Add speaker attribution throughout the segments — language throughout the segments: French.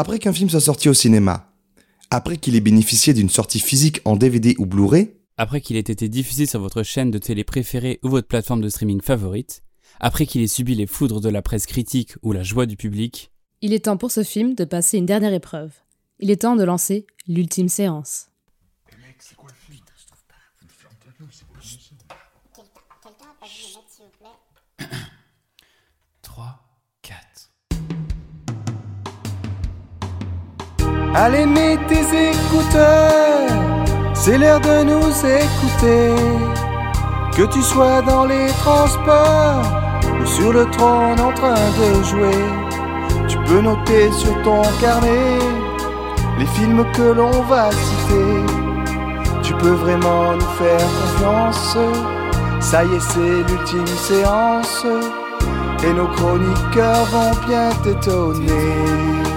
Speaker 1: Après qu'un film soit sorti au cinéma, après qu'il ait bénéficié d'une sortie physique en DVD ou Blu-ray,
Speaker 2: après qu'il ait été diffusé sur votre chaîne de télé préférée ou votre plateforme de streaming favorite, après qu'il ait subi les foudres de la presse critique ou la joie du public,
Speaker 3: Il est temps pour ce film de passer une dernière épreuve. Il est temps de lancer l'ultime séance.
Speaker 2: 3,
Speaker 4: Allez, mets tes écouteurs, c'est l'heure de nous écouter. Que tu sois dans les transports ou sur le trône en train de jouer, tu peux noter sur ton carnet les films que l'on va citer. Tu peux vraiment nous faire confiance, ça y est, c'est l'ultime séance, et nos chroniqueurs vont bien t'étonner.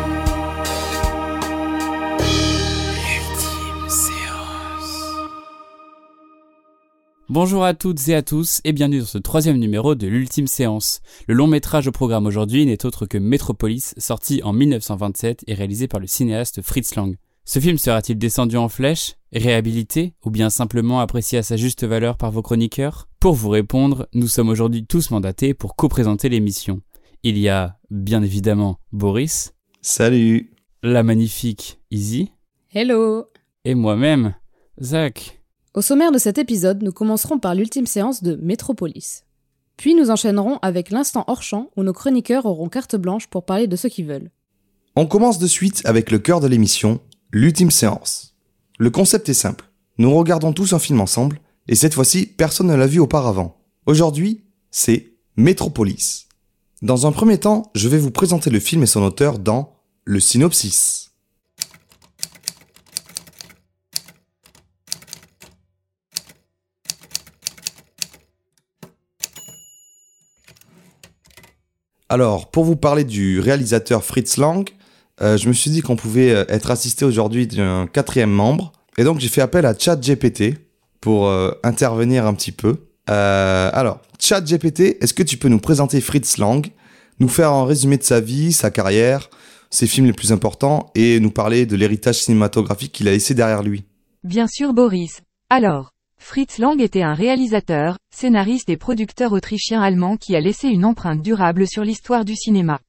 Speaker 2: Bonjour à toutes et à tous et bienvenue dans ce troisième numéro de l'ultime séance. Le long métrage au programme aujourd'hui n'est autre que Metropolis, sorti en 1927 et réalisé par le cinéaste Fritz Lang. Ce film sera-t-il descendu en flèche, réhabilité ou bien simplement apprécié à sa juste valeur par vos chroniqueurs? Pour vous répondre, nous sommes aujourd'hui tous mandatés pour co-présenter l'émission. Il y a, bien évidemment, Boris,
Speaker 1: salut
Speaker 2: la magnifique Izzy
Speaker 3: Hello
Speaker 2: et moi-même, Zach.
Speaker 3: Au sommaire de cet épisode, nous commencerons par l'ultime séance de Métropolis. Puis nous enchaînerons avec l'instant hors champ où nos chroniqueurs auront carte blanche pour parler de ce qu'ils veulent.
Speaker 1: On commence de suite avec le cœur de l'émission, l'ultime séance. Le concept est simple. Nous regardons tous un film ensemble, et cette fois-ci, personne ne l'a vu auparavant. Aujourd'hui, c'est Metropolis. Dans un premier temps, je vais vous présenter le film et son auteur dans le synopsis. Alors, pour vous parler du réalisateur Fritz Lang, euh, je me suis dit qu'on pouvait euh, être assisté aujourd'hui d'un quatrième membre. Et donc, j'ai fait appel à ChatGPT pour euh, intervenir un petit peu. Euh, alors, ChatGPT, est-ce que tu peux nous présenter Fritz Lang, nous faire un résumé de sa vie, sa carrière, ses films les plus importants et nous parler de l'héritage cinématographique qu'il a laissé derrière lui?
Speaker 5: Bien sûr Boris. Alors, Fritz Lang était un réalisateur, scénariste et producteur autrichien-allemand qui a laissé une empreinte durable sur l'histoire du cinéma.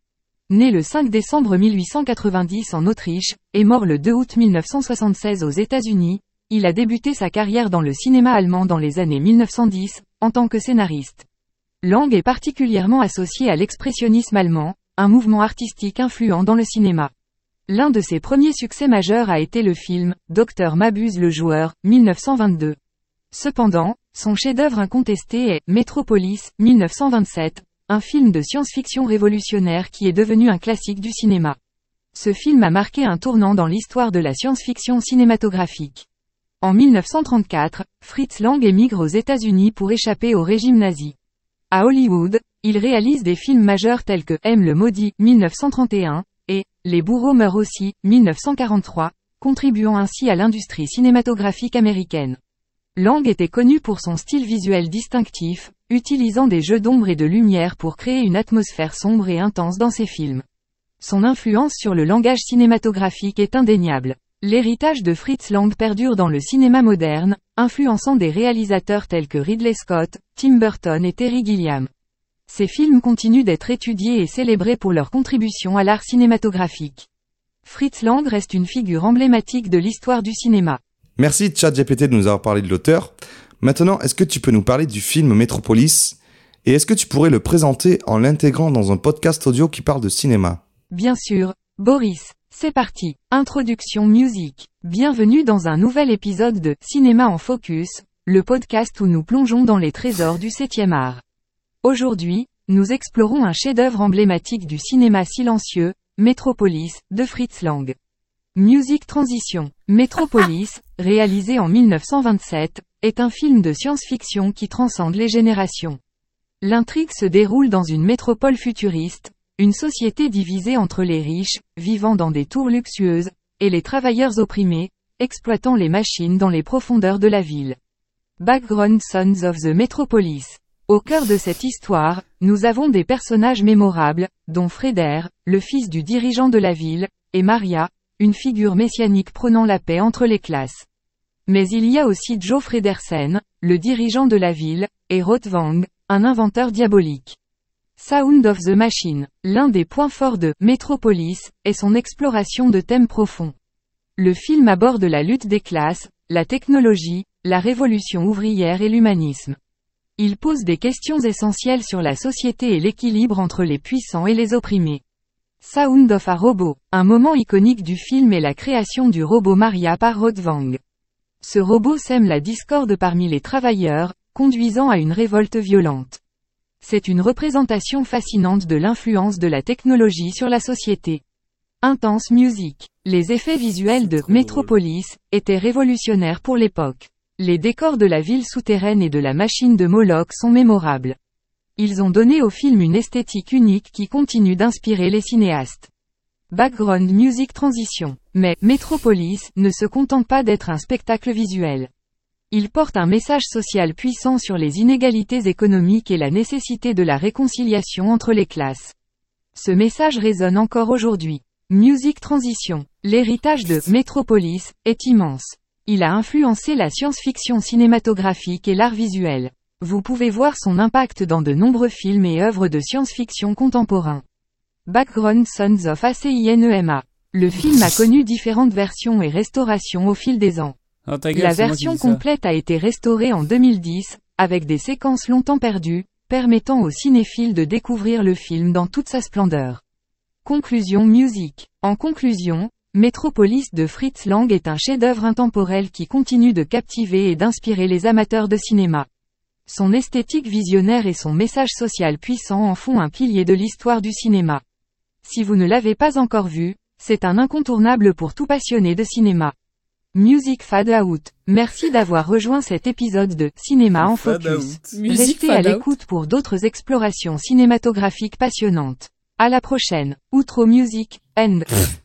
Speaker 5: Né le 5 décembre 1890 en Autriche, et mort le 2 août 1976 aux États-Unis, il a débuté sa carrière dans le cinéma allemand dans les années 1910, en tant que scénariste. Lang est particulièrement associé à l'expressionnisme allemand, un mouvement artistique influent dans le cinéma. L'un de ses premiers succès majeurs a été le film Docteur Mabuse le joueur, 1922. Cependant, son chef-d'œuvre incontesté est Metropolis, 1927, un film de science-fiction révolutionnaire qui est devenu un classique du cinéma. Ce film a marqué un tournant dans l'histoire de la science-fiction cinématographique. En 1934, Fritz Lang émigre aux États-Unis pour échapper au régime nazi. À Hollywood, il réalise des films majeurs tels que M le maudit, 1931, et Les bourreaux meurent aussi, 1943, contribuant ainsi à l'industrie cinématographique américaine. Lang était connu pour son style visuel distinctif, utilisant des jeux d'ombre et de lumière pour créer une atmosphère sombre et intense dans ses films. Son influence sur le langage cinématographique est indéniable. L'héritage de Fritz Lang perdure dans le cinéma moderne, influençant des réalisateurs tels que Ridley Scott, Tim Burton et Terry Gilliam. Ces films continuent d'être étudiés et célébrés pour leur contribution à l'art cinématographique. Fritz Lang reste une figure emblématique de l'histoire du cinéma.
Speaker 1: Merci ChatGPT de nous avoir parlé de l'auteur. Maintenant, est-ce que tu peux nous parler du film Metropolis? Et est-ce que tu pourrais le présenter en l'intégrant dans un podcast audio qui parle de cinéma?
Speaker 5: Bien sûr, Boris, c'est parti. Introduction musique. Bienvenue dans un nouvel épisode de Cinéma en Focus, le podcast où nous plongeons dans les trésors du 7e art. Aujourd'hui, nous explorons un chef-d'œuvre emblématique du cinéma silencieux, Metropolis, de Fritz Lang. Music Transition. Metropolis, réalisé en 1927, est un film de science-fiction qui transcende les générations. L'intrigue se déroule dans une métropole futuriste, une société divisée entre les riches, vivant dans des tours luxueuses, et les travailleurs opprimés, exploitant les machines dans les profondeurs de la ville. Background Sons of the Metropolis. Au cœur de cette histoire, nous avons des personnages mémorables, dont Freder, le fils du dirigeant de la ville, et Maria, une figure messianique prônant la paix entre les classes. Mais il y a aussi Joe Fredersen, le dirigeant de la ville, et Rothwang, un inventeur diabolique. Sound of the Machine, l'un des points forts de Metropolis, est son exploration de thèmes profonds. Le film aborde la lutte des classes, la technologie, la révolution ouvrière et l'humanisme. Il pose des questions essentielles sur la société et l'équilibre entre les puissants et les opprimés. Sound of a Robot, un moment iconique du film est la création du robot Maria par Rodvang. Ce robot sème la discorde parmi les travailleurs, conduisant à une révolte violente. C'est une représentation fascinante de l'influence de la technologie sur la société. Intense Music. Les effets visuels de Metropolis étaient révolutionnaires pour l'époque. Les décors de la ville souterraine et de la machine de Moloch sont mémorables. Ils ont donné au film une esthétique unique qui continue d'inspirer les cinéastes. Background Music Transition. Mais, Metropolis ne se contente pas d'être un spectacle visuel. Il porte un message social puissant sur les inégalités économiques et la nécessité de la réconciliation entre les classes. Ce message résonne encore aujourd'hui. Music Transition. L'héritage de Metropolis est immense. Il a influencé la science-fiction cinématographique et l'art visuel. Vous pouvez voir son impact dans de nombreux films et œuvres de science-fiction contemporains. Background Sons of ACINEMA. Le film a connu différentes versions et restaurations au fil des ans.
Speaker 2: Oh, gueule,
Speaker 5: La version complète a été restaurée en 2010, avec des séquences longtemps perdues, permettant aux cinéphiles de découvrir le film dans toute sa splendeur. Conclusion musique. En conclusion, Metropolis de Fritz Lang est un chef-d'œuvre intemporel qui continue de captiver et d'inspirer les amateurs de cinéma. Son esthétique visionnaire et son message social puissant en font un pilier de l'histoire du cinéma. Si vous ne l'avez pas encore vu, c'est un incontournable pour tout passionné de cinéma. Music Fade Out. Merci d'avoir rejoint cet épisode de Cinéma en
Speaker 2: Fade
Speaker 5: Focus. Restez à l'écoute pour d'autres explorations cinématographiques passionnantes. À la prochaine. Outro Music, End.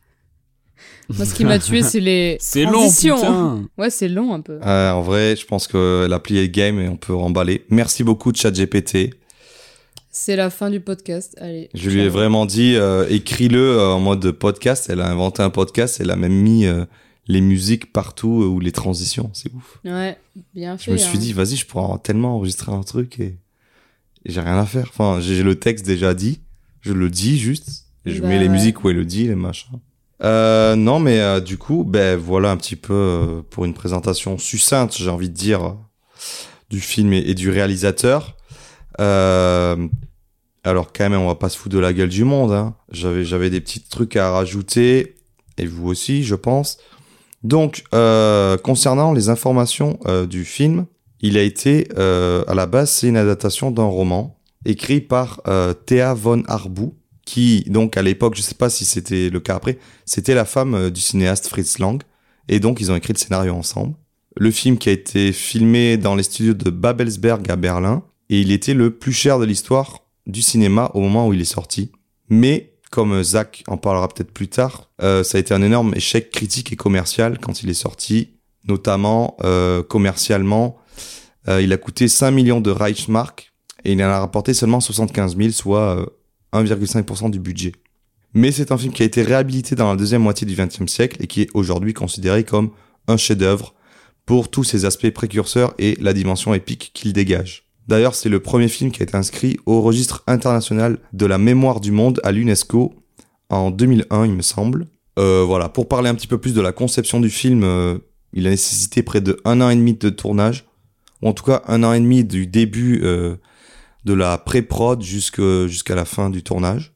Speaker 3: Moi, ce qui m'a tué, c'est les
Speaker 2: C'est long,
Speaker 3: transitions.
Speaker 2: putain.
Speaker 3: Ouais, c'est long un peu.
Speaker 1: Euh, en vrai, je pense que l'appli est game et on peut remballer. Merci beaucoup, ChatGPT.
Speaker 3: C'est la fin du podcast. Allez.
Speaker 1: Je lui ai vraiment dit, euh, écris-le euh, en mode podcast. Elle a inventé un podcast. Elle a même mis euh, les musiques partout euh, ou les transitions. C'est ouf.
Speaker 3: Ouais, bien fait.
Speaker 1: Je me suis
Speaker 3: hein.
Speaker 1: dit, vas-y, je pourrais tellement enregistrer un truc et, et j'ai rien à faire. Enfin, j'ai le texte déjà dit. Je le dis juste. Et je
Speaker 3: Bah
Speaker 1: mets les
Speaker 3: ouais.
Speaker 1: musiques où elle le dit, les machins. Euh, non, mais euh, du coup, ben voilà un petit peu euh, pour une présentation succincte, j'ai envie de dire, du film et, du réalisateur. Euh, alors quand même, on va pas se foutre de la gueule du monde. Hein. J'avais j'avais des petits trucs à rajouter et vous aussi, je pense. Donc, euh, concernant les informations euh, du film, il a été, à la base, c'est une adaptation d'un roman écrit par Thea von Arbou, qui, donc, à l'époque, je sais pas si c'était le cas après, c'était la femme euh, du cinéaste Fritz Lang. Et donc, ils ont écrit le scénario ensemble. Le film qui a été filmé dans les studios de Babelsberg à Berlin. Et il était le plus cher de l'histoire du cinéma au moment où il est sorti. Mais, comme Zach en parlera peut-être plus tard, euh, ça a été un énorme échec critique et commercial quand il est sorti. Notamment, euh, commercialement, euh, il a coûté 5 millions de Reichsmark et il en a rapporté seulement 75 000, soit euh, 1,5% du budget. Mais c'est un film qui a été réhabilité dans la deuxième moitié du XXe siècle et qui est aujourd'hui considéré comme un chef-d'œuvre pour tous ses aspects précurseurs et la dimension épique qu'il dégage. D'ailleurs, c'est le premier film qui a été inscrit au registre international de la mémoire du monde à l'UNESCO en 2001, il me semble. Euh, voilà, pour parler un petit peu plus de la conception du film, euh, il a nécessité près de un an et demi de tournage, ou en tout cas un an et demi du début euh, de la pré-prod jusque- jusqu'à la fin du tournage.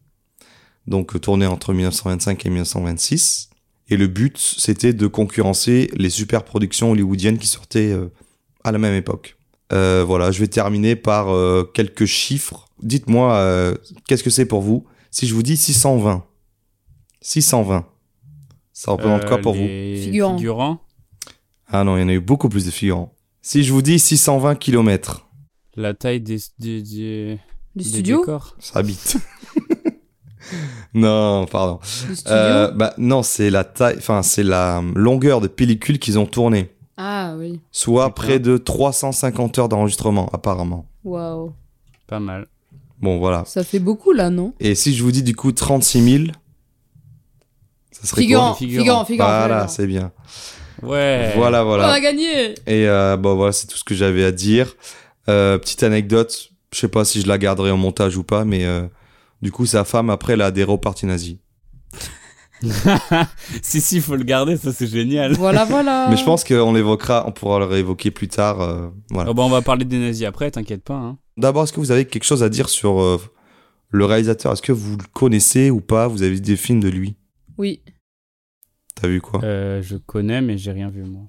Speaker 1: Donc euh, tourné entre 1925 et 1926. Et le but, c'était de concurrencer les super productions hollywoodiennes qui sortaient euh, à la même époque. Euh, voilà, je vais terminer par euh, quelques chiffres. Dites-moi, euh, qu'est-ce que c'est pour vous? Si je vous dis 620. 620. Ça représente quoi pour vous?
Speaker 2: les
Speaker 3: Figurants.
Speaker 2: Figurants?
Speaker 1: Ah non, il y en a eu beaucoup plus de figurants. Si je vous dis 620 km,
Speaker 2: La taille des, des, des,
Speaker 3: Du
Speaker 2: des
Speaker 3: studio
Speaker 2: décors.
Speaker 1: ça habite. non, pardon. Euh, bah non, c'est la taille, enfin c'est la longueur de pellicule qu'ils ont tourné,
Speaker 3: Ah oui.
Speaker 1: soit près de 350 heures d'enregistrement apparemment.
Speaker 3: Waouh.
Speaker 2: Pas mal.
Speaker 1: Bon voilà.
Speaker 3: Ça fait beaucoup là, non?
Speaker 1: Et si je vous dis du coup 36 000, ça Ça serait
Speaker 3: Figurant,
Speaker 2: Figurant.
Speaker 3: figurant.
Speaker 1: Voilà, c'est bien.
Speaker 2: Ouais.
Speaker 1: Voilà,
Speaker 3: On
Speaker 1: voilà.
Speaker 3: a gagné
Speaker 1: Et euh, bon, voilà, c'est tout ce que j'avais à dire. Euh, petite anecdote, je sais pas si je la garderai en montage ou pas, mais euh, du coup, sa femme, après, elle a adhéré au parti nazi.
Speaker 2: si, si, faut le garder, ça c'est génial.
Speaker 3: Voilà, voilà.
Speaker 1: Mais je pense qu'on l'évoquera, on pourra le réévoquer plus tard. euh, voilà.
Speaker 2: Oh, bah, on va parler des nazis après, t'inquiète pas. Hein.
Speaker 1: D'abord, est-ce que vous avez quelque chose à dire sur euh, le réalisateur? Est-ce que vous le connaissez ou pas? Vous avez vu des films de lui?
Speaker 3: Oui.
Speaker 1: T'as vu quoi?
Speaker 2: Euh, je connais, mais j'ai rien vu, moi.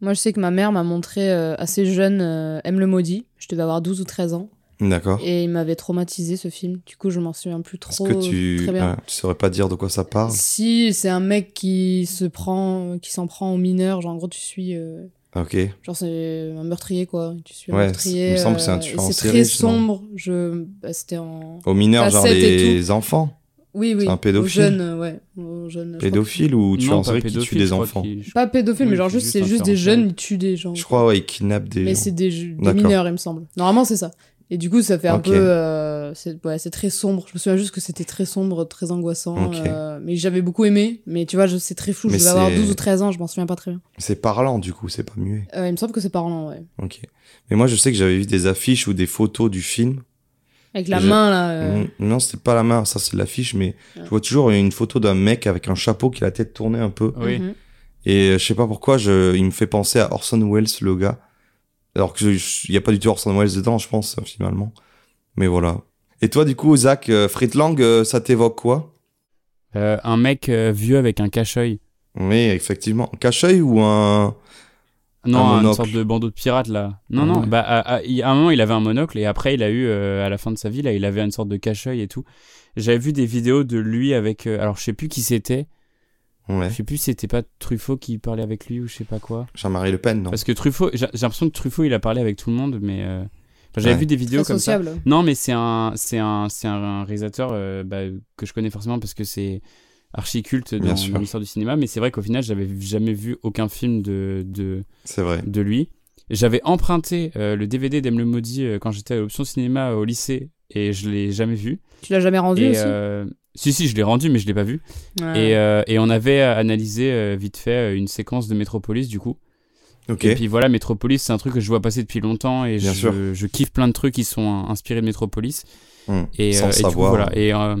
Speaker 3: Moi, je sais que ma mère m'a montré euh, assez jeune euh, Aime le maudit. Je devais avoir 12 ou 13 ans.
Speaker 1: D'accord.
Speaker 3: Et il m'avait traumatisé ce film. Du coup, je m'en souviens plus
Speaker 1: Est-ce
Speaker 3: trop.
Speaker 1: que tu,
Speaker 3: Très bien.
Speaker 1: ouais, tu saurais pas dire de quoi ça parle
Speaker 3: Si, c'est un mec qui se prend, qui s'en prend aux mineurs. Genre, en gros, tu suis. euh,
Speaker 1: Ok.
Speaker 3: Genre, c'est un meurtrier, quoi. Tu suis un meurtrier.
Speaker 1: il me semble que c'est un
Speaker 3: euh,
Speaker 1: tueur
Speaker 3: C'est très sombre. Je... bah, C'était en.
Speaker 1: Aux mineurs, genre les enfants
Speaker 3: Oui, oui.
Speaker 1: C'est un pédophile
Speaker 3: Aux jeunes, euh, ouais. Aux jeunes, je crois
Speaker 1: Pédophile ou tueur
Speaker 2: Non,
Speaker 1: en série qui tue des enfants
Speaker 3: Pas pédophile, mais genre, juste, c'est juste des jeunes, ils tuent des gens.
Speaker 1: Je crois, ouais, ils kidnappent des
Speaker 3: Mais c'est des, mineurs, il me semble. Normalement, c'est ça. Et du coup, ça fait un peu. euh, c'est ouais, c'est très sombre. Je me souviens juste que c'était très sombre, très angoissant. Euh, mais j'avais beaucoup aimé. Mais tu vois, c'est très flou.
Speaker 1: Mais
Speaker 3: je devais avoir
Speaker 1: c'est-
Speaker 3: 12 ou 13 ans, je m'en souviens pas très bien.
Speaker 1: C'est parlant, du coup, c'est pas muet.
Speaker 3: Euh, il me semble que c'est parlant, ouais.
Speaker 1: Ok. Mais moi, je sais que j'avais vu des affiches ou des photos du film.
Speaker 3: Avec la
Speaker 1: Je-
Speaker 3: main, là. euh,
Speaker 1: Non, c'était pas la main, ça c'est l'affiche, mais
Speaker 3: Ouais.
Speaker 1: je vois toujours une photo d'un mec avec un chapeau qui a la tête tournée un peu.
Speaker 2: Oui.
Speaker 3: mhm.
Speaker 1: Et euh, je sais pas pourquoi, je, il me fait penser à Orson Welles, le gars. Alors que je- il y a pas du tout Orson Welles dedans, je pense, finalement. Mais voilà. Et toi, du coup, Zach, euh, Fritz Lang, euh, ça t'évoque quoi?
Speaker 2: Euh, un mec euh, vieux avec un cache-œil.
Speaker 1: Oui, effectivement. Cache-œil ou un...
Speaker 2: Non,
Speaker 1: Un
Speaker 2: une sorte de bandeau de pirate là. Non,
Speaker 1: Ah
Speaker 2: non.
Speaker 1: ouais.
Speaker 2: Bah, à, à- il- à un moment, il avait un monocle et après, il a eu, euh, à la fin de sa vie, là, il avait une sorte de cache-œil et tout. J'avais vu des vidéos de lui avec. euh, alors, je sais plus qui c'était.
Speaker 1: Ouais.
Speaker 2: Je sais plus si c'était pas Truffaut qui parlait avec lui ou je sais pas quoi.
Speaker 1: Jean-Marie Le Pen, non
Speaker 2: Parce que Truffaut, j'ai l'impression que Truffaut, il a parlé avec tout le monde, mais. euh, enfin, J'avais
Speaker 1: Ouais.
Speaker 2: vu des vidéos
Speaker 3: Très
Speaker 2: comme ça.
Speaker 3: sociable.
Speaker 2: Non, mais c'est un, c'est un, c'est un réalisateur euh, bah, que je connais forcément parce que c'est archi culte
Speaker 1: Bien
Speaker 2: dans, dans l'histoire du cinéma. Mais c'est vrai qu'au final, j'avais jamais vu aucun film de, de,
Speaker 1: vrai.
Speaker 2: de lui. J'avais emprunté euh, le DVD d'Aime le Maudit euh, quand j'étais à l'option cinéma au lycée et je l'ai jamais vu.
Speaker 3: Tu l'as jamais rendu
Speaker 2: et,
Speaker 3: aussi
Speaker 2: euh, si, si, je l'ai rendu, mais je l'ai pas vu.
Speaker 3: Ouais.
Speaker 2: Et, euh, et on avait analysé euh, vite fait une séquence de Metropolis du coup. Et puis voilà, Metropolis, c'est un truc que je vois passer depuis longtemps et je, je kiffe plein de trucs qui sont inspirés de Metropolis.
Speaker 1: Hum,
Speaker 2: Et,
Speaker 1: Sans
Speaker 2: euh, et du coup,
Speaker 1: savoir.
Speaker 2: voilà. Et, euh,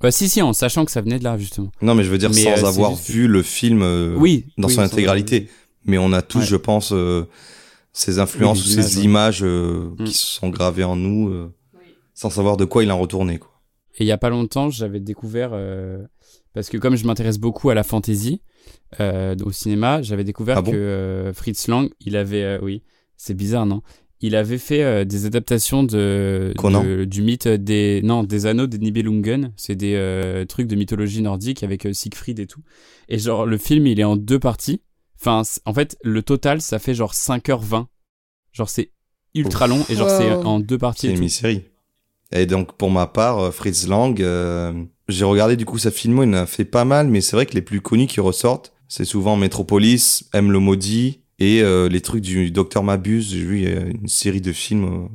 Speaker 2: bah, si, si, en sachant que ça venait de là, justement.
Speaker 1: Non, mais je veux dire
Speaker 2: Mais,
Speaker 1: sans
Speaker 2: euh,
Speaker 1: avoir
Speaker 2: juste-
Speaker 1: vu le film euh,
Speaker 2: oui.
Speaker 1: dans
Speaker 2: oui,
Speaker 1: son
Speaker 2: sans-
Speaker 1: intégralité. Mais on a tous,
Speaker 2: Ouais.
Speaker 1: je pense, euh, ces influences
Speaker 2: Oui,
Speaker 1: ou ces
Speaker 2: images,
Speaker 1: euh,
Speaker 2: Mm.
Speaker 1: qui se sont gravées en nous euh, sans savoir de quoi il en retournait. Quoi.
Speaker 2: Et il y a pas longtemps, j'avais découvert, euh, parce que comme je m'intéresse beaucoup à la fantasy euh, au cinéma, j'avais découvert
Speaker 1: Ah bon?
Speaker 2: que euh, Fritz Lang, il avait, euh, oui, c'est bizarre, non? Il avait fait euh, des adaptations de, du mythe des, non, des anneaux des Nibelungen. C'est des euh, trucs de mythologie nordique avec euh, Siegfried et tout. Et genre, le film, il est en deux parties. Enfin, en fait, le total, ça fait genre 5h20. Genre, c'est ultra long et genre, c'est en deux parties.
Speaker 1: C'est
Speaker 2: et
Speaker 1: une mini-série. Et donc, pour ma part, Fritz Lang, euh, j'ai regardé du coup sa filmo, il en a fait pas mal, mais c'est vrai que les plus connus qui ressortent, c'est souvent Metropolis, M le maudit, et euh, les trucs du Docteur Mabuse, j'ai vu a une série de films. euh.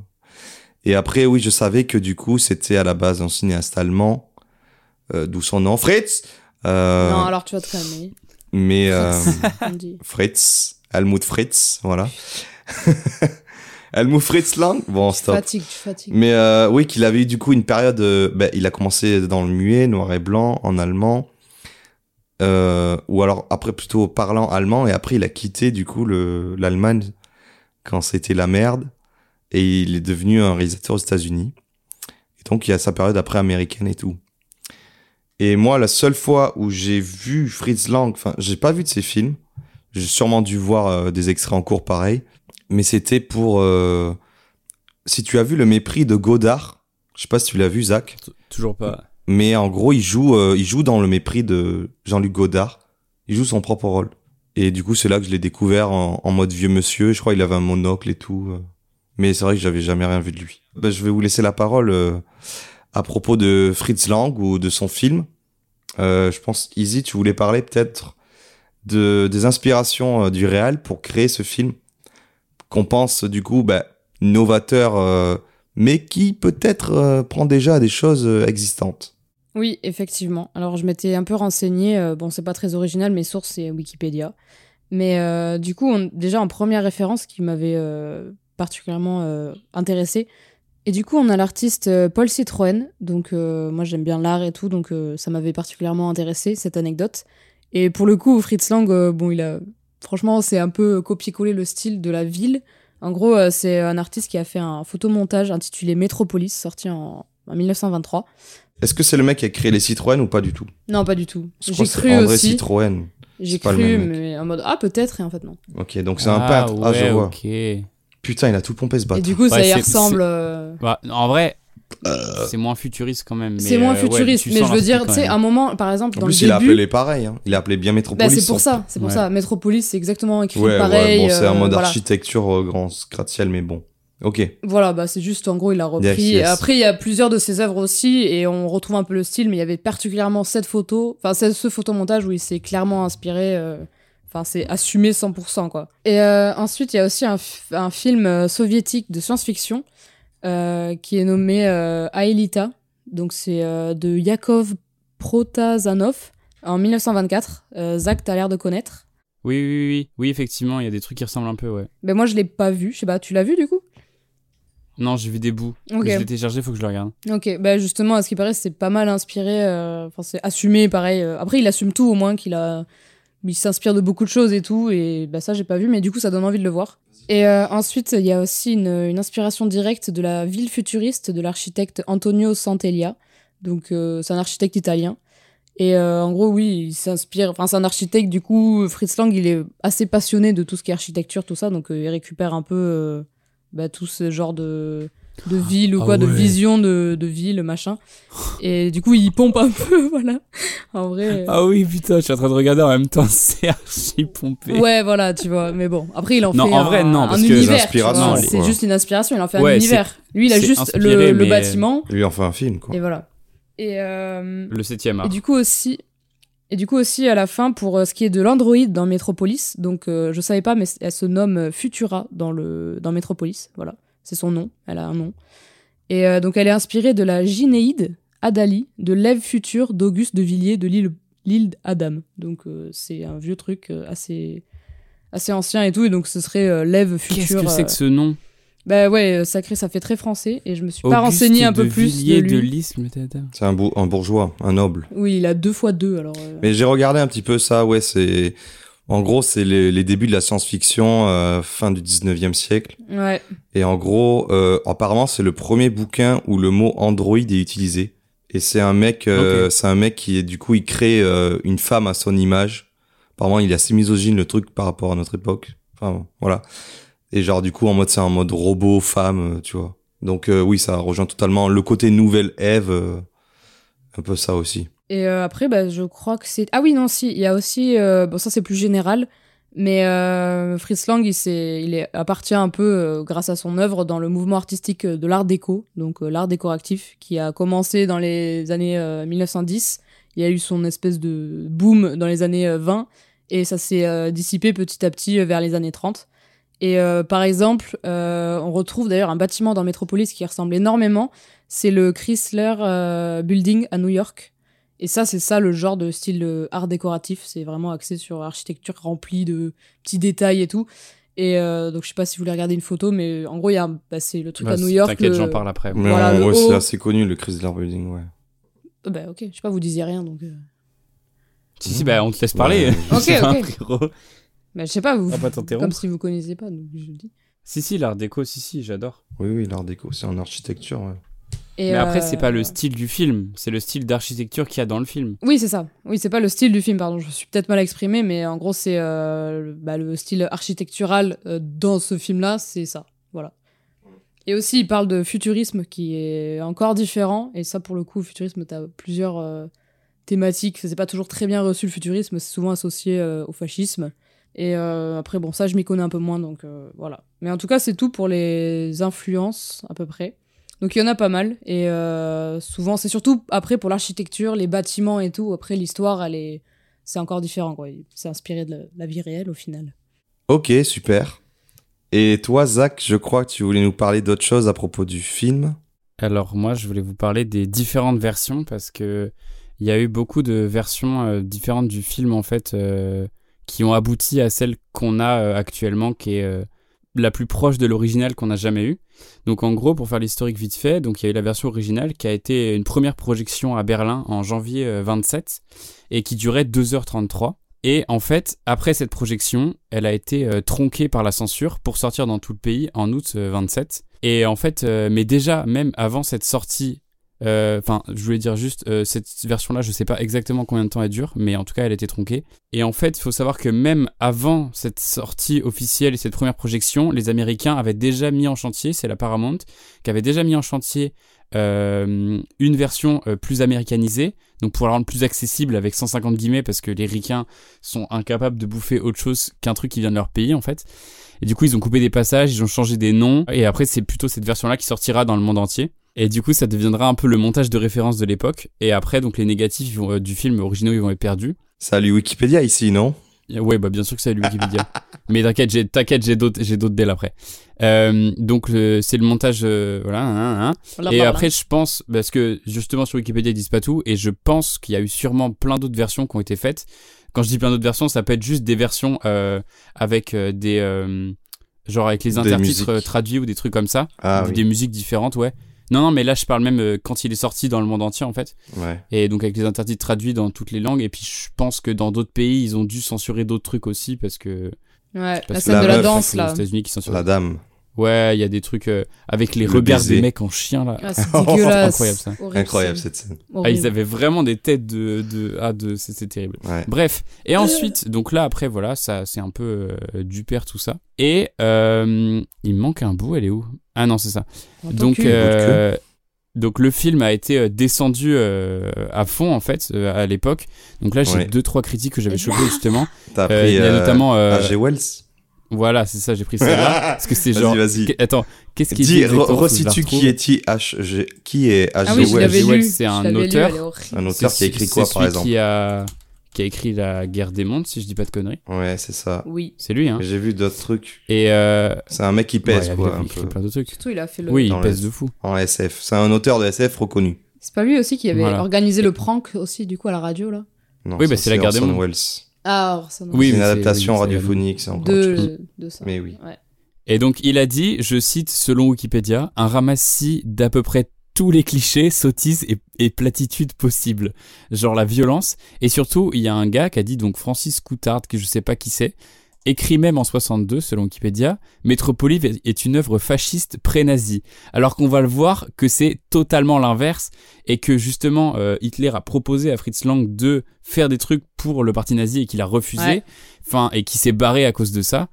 Speaker 1: Et après, oui, je savais que du coup, c'était à la base un cinéaste allemand, euh, d'où son nom, Fritz Euh,
Speaker 3: Non, alors tu vas te calmer.
Speaker 1: Mais... euh,
Speaker 3: dit.
Speaker 1: Fritz, Helmut Fritz, voilà. Helmut Fritz Lang, bon,
Speaker 3: Tu
Speaker 1: stop.
Speaker 3: fatigues, tu fatigues.
Speaker 1: Mais euh, oui, qu'il avait eu du coup une période. euh, ben, il a commencé dans le muet, noir et blanc, en allemand. Euh, ou alors après plutôt parlant allemand. Et après, il a quitté du coup le- l'Allemagne quand c'était la merde. Et il est devenu un réalisateur aux États-Unis. Et donc, il y a sa période après américaine et tout. Et moi, la seule fois où j'ai vu Fritz Lang, enfin, j'ai pas vu de ses films. J'ai sûrement dû voir euh, des extraits en cours pareil. Mais c'était pour. euh, si tu as vu le mépris de Godard, je sais pas si tu l'as vu, Zach,
Speaker 2: Toujours pas.
Speaker 1: Mais en gros, il joue, euh, il joue dans le mépris de Jean-Luc Godard. Il joue son propre rôle. Et du coup, c'est là que je l'ai découvert en, en mode vieux monsieur. Je crois qu'il avait un monocle et tout. euh. Mais c'est vrai que j'avais jamais rien vu de lui. Ben, je vais vous laisser la parole euh, à propos de Fritz Lang ou de son film. Euh, je pense, Easy, tu voulais parler peut-être de, des inspirations euh, du réal pour créer ce film qu'on pense du coup ben, novateur, euh, mais qui peut-être prend déjà des choses existantes.
Speaker 3: Oui, effectivement. Alors, je m'étais un peu renseignée. euh, bon, c'est pas très original, mes sources, c'est Wikipédia. Mais euh, du coup, déjà en première référence qui m'avait euh, particulièrement intéressée. Et du coup, on a l'artiste Paul Citroën. Donc, moi, j'aime bien l'art et tout. Donc, ça m'avait particulièrement intéressé, cette anecdote. Et pour le coup, Fritz Lang, bon, il a. Franchement, c'est un peu copier-coller le style de la ville. En gros, c'est un artiste qui a fait un photomontage intitulé Métropolis, sorti en, en 1923.
Speaker 1: Est-ce que c'est le mec qui a créé les Citroën ou pas du tout?
Speaker 3: Non, pas du tout. J'ai cru
Speaker 1: André
Speaker 3: aussi.
Speaker 1: Citroën.
Speaker 3: J'ai cru, mais en mode ah peut-être et en fait non.
Speaker 1: Ok, donc c'est un
Speaker 2: Ah,
Speaker 1: peintre. Ah, je vois.
Speaker 2: ok.
Speaker 1: Putain, il a tout pompé ce
Speaker 3: Et
Speaker 1: bâtard.
Speaker 3: du coup, ça y ressemble. euh,
Speaker 2: Bah, en vrai, c'est moins futuriste quand même.
Speaker 3: C'est moins
Speaker 2: euh, ouais,
Speaker 3: futuriste,
Speaker 2: tu
Speaker 3: mais je veux dire, tu sais, un moment, par exemple,
Speaker 1: En
Speaker 3: dans
Speaker 1: plus,
Speaker 3: le
Speaker 1: il a
Speaker 3: début.
Speaker 1: appelé pareil. Hein. Il a appelé bien
Speaker 3: Bah,
Speaker 1: Métropolis.
Speaker 3: c'est pour
Speaker 1: son-
Speaker 3: ça, c'est pour ça. Métropolis, c'est exactement écrit pareil.
Speaker 1: ouais, bon, c'est un
Speaker 3: euh,
Speaker 1: mode
Speaker 3: voilà.
Speaker 1: architecture euh, grand gratte-ciel, mais bon. Ok.
Speaker 3: Voilà, bah c'est juste en gros il a repris.
Speaker 1: Yes, yes.
Speaker 3: Après il y a plusieurs de ses œuvres aussi et on retrouve un peu le style, mais il y avait particulièrement cette photo, enfin c'est ce photomontage où il s'est clairement inspiré. euh, Enfin c'est assumé 100% quoi. Et euh, ensuite il y a aussi un, film euh, soviétique de science-fiction euh, qui est nommé euh, Aelita. Donc c'est euh, de Yakov Protazanov en 1924. Euh, Zach t'as l'air de connaître.
Speaker 2: Oui, oui, oui, oui. Oui, effectivement, il y a des trucs qui ressemblent un peu, ouais.
Speaker 3: Mais moi je l'ai pas vu. Je sais pas, tu l'as vu du coup?
Speaker 2: Non, j'ai vu des bouts.
Speaker 3: Ok.
Speaker 2: Je l'ai téléchargé, faut que je le regarde.
Speaker 3: Ok, bah justement, à ce qui paraît, c'est pas mal inspiré. euh, Enfin, c'est assumé, pareil. euh. Après, il assume tout, au moins qu'il a, il s'inspire de beaucoup de choses et tout. Et bah ça, j'ai pas vu, mais du coup, ça donne envie de le voir. Et euh, ensuite, il y a aussi une, une inspiration directe de la ville futuriste de l'architecte Antonio Santelia. Donc, euh, c'est un architecte italien. Et en gros, oui, il s'inspire. Enfin, c'est un architecte. Du coup, Fritz Lang, il est assez passionné de tout ce qui est architecture, tout ça. Donc, il récupère un peu bah, tout ce genre de de ville ou
Speaker 2: Ah
Speaker 3: quoi, de vision de, de ville, machin. Et du coup, il pompe un peu, voilà. En vrai.
Speaker 2: Ah oui, putain, je suis en train de regarder en même temps, c'est archi pompé.
Speaker 3: Ouais, voilà, tu vois. Mais bon, après, il en
Speaker 2: Non,
Speaker 3: fait
Speaker 2: en
Speaker 3: un,
Speaker 2: vrai, non,
Speaker 3: un
Speaker 2: parce
Speaker 3: univers. C'est juste une inspiration, il en fait un univers. Lui, il a juste
Speaker 2: inspiré,
Speaker 3: le, bâtiment.
Speaker 1: Lui, on fait un film, quoi.
Speaker 3: Et voilà. Et, euh,
Speaker 2: Le septième art.
Speaker 3: et du coup aussi. Et du coup aussi à la fin pour euh, ce qui est de l'Android dans Metropolis, donc euh, je savais pas mais elle se nomme euh, Futura dans le dans Metropolis, voilà, c'est son nom, elle a un nom. Et euh, donc elle est inspirée de la Ginéide Adali de l'Ève future d'Auguste de Villiers de l'île l'île Adam. Donc euh, c'est un vieux truc assez assez ancien et tout et donc ce serait l'Ève future.
Speaker 2: Qu'est-ce que c'est que ce nom?
Speaker 3: Bah ouais, euh, sacré, ça fait très français et je me suis pas
Speaker 2: Auguste
Speaker 3: renseigné un
Speaker 2: de
Speaker 3: peu plus de
Speaker 2: de
Speaker 3: lui.
Speaker 2: l'Isle, tata.
Speaker 1: C'est un, un bourgeois, un noble.
Speaker 3: Oui, il a deux fois deux alors. euh,
Speaker 1: Mais j'ai regardé un petit peu ça, ouais, c'est... En gros, c'est les, les débuts de la science-fiction, euh, fin du 19e siècle.
Speaker 3: Ouais.
Speaker 1: Et en gros, euh, apparemment, c'est le premier bouquin où le mot android est utilisé. Et c'est un mec, euh, c'est un mec qui est du coup, il crée euh, une femme à son image. Apparemment, il est assez misogyne le truc par rapport à notre époque. Enfin, voilà. Et genre du coup, en mode, c'est un mode robot, femme, euh, tu vois. Donc euh, oui, ça rejoint totalement le côté nouvelle Ève, euh, un peu ça aussi.
Speaker 3: Et après, bah, je crois que c'est. Ah oui, non, si. Il y a aussi. Bon, ça, c'est plus général. Mais Fritz Lang, il, s'est- il est, appartient un peu, grâce à son œuvre, dans le mouvement artistique de l'art déco, donc l'art décoratif, qui a commencé dans les années euh, 1910. Il y a eu son espèce de boom dans les années euh, 20, et ça s'est dissipé petit à petit vers les années 30. Et euh, par exemple, euh, on retrouve d'ailleurs un bâtiment dans Metropolis qui ressemble énormément. C'est le Chrysler euh, Building à New York. Et ça, c'est ça le genre de style euh, art décoratif. C'est vraiment axé sur architecture remplie de petits détails et tout. Et euh, donc, je sais pas si vous voulez regarder une photo, mais en gros, il y a un- bah, c'est le truc
Speaker 2: Bah,
Speaker 3: à New York.
Speaker 2: T'inquiète,
Speaker 3: le-
Speaker 2: j'en parle après.
Speaker 1: Mais
Speaker 3: Voilà, haut.
Speaker 1: c'est assez connu, le Chrysler Building, ouais.
Speaker 3: Euh, Bah, ok, je sais pas, vous disiez rien donc. euh.
Speaker 2: Si, si, bah, on te laisse parler.
Speaker 1: Ouais.
Speaker 3: Ok, ok. Bah, je sais pas, vous.
Speaker 2: Pas
Speaker 3: comme si vous connaissiez pas, donc je dis.
Speaker 2: Si, si, l'art déco, si, si, j'adore.
Speaker 1: Oui, oui, l'art déco, c'est en architecture, ouais.
Speaker 3: Et,
Speaker 2: Mais après,
Speaker 3: euh,
Speaker 2: c'est pas le style du film, c'est le style d'architecture qu'il y a dans le film.
Speaker 3: Oui, c'est ça. Oui, c'est pas le style du film, pardon. Je me suis peut-être mal exprimé, mais en gros, c'est euh, le- bah, le style architectural euh, dans ce film-là, c'est ça. Voilà. Et aussi, il parle de futurisme qui est encore différent. Et ça, pour le coup, futurisme, t'as plusieurs euh, thématiques. C'est pas toujours très bien reçu le futurisme, c'est souvent associé euh, au fascisme. Et euh, après, bon, ça, je m'y connais un peu moins, donc euh, voilà. Mais en tout cas, c'est tout pour les influences, à peu près. Donc il y en a pas mal. Et euh, souvent, c'est surtout après pour l'architecture, les bâtiments et tout. Après, l'histoire, elle est. C'est encore différent, quoi. C'est inspiré de la, la vie réelle au final.
Speaker 1: Ok, super. Et toi, Zach, je crois que tu voulais nous parler d'autre chose à propos du film.
Speaker 2: Alors moi, je voulais vous parler des différentes versions parce que il y a eu beaucoup de versions différentes du film en fait euh, qui ont abouti à celle qu'on a euh, actuellement, qui est euh, la plus proche de l'original qu'on a jamais eu. Donc en gros, pour faire l'historique vite fait, donc il y a eu la version originale qui a été une première projection à Berlin en janvier euh, 27 et qui durait 2h33. Et en fait, après cette projection, elle a été euh, tronquée par la censure pour sortir dans tout le pays en août euh, 27. Et en fait, euh, mais déjà, même avant cette sortie, euh, enfin, je voulais dire juste, euh, cette version-là, je sais pas exactement combien de temps elle dure, mais en tout cas, elle été tronquée. Et en fait, il faut savoir que même avant cette sortie officielle et cette première projection, les Américains avaient déjà mis en chantier, c'est la Paramount, qui avait déjà mis en chantier euh, une version euh, plus américanisée, donc pour la rendre plus accessible avec 150 guillemets, parce que les ricains sont incapables de bouffer autre chose qu'un truc qui vient de leur pays en fait. Et du coup, ils ont coupé des passages, ils ont changé des noms, et après, c'est plutôt cette version-là qui sortira dans le monde entier. Et du coup, ça deviendra un peu le montage de référence de l'époque. Et après, donc les négatifs vont- euh, du film originaux, ils vont être perdus.
Speaker 1: Salut Wikipédia ici, non?
Speaker 2: Ouais, bah bien sûr que c'est le Wikipédia. Mais t'inquiète, j'ai t'inquiète, j'ai d'autres, j'ai d'autres dès après. Euh, donc le- c'est le montage, euh, voilà. hein, hein, hein. Et
Speaker 3: parle,
Speaker 2: après,
Speaker 3: hein.
Speaker 2: je pense, parce que justement sur Wikipédia ils disent pas tout, et je pense qu'il y a eu sûrement plein d'autres versions qui ont été faites. Quand je dis plein d'autres versions, ça peut être juste des versions euh, avec euh, des, euh, genre avec les intertitres euh, traduits ou des trucs comme ça,
Speaker 1: Ah
Speaker 2: ou
Speaker 1: oui.
Speaker 2: des musiques différentes, ouais. Non, non, mais là je parle même euh, quand il est sorti dans le monde entier en fait.
Speaker 1: Ouais.
Speaker 2: Et donc avec les intertitres traduits dans toutes les langues. Et puis je pense que dans d'autres pays, ils ont dû censurer d'autres trucs aussi parce que.
Speaker 3: Ouais, la scène de la danse
Speaker 2: c'est
Speaker 3: là.
Speaker 2: aux États-Unis qui censurent.
Speaker 1: La dame.
Speaker 2: Ouais, il y a des trucs euh, avec les
Speaker 1: Le
Speaker 2: regards
Speaker 1: baiser.
Speaker 2: des mecs en chien là.
Speaker 3: Ah, c'est dégueulasse.
Speaker 2: Incroyable, ça.
Speaker 3: Horrible
Speaker 1: Incroyable cette scène.
Speaker 2: Ah, ils avaient vraiment des têtes de. de... Ah, de... c'est terrible.
Speaker 1: Ouais.
Speaker 2: Bref, et ensuite, donc là après, voilà, ça c'est un peu euh, du père tout ça. Et euh, il me manque un bout, elle est où? Ah non, c'est ça.
Speaker 3: En
Speaker 2: Donc,
Speaker 3: que-
Speaker 2: euh, donc le film a été euh, descendu euh, à fond en fait euh, à l'époque. Donc là j'ai
Speaker 1: Ouais.
Speaker 2: deux trois critiques que j'avais chopées justement.
Speaker 1: T'as
Speaker 2: Euh,
Speaker 1: pris
Speaker 2: il y a
Speaker 1: euh,
Speaker 2: notamment euh,
Speaker 1: A.G. Wells
Speaker 2: voilà c'est ça j'ai pris celle-là parce que c'est genre
Speaker 1: vas-y.
Speaker 2: Qu- attends qu'est-ce qu'il dit
Speaker 1: Dis, resitue qui est H.G. Qui est
Speaker 3: Ah
Speaker 1: H.G.
Speaker 3: oui, je
Speaker 1: Wells
Speaker 3: l'avais
Speaker 2: Wells,
Speaker 3: lu.
Speaker 2: c'est un auteur.
Speaker 1: Un auteur qui a écrit quoi par exemple?
Speaker 2: qui a qui a écrit la guerre des mondes si je dis pas de conneries.
Speaker 1: Ouais, c'est ça.
Speaker 3: Oui.
Speaker 2: C'est lui hein.
Speaker 1: J'ai vu d'autres trucs.
Speaker 2: Et euh,
Speaker 1: C'est un mec qui
Speaker 2: ouais,
Speaker 1: pèse
Speaker 2: il a
Speaker 1: quoi, un
Speaker 2: écrit
Speaker 1: peu.
Speaker 2: plein de trucs.
Speaker 3: Surtout, il a fait le.
Speaker 2: Oui, il pèse de fou.
Speaker 1: En SF. C'est un auteur de SF reconnu.
Speaker 3: C'est pas lui aussi qui avait
Speaker 2: Voilà.
Speaker 3: organisé le prank aussi, du coup, à la radio, là?
Speaker 1: Non,
Speaker 2: Oui, bah, c'est la guerre des mondes.
Speaker 1: Welles.
Speaker 3: Ah, Orson Welles.
Speaker 2: Oui,
Speaker 1: c'est une adaptation
Speaker 2: oui,
Speaker 1: radiophonique, c'est encore chose.
Speaker 3: de, de ça.
Speaker 1: Mais oui.
Speaker 3: Ouais.
Speaker 2: Et donc il a dit, je cite selon Wikipédia, un ramassis d'à peu près tous les clichés, sottises et, et platitudes possibles. Genre la violence. Et surtout, il y a un gars qui a dit, donc Francis Coutard, que je sais pas qui c'est, écrit même en 62 selon Wikipédia, Métropolive est- une œuvre fasciste pré-nazie. Alors qu'on va le voir que c'est totalement l'inverse et que justement euh, Hitler a proposé à Fritz Lang de faire des trucs pour le parti nazi et qu'il a refusé.
Speaker 3: Ouais.
Speaker 2: Enfin, et qui s'est barré à cause de ça.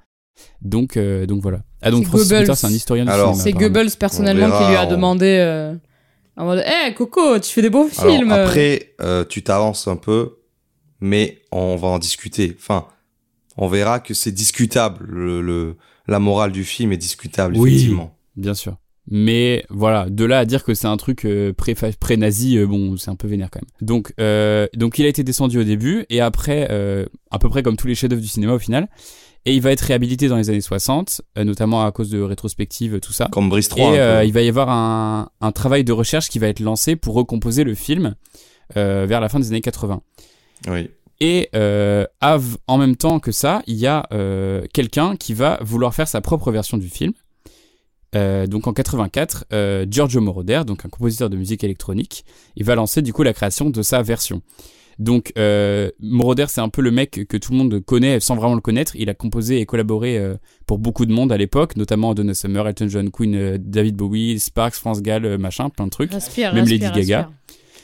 Speaker 2: Donc, euh, donc voilà. Ah donc Francis
Speaker 3: Goebbels.
Speaker 2: C'est un historien du
Speaker 1: Alors,
Speaker 2: cinéma.
Speaker 3: C'est. Goebbels personnellement
Speaker 1: verra,
Speaker 3: qui lui a demandé euh, en mode Hé Coco, tu fais des
Speaker 1: Alors,
Speaker 3: films
Speaker 1: après, euh, tu t'avances un peu, mais on va en discuter. Enfin, on verra que c'est discutable. Le, le- la morale du film est discutable,
Speaker 2: Oui.
Speaker 1: effectivement.
Speaker 2: Bien sûr. Mais voilà, de là à dire que c'est un truc euh, pré- pré-nazi, euh, bon, c'est un peu vénère quand même. Donc, euh, donc il a été descendu au début, et après, à peu près comme tous les chefs-d'œuvre du cinéma au final, et il va être réhabilité dans les années 60, euh, notamment à cause de rétrospectives, tout ça.
Speaker 1: Comme Brice 3.
Speaker 2: Et il va y avoir un, un travail de recherche qui va être lancé pour recomposer le film vers la fin des années 80.
Speaker 1: Oui.
Speaker 2: Et euh, en même temps que ça, il y a euh, quelqu'un qui va vouloir faire sa propre version du film. Euh, donc en 84, euh, Giorgio Moroder, donc un compositeur de musique électronique, il va lancer du coup la création de sa version. Donc Moroder, c'est un peu le mec que tout le monde connaît sans vraiment le connaître. Il a composé et collaboré pour beaucoup de monde à l'époque, notamment Donna Summer, Elton John, Queen, David Bowie, Sparks, France Gall, machin, plein de trucs.
Speaker 3: Respire,
Speaker 2: même
Speaker 3: respire,
Speaker 2: Lady Gaga.
Speaker 3: respire.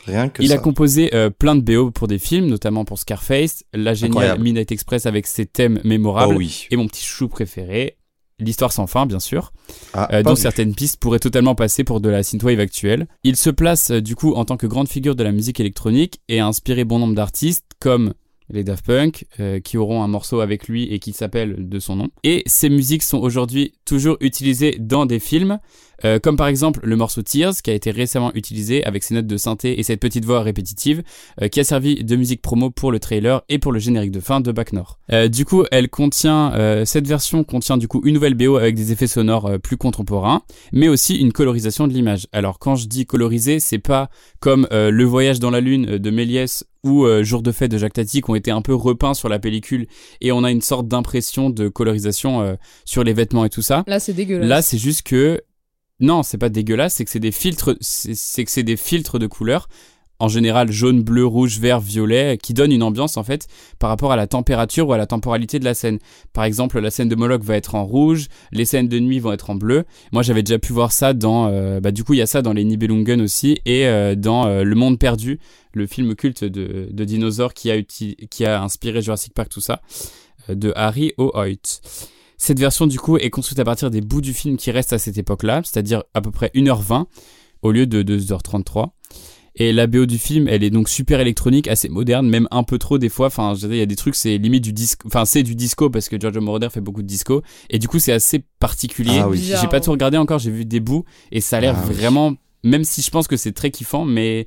Speaker 1: Rien que
Speaker 2: Il
Speaker 1: ça.
Speaker 2: a composé euh, plein de BO pour des films, notamment pour Scarface, la géniale. Midnight Express avec ses thèmes mémorables,
Speaker 1: Oh oui.
Speaker 2: et mon petit chou préféré, l'histoire sans fin, bien sûr,
Speaker 1: Ah,
Speaker 2: euh, dont
Speaker 1: vu.
Speaker 2: certaines pistes pourraient totalement passer pour de la synthwave actuelle. Il se place euh, du coup en tant que grande figure de la musique électronique et a inspiré bon nombre d'artistes comme les Daft Punk, euh, qui auront un morceau avec lui et qui s'appelle de son nom. Et ces musiques sont aujourd'hui toujours utilisées dans des films, euh, comme par exemple le morceau Tears, qui a été récemment utilisé avec ses notes de synthé et cette petite voix répétitive, euh, qui a servi de musique promo pour le trailer et pour le générique de fin de Back North. du coup, elle contient, cette version contient du coup une nouvelle BO avec des effets sonores plus contemporains, mais aussi une colorisation de l'image. Alors quand je dis colorisé, c'est pas comme le voyage dans la lune de Méliès ou euh, Jour de fête de Jacques Tati qui ont été un peu repeints sur la pellicule et on a une sorte d'impression de colorisation euh, sur les vêtements et tout ça.
Speaker 3: Là, c'est dégueulasse.
Speaker 2: Là, c'est juste que non, c'est pas dégueulasse, c'est que c'est des filtres, c'est que c'est des filtres de couleurs en général jaune, bleu, rouge, vert, violet, qui donne une ambiance en fait par rapport à la température ou à la temporalité de la scène. Par exemple, la scène de Moloch va être en rouge, les scènes de nuit vont être en bleu. Moi, j'avais déjà pu voir ça dans, euh, bah du coup, il y a ça dans les Nibelungen aussi et euh, dans euh, Le Monde perdu, le film culte de, dinosaures qui a, qui a inspiré Jurassic Park, tout ça, de Harry O'Hoyt. Cette version du coup est construite à partir des bouts du film qui restent à cette époque-là, c'est-à-dire à peu près 1h20 au lieu de 2h33. Et la BO du film, elle est donc super électronique, assez moderne, même un peu trop des fois. Enfin, je il y a des trucs, c'est limite du disco. Enfin, c'est du disco parce que Giorgio Moroder fait beaucoup de disco. Et du coup, c'est assez particulier.
Speaker 1: Ah, oui.
Speaker 2: J'ai pas tout regardé encore, j'ai vu des bouts. Et ça a l'air ah vraiment, même si je pense que c'est très kiffant, mais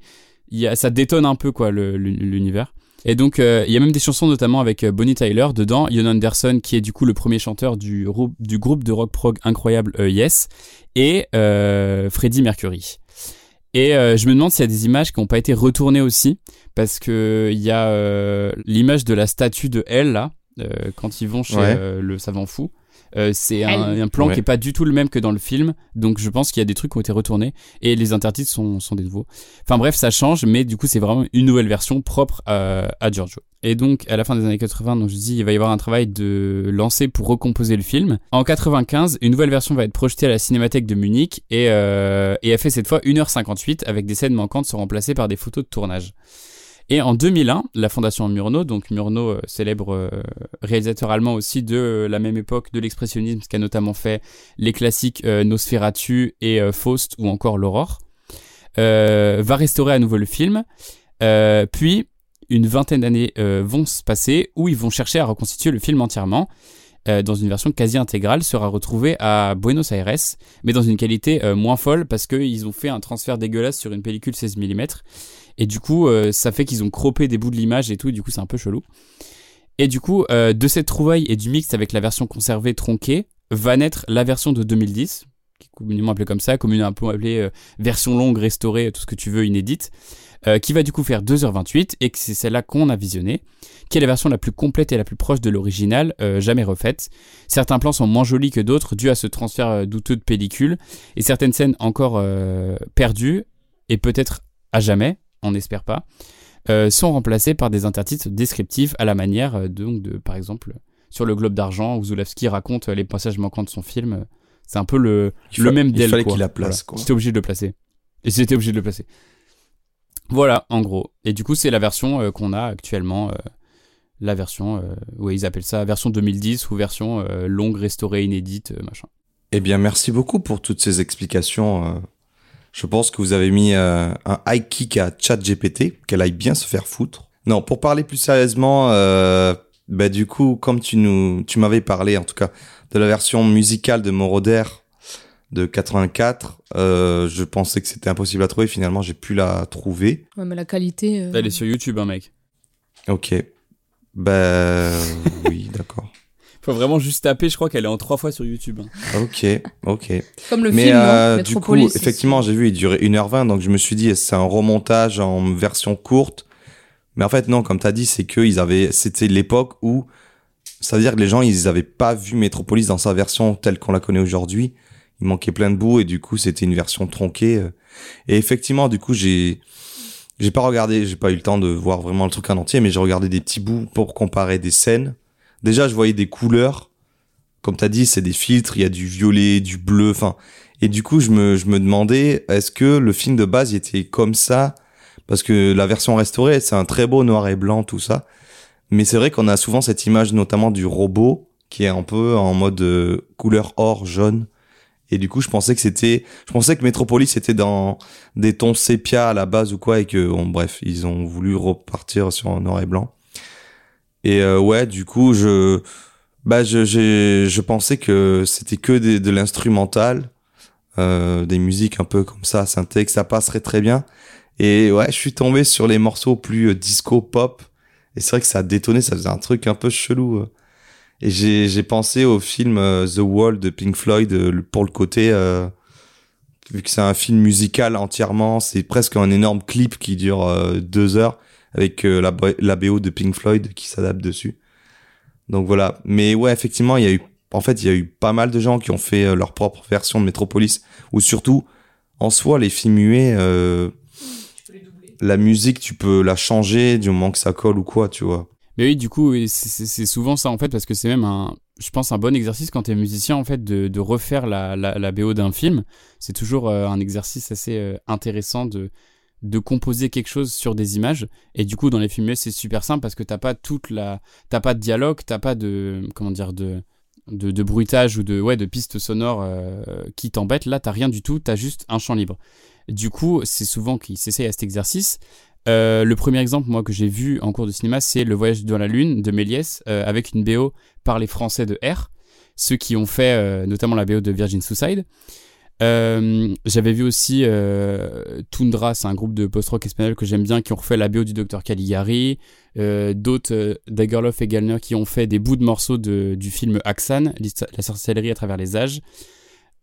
Speaker 2: y a, ça détonne un peu, quoi, l'univers. Et donc, euh, il y a même des chansons, notamment avec euh, Bonnie Tyler dedans, Ian Anderson, qui est du coup le premier chanteur du, du groupe de rock prog incroyable euh, Yes, et Freddie Mercury. Et euh, je me demande s'il y a des images qui n'ont pas été retournées aussi, parce que il y a euh, l'image de la statue de elle là, euh, quand ils vont chez le savant fou. Euh, c'est un, plan qui est pas du tout le même que dans le film, donc je pense qu'il y a des trucs qui ont été retournés et les intertitres sont, sont des nouveaux. Enfin bref, ça change, mais du coup c'est vraiment une nouvelle version propre à, à Giorgio. Et donc à la fin des années 80, donc je dis il va y avoir un travail de lancer pour recomposer le film. En 95, une nouvelle version va être projetée à la Cinémathèque de Munich et, euh, et elle fait cette fois 1h58 avec des scènes manquantes sont remplacées par des photos de tournage. Et en 2001, la fondation Murnau, donc Murnau, euh, célèbre euh, réalisateur allemand aussi de la même époque de l'expressionnisme, qui a notamment fait les classiques euh, Nosferatu et Faust ou encore L'Aurore, va restaurer à nouveau le film. puis, une vingtaine d'années vont se passer où ils vont chercher à reconstituer le film entièrement. dans une version quasi intégrale, sera retrouvé à Buenos Aires, mais dans une qualité moins folle parce qu'ils ont fait un transfert dégueulasse sur une pellicule 16 mm et du coup, euh, ça fait qu'ils ont croppé des bouts de l'image et tout, et du coup, c'est un peu chelou. Et du coup, euh, de cette trouvaille et du mix avec la version conservée tronquée, va naître la version de 2010, qui est communément appelée comme ça, communément appelée euh, version longue, restaurée, tout ce que tu veux, inédite, qui va du coup faire 2h28, et que c'est celle-là qu'on a visionnée, qui est la version la plus complète et la plus proche de l'original, jamais refaite. Certains plans sont moins jolis que d'autres, dû à ce transfert douteux de pellicule, et certaines scènes encore perdues, et peut-être à jamais, on n'espère pas, euh, sont remplacés par des intertitres descriptifs à la manière euh, de, donc de par exemple, sur le globe d'argent où Zulawski raconte euh, les passages manquants de son film. C'est un peu le, le même
Speaker 1: del. Il fallait qu'il la place.
Speaker 2: J'étais obligé de le placer. Et j'étais obligé de le placer. Voilà, en gros. Et du coup, c'est la version qu'on a actuellement. la version, où ils appellent ça version 2010 ou version longue, restaurée, inédite, machin.
Speaker 1: Eh bien, merci beaucoup pour toutes ces explications je pense que vous avez mis euh, un high kick à ChatGPT, qu'elle aille bien se faire foutre. Non, pour parler plus sérieusement, euh, bah, du coup, comme tu nous, tu m'avais parlé en tout cas de la version musicale de Moroder de 84, euh, je pensais que c'était impossible à trouver. Finalement, j'ai pu la trouver.
Speaker 3: Ouais, mais la qualité.
Speaker 2: Elle est sur YouTube, hein, mec.
Speaker 1: Ok. Ben oui, d'accord.
Speaker 2: Faut vraiment juste taper, je crois qu'elle est en trois fois sur YouTube. Hein.
Speaker 1: Ok, ok.
Speaker 3: Comme le
Speaker 1: Mais
Speaker 3: film,
Speaker 1: euh, du coup, effectivement, j'ai vu, il durait 1h20, donc je me suis dit, c'est un remontage en version courte. Mais en fait, non, comme tu as dit, c'est que ils avaient, c'était l'époque où, ça veut dire que les gens, ils avaient pas vu Metropolis dans sa version telle qu'on la connaît aujourd'hui. Il manquait plein de bouts et du coup, c'était une version tronquée. Et effectivement, du coup, j'ai, j'ai pas regardé, j'ai pas eu le temps de voir vraiment le truc en entier, mais j'ai regardé des petits bouts pour comparer des scènes déjà je voyais des couleurs. Comme tu as dit c'est des filtres il y a du violet du bleu enfin. Et du coup je me je me demandais est-ce que le film de base il était comme ça? Parce que la version restaurée c'est un très beau noir et blanc tout ça. Mais c'est vrai qu'on a souvent cette image notamment du robot qui est un peu en mode euh, couleur or jaune. Et du coup je pensais que c'était je pensais que Metropolis était dans des tons sépia à la base ou quoi et que bon, bref ils ont voulu repartir sur un noir et blanc Et euh, ouais, du coup, je, bah, je, je pensais que c'était que des- de l'instrumental, euh, des musiques un peu comme ça, synthé, que ça passerait très bien. Et ouais, je suis tombé sur les morceaux plus euh, disco pop. Et c'est vrai que ça a détonné, ça faisait un truc un peu chelou. euh. Et j'ai, pensé au film euh, The Wall de Pink Floyd pour le côté, euh, vu que c'est un film musical entièrement, c'est presque un énorme clip qui dure deux heures avec euh, la, la BO de Pink Floyd qui s'adapte dessus. Donc voilà. Mais ouais, effectivement, il y a eu, en fait, il y a eu pas mal de gens qui ont fait euh, leur propre version de Metropolis, ou surtout, en soi, les films muets, euh, la musique, tu peux la changer du moment que ça colle ou quoi, tu vois.
Speaker 2: Mais oui, du coup, c'est- souvent ça en fait, parce que c'est même un, je pense, un bon exercice quand t'es musicien en fait de, refaire la, la, la BO d'un film. C'est toujours euh, un exercice assez intéressant de, de composer quelque chose sur des images. Et du coup, dans les films c'est super simple parce que t'as pas toute la, t'as pas de dialogue, t'as pas de, comment dire, de, de, bruitage ou de, ouais, de pistes sonores euh, qui t'embêtent. Là, t'as rien du tout, t'as juste un champ libre. Du coup, c'est souvent qu'ils s'essayent à cet exercice. Euh, le premier exemple, moi, que j'ai vu en cours de cinéma, c'est Le Voyage dans la Lune de Méliès, euh, avec une BO par les Français de R, ceux qui ont fait notamment la BO de Virgin Suicide. Euh, J'avais vu aussi euh, Tundra, c'est un groupe de post-rock espagnol que j'aime bien, qui ont refait la BO du Dr Caligari. Euh, D'autres, Dagerloff et Gallner, qui ont fait des bouts de morceaux de, du film Axan, la sorcellerie à travers les âges.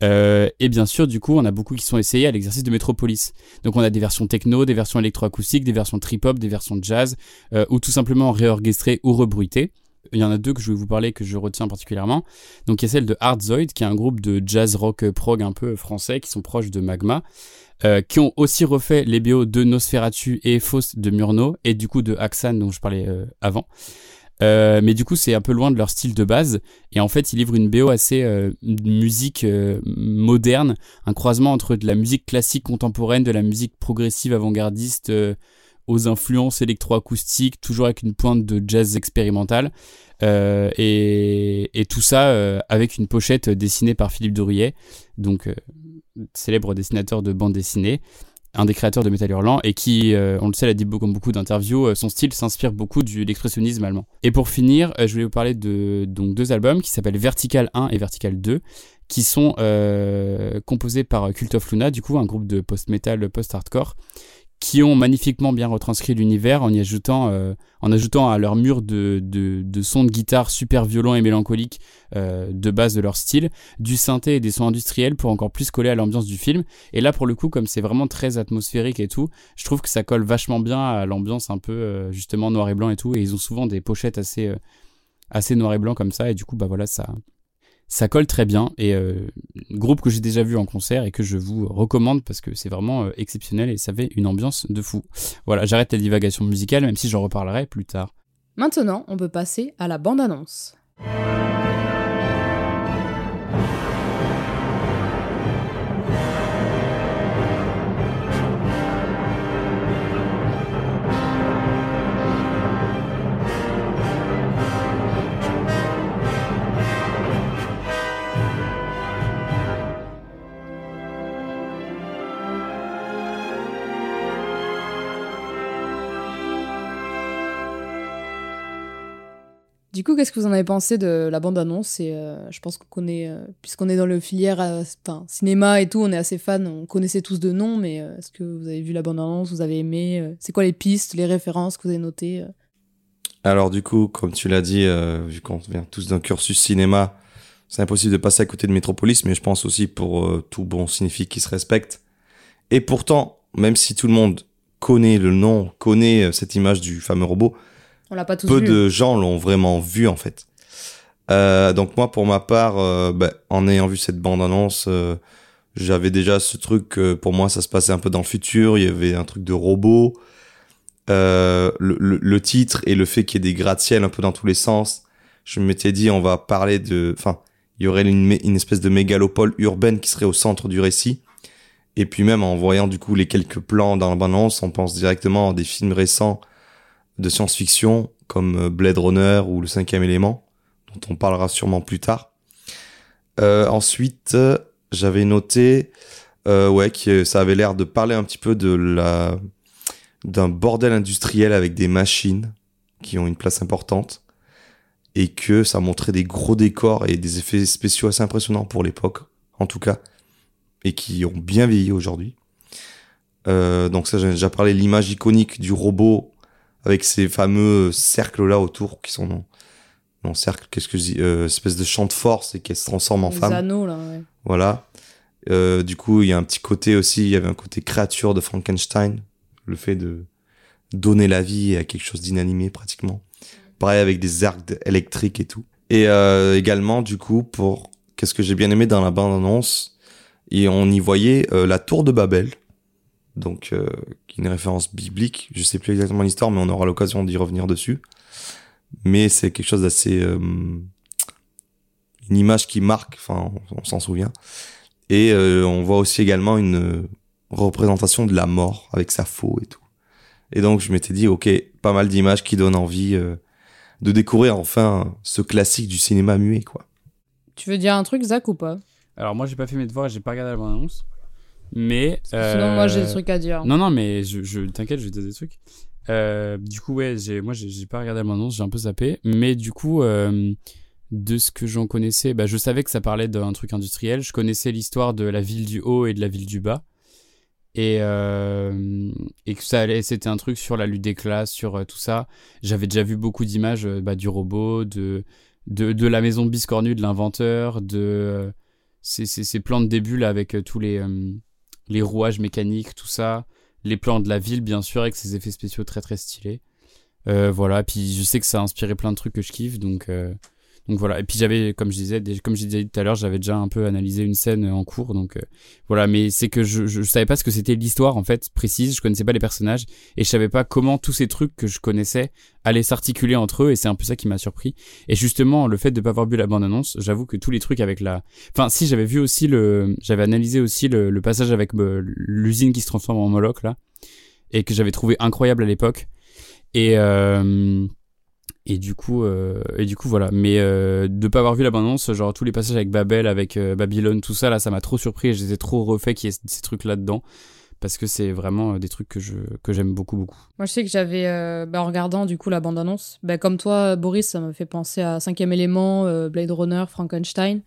Speaker 2: Et bien sûr, du coup, on a beaucoup qui sont essayés à l'exercice de Metropolis. Donc, on a des versions techno, des versions électroacoustiques, des versions trip-hop, des versions jazz, ou tout simplement réorchestrées ou rebruitées. Il y en a deux que je vais vous parler que je retiens particulièrement. Donc, il y a celle de Hardzoid, qui est un groupe de jazz rock prog un peu français, qui sont proches de Magma, euh, qui ont aussi refait les BO de Nosferatu et Faust de Murnau, et du coup de Axan, dont je parlais euh, avant. Euh, mais du coup, c'est un peu loin de leur style de base. Et en fait, ils livrent une BO assez euh, musique moderne, un croisement entre de la musique classique contemporaine, de la musique progressive avant-gardiste aux influences électroacoustiques, toujours avec une pointe de jazz expérimental. Euh, et, tout ça euh, avec une pochette dessinée par Philippe Drouillet, donc euh, célèbre dessinateur de bande dessinée un des créateurs de Metal Hurlant et qui, on le sait, l'a dit beaucoup, beaucoup d'interviews, son style s'inspire beaucoup de l'expressionnisme allemand. Et pour finir, je voulais vous parler de donc deux albums qui s'appellent Vertical 1 et Vertical 2, qui sont composés par Cult of Luna, du coup un groupe de post-metal, post-hardcore, qui ont magnifiquement bien retranscrit l'univers en y ajoutant, euh, à leur mur de, sons de guitare super violents et mélancoliques euh, de base de leur style, du synthé et des sons industriels pour encore plus coller à l'ambiance du film. Et là, pour le coup, comme c'est vraiment très atmosphérique et tout, je trouve que ça colle vachement bien à l'ambiance un peu euh, justement noir et blanc et tout. Et ils ont souvent des pochettes assez, assez noir et blanc comme ça. Et du coup, bah voilà, ça, ça colle très bien. Et euh, groupe que j'ai déjà vu en concert et que je vous recommande parce que c'est vraiment euh, exceptionnel et ça fait une ambiance de fou. Voilà, j'arrête la divagation musicale, même si j'en reparlerai plus tard.
Speaker 3: Maintenant, on peut passer à la bande-annonce. Du coup, qu'est-ce que vous en avez pensé de la bande-annonce euh, je pense qu'on connaît, euh, puisqu'on est dans le filière euh, cinéma et tout, on est assez fan, on connaissait tous de nom, mais est-ce que vous avez vu la bande-annonce, vous avez aimé C'est quoi les pistes, les références que vous avez notées
Speaker 1: Alors du coup, comme tu l'as dit, vu qu'on vient tous d'un cursus cinéma, c'est impossible de passer à côté de Metropolis, mais je pense aussi pour tout bon cinéphile qui se respecte. Et pourtant, même si tout le monde connaît le nom, connaît cette image du fameux robot,
Speaker 3: On l'a pas tous
Speaker 1: peu
Speaker 3: vu.
Speaker 1: de gens l'ont vraiment vu en fait. Euh, donc moi, pour ma part, euh, bah, en ayant vu cette bande-annonce, euh, j'avais déjà ce truc, que pour moi, ça se passait un peu dans le futur, il y avait un truc de robot. Euh, le, le- le titre et le fait qu'il y ait des gratte-ciel un peu dans tous les sens, je m'étais dit, on va parler de... Enfin, il y aurait une, une espèce de mégalopole urbaine qui serait au centre du récit. Et puis même en voyant du coup les quelques plans dans la bande-annonce, on pense directement à des films récents de science-fiction comme euh, Blade Runner ou Le Cinquième Élément, dont on parlera sûrement plus tard. Euh, ensuite, euh, j'avais noté, ouais, que ça avait l'air de parler un petit peu de la d'un bordel industriel avec des machines qui ont une place importante. et que ça montrait des gros décors et des effets spéciaux assez impressionnants pour l'époque, en tout cas, et qui ont bien vieilli aujourd'hui. Donc ça, j'ai déjà parlé, l'image iconique du robot avec ces fameux cercles là autour qui sont non cercle, qu'est-ce que je dis, euh, espèce de champ de force et qui se transforme en
Speaker 3: Les
Speaker 1: femme.
Speaker 3: anneaux, là, ouais.
Speaker 1: Voilà. Euh, du coup, il y a un petit côté aussi, il y avait un côté créature de Frankenstein, le fait de donner la vie à quelque chose d'inanimé pratiquement. Pareil avec des arcs électriques et tout. Et euh, également, du coup, pour qu'est-ce que j'ai bien aimé dans la bande-annonce, et on y voyait euh, la tour de Babel, donc euh, une référence biblique. Je sais plus exactement l'histoire, mais on aura l'occasion d'y revenir dessus. Mais c'est quelque chose d'assez euh, une image qui marque, enfin, on, on s'en souvient. Et euh, on voit aussi également une euh, représentation de la mort avec sa faux et tout. Et donc je m'étais dit, ok, pas mal d'images qui donnent envie euh, de découvrir enfin ce classique du cinéma muet, quoi.
Speaker 3: Tu veux dire un truc, Zach, ou pas?
Speaker 2: Alors moi j'ai pas fait mes devoirs et j'ai pas regardé la bande-annonce. Mais...
Speaker 3: Sinon, moi, j'ai
Speaker 2: euh,
Speaker 3: des trucs à dire.
Speaker 2: Non, non, mais je, je t'inquiète, je vais te dire des trucs. Euh, du coup, ouais, j'ai, moi, j'ai, pas regardé la bande-annonce, j'ai un peu zappé. Mais du coup, euh, de ce que j'en connaissais, bah, je savais que ça parlait d'un truc industriel. Je connaissais l'histoire de la ville du haut et de la ville du bas. Et, euh, et que ça allait, c'était un truc sur la lutte des classes, sur euh, tout ça. J'avais déjà vu beaucoup d'images euh, bah, du robot, de, de, de la maison biscornue de l'inventeur, de euh, ces, plans de début là avec euh, tous les, euh, les rouages mécaniques, tout ça les plans de la ville, bien sûr, avec ses effets spéciaux très très stylés. Euh, voilà, puis je sais que ça a inspiré plein de trucs que je kiffe, donc, euh, donc voilà. Et puis j'avais, comme je disais, comme j'ai dit tout à l'heure, j'avais déjà un peu analysé une scène en cours, donc euh, voilà. Mais c'est que je, je, je savais pas ce que c'était l'histoire en fait précise, je connaissais pas les personnages et je savais pas comment tous ces trucs que je connaissais allaient s'articuler entre eux, et c'est un peu ça qui m'a surpris. Et justement, le fait de pas avoir vu la bande annonce, j'avoue que tous les trucs avec la, enfin si j'avais vu aussi le, j'avais analysé aussi le, passage avec euh, l'usine qui se transforme en Moloch là et que j'avais trouvé incroyable à l'époque. Et euh, et du coup euh, et du coup voilà. Mais euh, de pas avoir vu l'abondance, genre tous les passages avec Babel, avec euh, Babylone, tout ça là, ça m'a trop surpris. et J'étais trop refait qu'il y ait ces trucs là dedans parce que c'est vraiment euh, des trucs que je que j'aime beaucoup beaucoup.
Speaker 3: Moi, je sais que j'avais, bah, en regardant du coup la bande-annonce, bah, comme toi, Boris, ça me fait penser à Cinquième élément, Blade Runner, Frankenstein,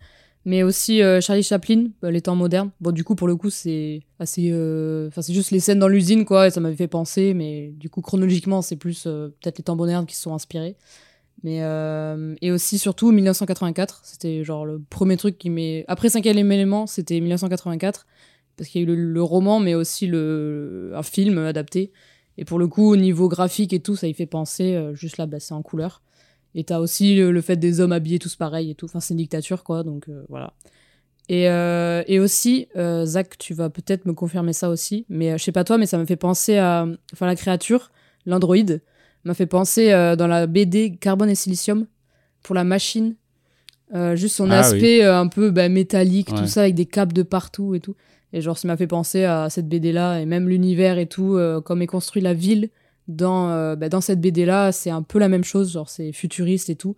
Speaker 3: mais aussi euh, Charlie Chaplin, bah, les temps modernes. Bon, du coup, pour le coup, c'est assez. euh, Enfin, c'est juste les scènes dans l'usine, quoi, et ça m'avait fait penser, mais du coup, chronologiquement, c'est plus euh, peut-être les temps modernes qui se sont inspirés. Mais et aussi surtout 1984, c'était genre le premier truc qui m'est après cinquième élément, c'était 1984 parce qu'il y a eu le, roman mais aussi le un film adapté et pour le coup au niveau graphique et tout ça y fait penser juste là bah, c'est en couleur et t'as aussi le, le fait des hommes habillés tous pareils et tout enfin c'est une dictature quoi donc euh, voilà et, euh, et aussi euh, Zach tu vas peut-être me confirmer ça aussi mais euh, je sais pas toi mais ça me fait penser à enfin la créature l'androïde m'a fait penser dans la BD Carbone et Silicium pour la machine. Juste son
Speaker 2: Ah
Speaker 3: aspect un peu bah, métallique,
Speaker 2: Ouais.
Speaker 3: tout ça, avec des capes de partout et tout. Et genre, ça m'a fait penser à cette BD-là, et même l'univers et tout, comme est construit la ville dans, euh, bah, dans cette BD-là, c'est un peu la même chose, genre c'est futuriste et tout.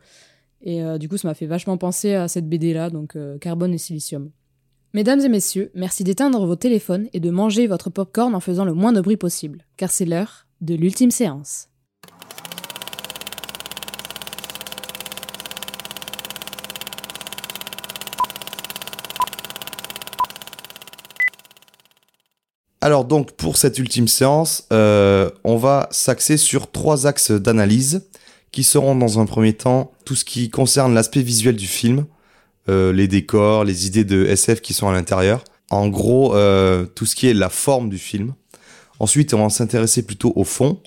Speaker 3: Et euh, du coup, ça m'a fait vachement penser à cette BD-là, donc euh, Carbone et Silicium. Mesdames et messieurs, merci d'éteindre vos téléphones et de manger votre popcorn en faisant le moins de bruit possible, car c'est l'heure de l'ultime séance.
Speaker 1: Alors donc pour cette ultime séance, euh, on va s'axer sur trois axes d'analyse qui seront dans un premier temps tout ce qui concerne l'aspect visuel du film, euh, les décors, les idées de SF qui sont à l'intérieur. En gros, euh, tout ce qui est la forme du film. Ensuite, on va s'intéresser plutôt au fond,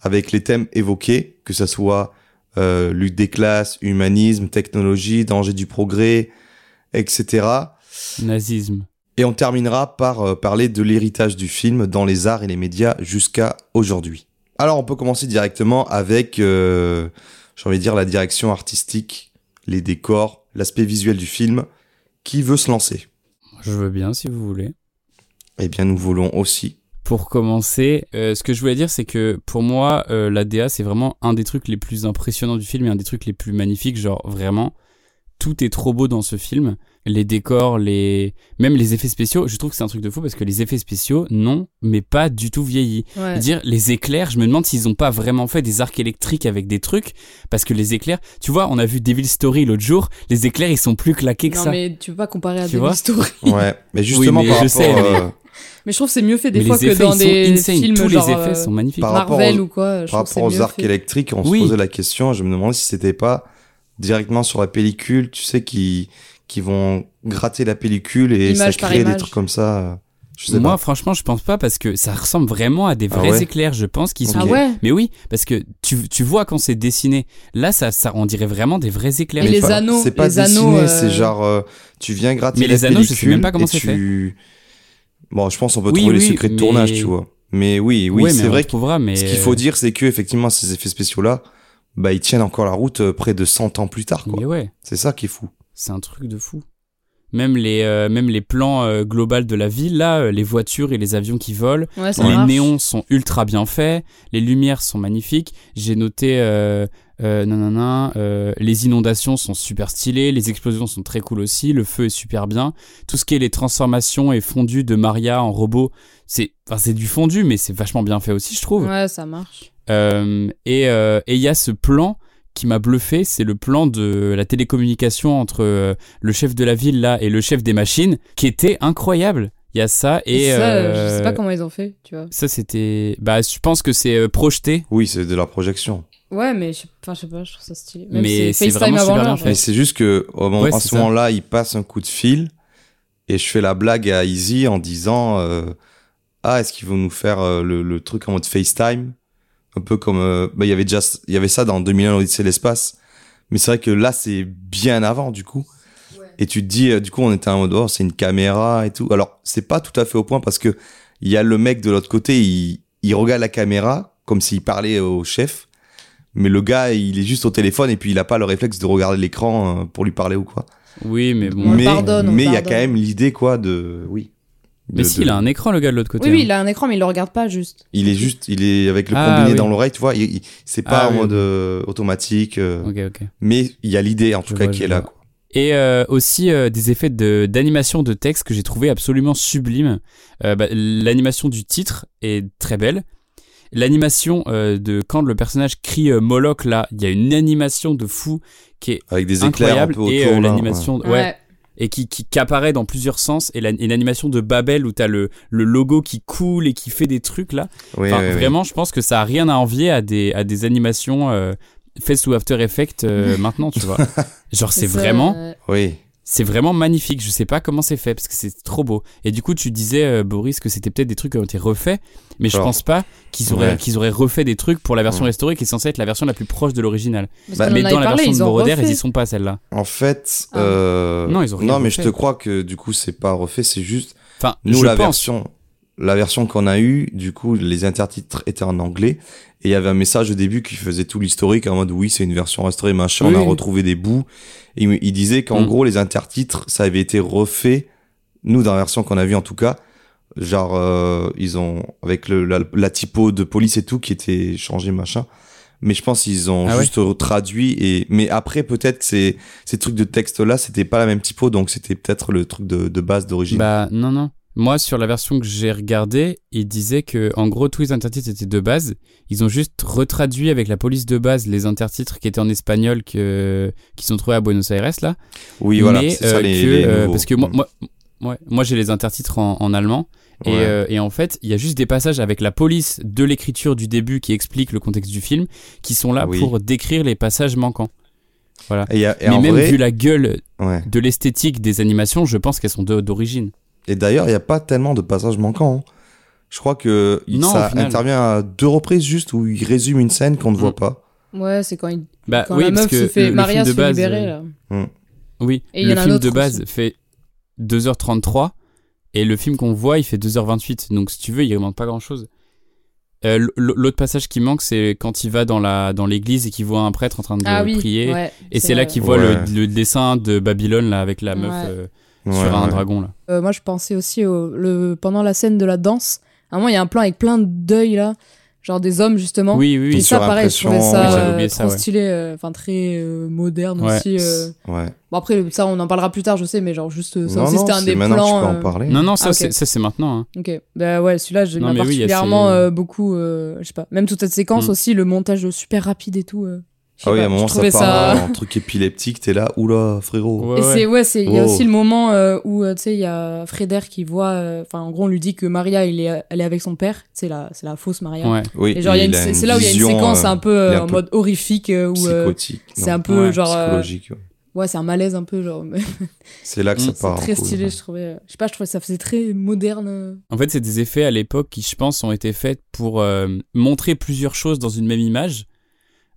Speaker 1: avec les thèmes évoqués, que ce soit euh, lutte des classes, humanisme, technologie, danger du progrès, etc.
Speaker 2: Nazisme.
Speaker 1: Et on terminera par euh, parler de l'héritage du film dans les arts et les médias jusqu'à aujourd'hui. Alors on peut commencer directement avec, euh, j'ai envie de dire, la direction artistique, les décors, l'aspect visuel du film. Qui veut se lancer?
Speaker 2: Je veux bien si vous voulez.
Speaker 1: Eh bien nous voulons aussi.
Speaker 2: Pour commencer, euh, ce que je voulais dire, c'est que pour moi, euh, la DA, c'est vraiment un des trucs les plus impressionnants du film et un des trucs les plus magnifiques. Genre, vraiment, tout est trop beau dans ce film. Les décors, les même les effets spéciaux, je trouve que c'est un truc de fou parce que les effets spéciaux, non, mais pas du tout vieilli.
Speaker 3: Ouais.
Speaker 2: Dire les éclairs, je me demande s'ils ont pas vraiment fait des arcs électriques avec des trucs parce que les éclairs, tu vois, on a vu Devil Story l'autre jour, les éclairs ils sont plus claqués que
Speaker 3: Non,
Speaker 2: ça.
Speaker 3: mais tu peux pas comparer à
Speaker 2: Tu
Speaker 3: des
Speaker 2: vois
Speaker 3: Story.
Speaker 1: Ouais, mais justement
Speaker 2: mais
Speaker 1: par
Speaker 2: je
Speaker 1: rapport,
Speaker 2: sais, mais-
Speaker 1: euh,
Speaker 3: Mais je trouve que c'est mieux fait des
Speaker 2: Mais
Speaker 3: fois
Speaker 2: les
Speaker 3: que dans
Speaker 2: ils
Speaker 3: des
Speaker 2: sont insane,
Speaker 3: films
Speaker 2: tous
Speaker 3: genre
Speaker 2: les effets
Speaker 3: euh,
Speaker 2: sont magnifiques.
Speaker 1: par rapport
Speaker 3: Marvel
Speaker 1: aux-
Speaker 3: ou quoi. Je
Speaker 1: par rapport aux arcs
Speaker 3: fait.
Speaker 1: électriques, on
Speaker 2: Oui.
Speaker 1: se posait la question, je me demandais si c'était pas directement sur la pellicule, tu sais, qui, qui vont gratter la pellicule et
Speaker 3: Image
Speaker 1: ça crée des trucs comme ça. Je sais
Speaker 2: Moi,
Speaker 1: pas.
Speaker 2: franchement, je pense pas parce que ça ressemble vraiment à des
Speaker 1: Ah
Speaker 2: vrais
Speaker 1: ouais
Speaker 2: éclairs. Je pense qu'ils sont.
Speaker 3: Ah ouais
Speaker 2: Mais oui, parce que tu, tu vois quand c'est dessiné. Là, ça, ça, on dirait vraiment des vrais éclairs.
Speaker 3: Et
Speaker 1: Mais
Speaker 3: les
Speaker 1: pas-
Speaker 3: anneaux,
Speaker 1: C'est pas
Speaker 3: les anneaux,
Speaker 1: dessiné,
Speaker 3: euh,
Speaker 1: c'est genre, euh, tu viens gratter
Speaker 2: Mais
Speaker 1: la
Speaker 2: les anneaux, je sais
Speaker 1: pellicule
Speaker 2: même pas comment c'est
Speaker 1: tu... Bon, je pense qu'on peut
Speaker 2: Oui,
Speaker 1: trouver les secrets de tournage, tu vois. Mais oui, oui,
Speaker 2: Ouais,
Speaker 1: c'est
Speaker 2: on
Speaker 1: vrai que
Speaker 2: trouvera, mais
Speaker 1: ce qu'il faut dire, c'est que effectivement, ces effets spéciaux-là, bah, ils tiennent encore la route euh, près de 100 ans plus tard, quoi.
Speaker 2: Mais ouais,
Speaker 1: C'est ça qui est fou.
Speaker 2: C'est un truc de fou. Même les, euh, même les plans euh, globaux de la ville, là, euh, les voitures et les avions qui volent,
Speaker 3: Ouais,
Speaker 2: les
Speaker 3: marche.
Speaker 2: néons sont ultra bien faits, les lumières sont magnifiques. J'ai noté, nanana, les inondations sont super stylées, les explosions sont très cool aussi, le feu est super bien. Tout ce qui est les transformations et fondus de Maria en robot, c'est, enfin, du fondu, mais c'est vachement bien fait aussi, je trouve.
Speaker 3: Ouais, ça marche.
Speaker 2: Et et il y a ce plan qui m'a bluffé, c'est le plan de la télécommunication entre euh, le chef de la ville là et le chef des machines, qui était incroyable. Il y a ça et,
Speaker 3: Et, ça,
Speaker 2: euh,
Speaker 3: je sais pas comment ils ont fait, tu vois.
Speaker 2: ça c'était, bah je pense que c'est euh, projeté,
Speaker 1: Oui, c'est de la projection.
Speaker 3: Ouais, mais je, enfin, je sais pas, je trouve ça stylé. Même
Speaker 2: Mais
Speaker 3: c'est
Speaker 2: vraiment super bien fait.
Speaker 1: C'est juste que au moment,
Speaker 2: Ouais,
Speaker 1: à ce moment-là, il passe un coup de fil et je fais la blague à Easy en disant euh, ah est-ce qu'ils vont nous faire euh, le, le truc en mode FaceTime? Un peu comme euh, bah il y avait déjà il y avait ça dans 2001 l'Odyssée de l'espace. Mais c'est vrai que là c'est bien avant du coup. Et tu te dis euh, du coup on était en mode oh c'est une caméra et tout. Alors c'est pas tout à fait au point parce que il y a le mec de l'autre côté il, il regarde la caméra comme s'il parlait au chef. Mais le gars il est juste au téléphone et puis il a pas le réflexe de regarder l'écran euh, pour lui parler ou quoi.
Speaker 2: Oui, mais bon.
Speaker 1: Mais
Speaker 3: pardonne, on
Speaker 1: mais il y a quand même l'idée quoi de oui
Speaker 2: Mais
Speaker 1: De-
Speaker 2: si,
Speaker 1: de-
Speaker 2: il a un écran le gars de l'autre côté.
Speaker 3: Oui, oui,
Speaker 2: hein.
Speaker 3: il a un écran, mais il le regarde pas juste.
Speaker 1: il est juste il est avec le
Speaker 2: Ah,
Speaker 1: combiné
Speaker 2: oui.
Speaker 1: dans l'oreille tu vois il, il- c'est pas
Speaker 2: Ah,
Speaker 1: en
Speaker 2: oui,
Speaker 1: mode euh, automatique euh,
Speaker 2: Ok, ok.
Speaker 1: mais il y a l'idée en tout
Speaker 2: Je
Speaker 1: cas
Speaker 2: vois,
Speaker 1: qui est là quoi.
Speaker 2: Et euh, aussi euh, des effets de d'animation de texte que j'ai trouvé absolument sublimes. Euh, bah, L'animation du titre est très belle. L'animation euh, de quand le personnage crie euh, Moloch là, il y a une animation de fou qui est
Speaker 1: avec des éclairs un
Speaker 2: incroyable
Speaker 1: peu autour
Speaker 2: et euh,
Speaker 1: là,
Speaker 2: l'animation ouais. Et qui, qui, qui apparaît dans plusieurs sens et la- l'animation de Babel où t'as le, le logo qui coule et qui fait des trucs là
Speaker 1: ouais. Oui,
Speaker 2: Enfin,
Speaker 1: oui, oui.
Speaker 2: vraiment je pense que ça a rien à envier à des, à des animations euh, faites sous After Effects euh, maintenant tu vois genre c'est vraiment
Speaker 3: euh,
Speaker 1: oui
Speaker 2: c'est vraiment magnifique. Je sais pas comment c'est fait parce que c'est trop beau. Et du coup, tu disais, euh, Boris, que c'était peut-être des trucs qui ont été refaits, mais je pense pas qu'ils auraient,
Speaker 1: Ouais.
Speaker 2: qu'ils auraient refait des trucs pour la version
Speaker 1: Ouais.
Speaker 2: restaurée qui est censée être la version la plus proche de l'original.
Speaker 1: Bah,
Speaker 2: mais dans la
Speaker 3: parlé,
Speaker 2: version
Speaker 3: ils
Speaker 2: de
Speaker 3: refait.
Speaker 2: ils y sont pas celle-là.
Speaker 1: en fait
Speaker 3: Ah.
Speaker 1: euh,
Speaker 2: Non, ils ont rien
Speaker 1: non mais je te crois que du coup c'est pas refait c'est juste
Speaker 2: Enfin,
Speaker 1: nous
Speaker 2: je
Speaker 1: la
Speaker 2: pense.
Speaker 1: version la version qu'on a eue du coup les intertitres étaient en anglais. Et il y avait un message au début qui faisait tout l'historique en mode oui c'est une version restaurée machin on a retrouvé des bouts. Et il, disait qu'en
Speaker 2: Mm.
Speaker 1: gros les intertitres ça avait été refait nous dans la version qu'on a vue en tout cas. Genre euh, ils ont avec le, la, la typo de police et tout qui était changé machin. Mais je pense qu'ils ont
Speaker 2: Ah ouais.
Speaker 1: juste traduit et mais après peut-être que ces ces trucs de texte là c'était pas la même typo donc c'était peut-être le truc de, de base d'origine.
Speaker 2: Bah, non, non. Moi, sur la version que j'ai regardée, il disait que, en gros, tous les intertitres étaient de base. Ils ont juste retraduit avec la police de base les intertitres qui étaient en espagnol que, qui sont trouvés à Buenos Aires, là.
Speaker 1: oui voilà
Speaker 2: mais
Speaker 1: ça
Speaker 2: euh,
Speaker 1: les,
Speaker 2: que,
Speaker 1: les
Speaker 2: euh, parce que moi, moi, ouais, moi j'ai les intertitres en, en allemand et, euh, et en fait il y a juste des passages avec la police de l'écriture du début qui expliquent le contexte du film qui sont là
Speaker 1: Oui.
Speaker 2: pour décrire les passages manquants.
Speaker 1: Et, a- et
Speaker 2: Mais même
Speaker 1: vrai,
Speaker 2: vu la gueule
Speaker 1: ouais.
Speaker 2: de l'esthétique des animations, je pense qu'elles sont d'origine.
Speaker 1: Et d'ailleurs, il n'y a pas tellement de passages manquants. hein. Je crois que
Speaker 2: Non,
Speaker 1: ça intervient à deux reprises juste où il résume une scène qu'on ne voit
Speaker 2: Mm.
Speaker 1: pas.
Speaker 3: Ouais, c'est quand, il...
Speaker 2: Bah
Speaker 3: quand
Speaker 2: oui,
Speaker 3: la
Speaker 2: parce
Speaker 3: meuf
Speaker 2: que
Speaker 3: se fait.
Speaker 2: le
Speaker 3: Maria
Speaker 2: film
Speaker 3: se
Speaker 2: de
Speaker 3: fait
Speaker 2: base,
Speaker 3: libérer,
Speaker 2: euh,
Speaker 3: là.
Speaker 2: Oui,
Speaker 3: Et il y
Speaker 2: le
Speaker 3: en a un
Speaker 2: film de base
Speaker 3: aussi.
Speaker 2: fait 2h33 et le film qu'on voit il fait 2h28. Donc si tu veux, il ne manque pas grand chose. L'autre passage qui manque, c'est quand il va dans la dans l'église et qu'il voit un prêtre en train de
Speaker 3: Ah oui,
Speaker 2: prier.
Speaker 3: ouais,
Speaker 2: Et c'est là qu'il voit
Speaker 1: Ouais.
Speaker 2: le, le dessin de Babylone là avec la meuf
Speaker 3: Ouais.
Speaker 2: euh,
Speaker 1: Ouais,
Speaker 2: sur un
Speaker 1: ouais.
Speaker 2: dragon là.
Speaker 3: Euh, moi, je pensais aussi au, le, pendant la scène de la danse. À un moment, il y a un plan avec plein de deuil là. genre des hommes justement.
Speaker 2: Oui, oui,
Speaker 3: Et
Speaker 2: oui.
Speaker 3: ça, pareil, je trouvais ça,
Speaker 2: Oui,
Speaker 3: euh,
Speaker 2: ça,
Speaker 3: trop
Speaker 2: ouais.
Speaker 3: stylé, euh, enfin très euh, moderne
Speaker 2: Ouais.
Speaker 3: aussi. euh.
Speaker 1: Ouais.
Speaker 3: Bon après, ça on en parlera plus tard, je sais, mais genre juste ça
Speaker 1: non,
Speaker 3: aussi
Speaker 1: non,
Speaker 3: c'était un des plans.
Speaker 1: je peux en parler.
Speaker 2: Non, non, ça,
Speaker 3: Ah,
Speaker 2: c'est maintenant. hein.
Speaker 3: Ok, bah ouais, celui-là, j'aime
Speaker 2: oui,
Speaker 3: particulièrement
Speaker 2: ces-
Speaker 3: euh, beaucoup, euh, je sais pas, même toute cette séquence
Speaker 2: Mm.
Speaker 3: aussi, le montage super rapide et tout.
Speaker 1: Ah oui,
Speaker 3: pas,
Speaker 1: à un moment, ça part en truc épileptique, t'es là, oula, frérot.
Speaker 2: Ouais,
Speaker 3: Et
Speaker 2: ouais.
Speaker 3: c'est ouais, c'est il y a
Speaker 1: Oh.
Speaker 3: aussi le moment euh, où euh, tu sais il y a Freder qui voit, euh, enfin en gros on lui dit que Maria il est, elle est avec son père, c'est la, c'est la fausse Maria.
Speaker 2: Ouais.
Speaker 1: Oui,
Speaker 3: Et genre il y a une-
Speaker 1: il
Speaker 3: c'est c'est là où il y a une séquence
Speaker 1: euh,
Speaker 3: un peu
Speaker 1: un
Speaker 3: en
Speaker 1: peu
Speaker 3: mode horrifique où euh,
Speaker 1: psychotique.
Speaker 3: c'est un peu
Speaker 2: Ouais,
Speaker 3: genre
Speaker 1: psychologique. ouais.
Speaker 3: ouais c'est un malaise un peu genre
Speaker 1: C'est là que ça
Speaker 2: Mm,
Speaker 3: c'est
Speaker 1: part.
Speaker 3: très
Speaker 1: en couille,
Speaker 3: stylé je trouvais je sais pas je trouvais ça faisait très moderne.
Speaker 2: En fait, c'est des effets à l'époque qui, je pense, ont été faits pour euh, montrer plusieurs choses dans une même image,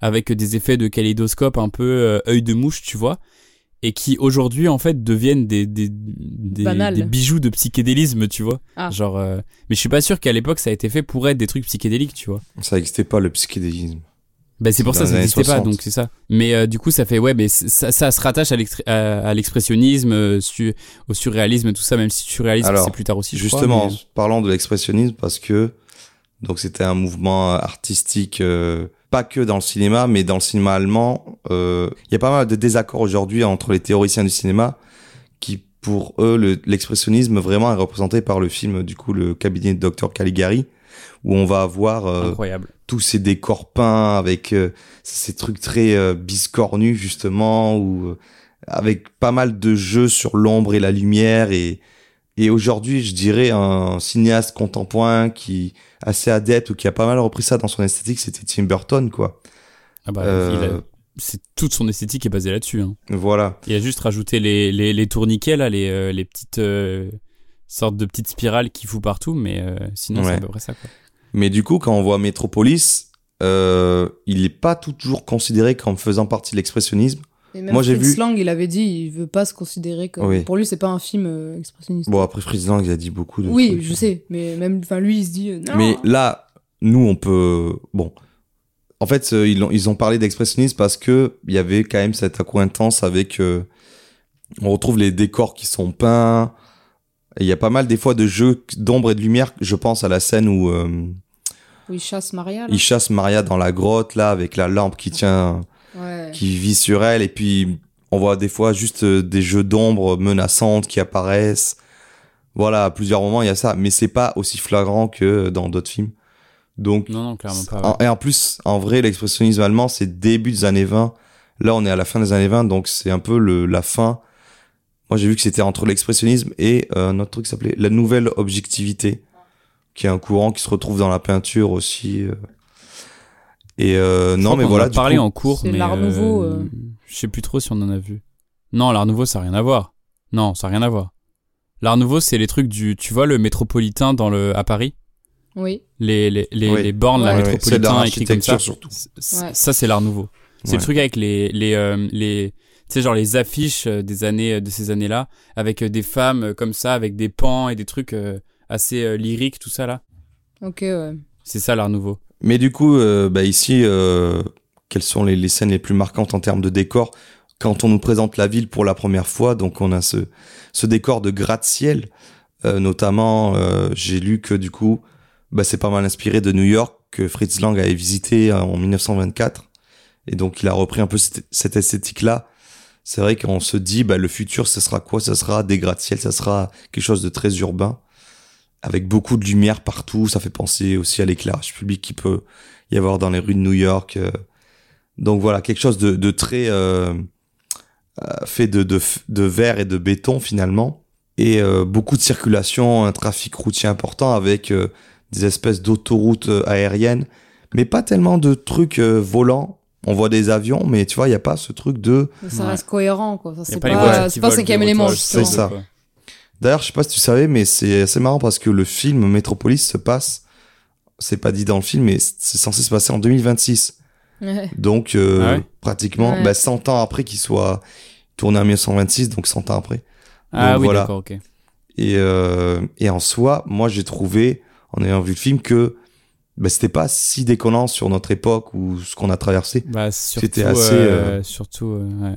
Speaker 2: avec des effets de kaléidoscope un peu euh, œil de mouche, tu vois, et qui aujourd'hui, en fait, deviennent des, des, des, bijoux de psychédélisme, tu vois.
Speaker 3: Ah.
Speaker 2: Genre, euh, mais je suis pas sûr qu'à l'époque, ça a été fait pour être des trucs psychédéliques, tu vois.
Speaker 1: Ça n'existait pas, le psychédélisme.
Speaker 2: Ben, c'est pour ça, ça n'existait pas,
Speaker 1: 60.
Speaker 2: donc c'est ça. Mais euh, du coup, ça fait, ouais, mais ça, ça se rattache à l'expressionnisme, euh, su- au surréalisme, tout ça, même si surréalisme, c'est plus tard aussi. je crois,
Speaker 1: Justement,
Speaker 2: mais-
Speaker 1: parlant de l'expressionnisme, parce que donc c'était un mouvement artistique, euh, pas que dans le cinéma, mais dans le cinéma allemand. euh, Il y a pas mal de désaccords aujourd'hui entre les théoriciens du cinéma, qui pour eux le- l'expressionnisme vraiment est représenté par le film du coup le cabinet de Dr Caligari, où on va avoir euh,
Speaker 2: incroyable.
Speaker 1: tous ces décors peints avec euh, ces trucs très euh, biscornus justement ou euh, avec pas mal de jeux sur l'ombre et la lumière et et aujourd'hui je dirais un cinéaste contemporain qui assez adepte ou qui a pas mal repris ça dans son esthétique c'était Tim Burton quoi
Speaker 2: Ah bah,
Speaker 1: Euh,
Speaker 2: a- c'est toute son esthétique est basée là-dessus. Hein.
Speaker 1: voilà
Speaker 2: Il a juste rajouté les, les, les tourniquets, là, les, euh, les petites euh, sortes de petites spirales qu'il fout partout, mais sinon c'est
Speaker 1: Ouais.
Speaker 2: à peu près ça. Quoi.
Speaker 1: mais du coup quand on voit Metropolis il est pas toujours considéré comme faisant partie de l'expressionnisme
Speaker 3: Et même
Speaker 1: Moi, j'ai vu-
Speaker 3: Lang, il avait dit il veut pas se considérer comme
Speaker 1: Oui.
Speaker 3: pour lui c'est pas un film euh, expressionniste.
Speaker 1: bon après Fritz Lang il a dit beaucoup de
Speaker 3: oui,
Speaker 1: trucs.
Speaker 3: je sais, mais même enfin lui il se dit euh, non.
Speaker 1: Mais là, nous, on peut. Bon. En fait, euh, ils ont, ils ont parlé d'expressionnisme parce que il y avait quand même cette accointance avec. on retrouve les décors qui sont peints. Il y a pas mal des fois de jeux d'ombre et de lumière. Je pense à la scène où
Speaker 3: où il chasse Maria. là.
Speaker 1: il chasse Maria dans la grotte là avec la lampe qui tient,
Speaker 3: Ouais.
Speaker 1: qui vit sur elle. Et puis on voit des fois juste euh, des jeux d'ombre menaçantes qui apparaissent. Voilà, à plusieurs moments il y a ça, mais c'est pas aussi flagrant que dans d'autres films. Donc
Speaker 2: Non, non, clairement pas. ouais.
Speaker 1: en- et en plus, en vrai, l'expressionnisme allemand, c'est début des années 20. Là, on est à la fin des années 20, donc c'est un peu le, la fin. Moi, j'ai vu que c'était entre l'expressionnisme et euh, un autre truc qui s'appelait la nouvelle objectivité, qui est un courant qui se retrouve dans la peinture aussi. euh. Et euh, non, mais
Speaker 2: en
Speaker 1: voilà.
Speaker 2: a
Speaker 1: du
Speaker 2: parlé
Speaker 1: coup-
Speaker 2: en cours,
Speaker 3: C'est
Speaker 2: mais
Speaker 3: l'Art
Speaker 2: euh,
Speaker 3: Nouveau, euh.
Speaker 2: Je sais plus trop si on en a vu. Non, l'art nouveau, ça n'a rien à voir. Non, ça n'a rien à voir. L'art nouveau, c'est les trucs du, tu vois, le métropolitain dans le à Paris,
Speaker 3: Oui.
Speaker 2: les les les,
Speaker 1: Oui.
Speaker 2: les bornes, la
Speaker 3: Ouais,
Speaker 1: de
Speaker 2: métropolitain écrit comme ça.
Speaker 1: surtout.
Speaker 3: Ouais.
Speaker 2: Ça, c'est l'art nouveau. C'est
Speaker 1: Ouais.
Speaker 2: le truc avec les les euh, les tu sais genre les affiches des années de ces années-là avec des femmes comme ça avec des pans et des trucs assez lyriques tout ça là.
Speaker 3: Ok, ouais.
Speaker 2: C'est ça l'art nouveau.
Speaker 1: Mais du coup, euh, bah ici, euh, quelles sont les, scènes les plus marquantes en termes de décor Quand on nous présente la ville pour la première fois, donc on a ce, décor de gratte-ciel. Euh, notamment, j'ai lu que du coup, bah, c'est pas mal inspiré de New York que Fritz Lang avait visité en 1924. Et donc, il a repris un peu cette, esthétique-là. C'est vrai qu'on se dit, bah, le futur, ce sera quoi? Ce sera des gratte-ciel, ça sera quelque chose de très urbain avec beaucoup de lumière partout. Ça fait penser aussi à l'éclairage public qui peut y avoir dans les rues de New York. euh. Donc voilà, quelque chose de, de très euh, euh, fait de, de, de verre et de béton finalement. Et euh, beaucoup de circulation, un trafic routier important avec euh, des espèces d'autoroutes euh, aériennes, mais pas tellement de trucs euh, volants. On voit des avions, mais tu vois, il n'y a pas ce truc de...
Speaker 3: Ça
Speaker 2: Ouais.
Speaker 3: reste cohérent, quoi. C'est
Speaker 2: pas les
Speaker 3: pas, pas
Speaker 2: volent
Speaker 3: cinquième élément.
Speaker 1: C'est ça. D'ailleurs, je sais pas si tu savais, mais c'est assez marrant parce que le film Metropolis se passe, c'est pas dit dans le film, mais c'est censé se passer en 2026.
Speaker 3: Ouais.
Speaker 1: Donc, euh,
Speaker 2: Ah ouais
Speaker 1: pratiquement
Speaker 3: Ouais.
Speaker 1: bah, 100 ans après qu'il soit tourné en 1926, donc 100 ans après.
Speaker 2: Ah
Speaker 1: Donc
Speaker 2: oui,
Speaker 1: voilà.
Speaker 2: d'accord, ok.
Speaker 1: Et, euh, et en soi, moi, j'ai trouvé, en ayant vu le film, que bah, c'était pas si déconnant sur notre époque ou ce qu'on a traversé.
Speaker 2: Bah, surtout,
Speaker 1: C'était assez,
Speaker 2: euh,
Speaker 1: euh,
Speaker 2: surtout, euh, ouais.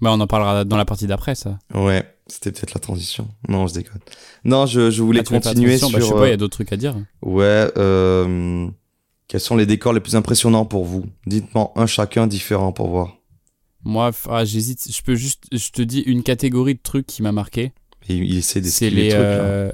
Speaker 2: Bah, on en parlera dans la partie d'après, ça.
Speaker 1: Ouais, c'était peut-être la transition. Non, je déconne. Non, je, je voulais
Speaker 2: Ah,
Speaker 1: continuer
Speaker 2: attention
Speaker 1: sur...
Speaker 2: Bah, je sais pas,
Speaker 1: euh,
Speaker 2: il y a d'autres trucs à dire.
Speaker 1: Ouais, euh, Quels sont les décors les plus impressionnants pour vous? Dites-moi un chacun différent pour voir.
Speaker 2: Moi, ah, j'hésite. Je peux juste, je te dis une catégorie de trucs qui m'a marqué.
Speaker 1: Et il essaie d'esquiver
Speaker 2: les.
Speaker 1: les trucs.
Speaker 2: euh,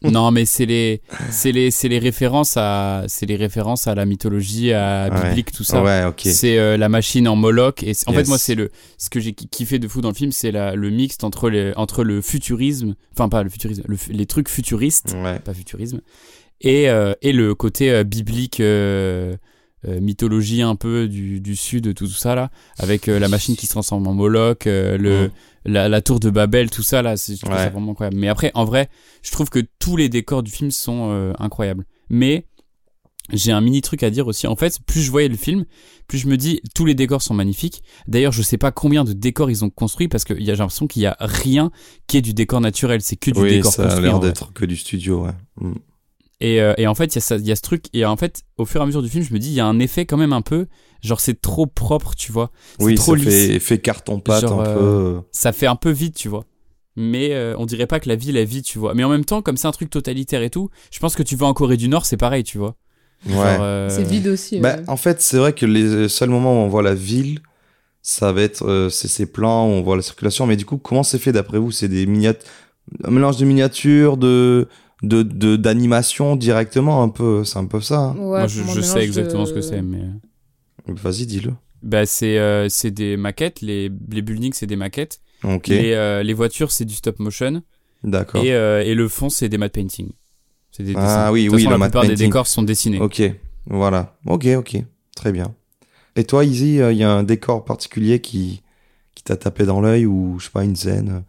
Speaker 2: non, mais c'est les, c'est les, c'est les références à, c'est les références à la mythologie, à
Speaker 1: Ouais.
Speaker 2: biblique, tout ça.
Speaker 1: Ouais.
Speaker 2: C'est euh, la machine en Moloch. Et en
Speaker 1: Yes.
Speaker 2: fait, moi, c'est le, ce que j'ai ki- kiffé de fou dans le film, c'est la- le mixte entre les, entre le futurisme, enfin pas le futurisme, le fu- les trucs futuristes,
Speaker 1: Ouais.
Speaker 2: pas futurisme, et, euh, et le côté euh, biblique, euh, mythologie un peu du, du sud, tout ça là, avec euh, la machine qui se transforme en Moloch, euh, le, la, la tour de Babel, tout ça là, c'est je trouve
Speaker 1: Ouais.
Speaker 2: ça vraiment incroyable. Mais après, en vrai, je trouve que tous les décors du film sont euh, incroyables. Mais j'ai un mini truc à dire aussi. En fait, plus je voyais le film, plus je me dis tous les décors sont magnifiques. D'ailleurs, je sais pas combien de décors ils ont construit parce que y a- j'ai l'impression qu'il y a rien qui est du décor naturel. C'est que du
Speaker 1: Oui,
Speaker 2: décor
Speaker 1: ça a
Speaker 2: construit.
Speaker 1: l'air d'être que du studio, ouais. Mm.
Speaker 2: Et, euh, et en fait, il y, a y ce truc. Et en fait, au fur et à mesure du film, je me dis, il y a un effet quand même un peu. Genre, c'est trop propre, tu vois. C'est
Speaker 1: Oui,
Speaker 2: trop
Speaker 1: ça
Speaker 2: lisse.
Speaker 1: fait, fait carton-pâte
Speaker 2: Genre,
Speaker 1: un
Speaker 2: euh. Ça fait un peu vide, tu vois. Mais euh, on dirait pas que la ville est vide, tu vois. Mais en même temps, comme c'est un truc totalitaire et tout, je pense que tu vas en Corée du Nord, c'est pareil, tu vois.
Speaker 1: Ouais.
Speaker 2: Euh,
Speaker 3: C'est vide aussi.
Speaker 1: Bah, en fait, c'est vrai que les seuls moments où on voit la ville, ça va être euh, c'est ces plans où on voit la circulation. Mais du coup, comment c'est fait d'après vous? C'est des miniatures, un mélange de miniatures, de de de- d'animation directement un peu. C'est un peu ça. hein.
Speaker 3: Ouais,
Speaker 2: Moi, je, sais exactement
Speaker 3: de-
Speaker 2: ce que c'est, mais.
Speaker 1: Vas-y, dis-le.
Speaker 2: Bah, c'est euh, c'est des maquettes. Les, les buildings, c'est des maquettes.
Speaker 1: Ok,
Speaker 2: Les, euh, les voitures, c'est du stop motion.
Speaker 1: d'accord.
Speaker 2: Et, euh, et le fond, c'est des matte painting. C'est des
Speaker 1: Ah
Speaker 2: dessins.
Speaker 1: oui,
Speaker 2: De toute
Speaker 1: oui,
Speaker 2: façon, la plupart des décors sont dessinés.
Speaker 1: Ok, voilà. Ok, ok, très bien. Et toi, Izzy, il y a un décor particulier qui qui t'a tapé dans l'œil ou je sais pas une scène euh,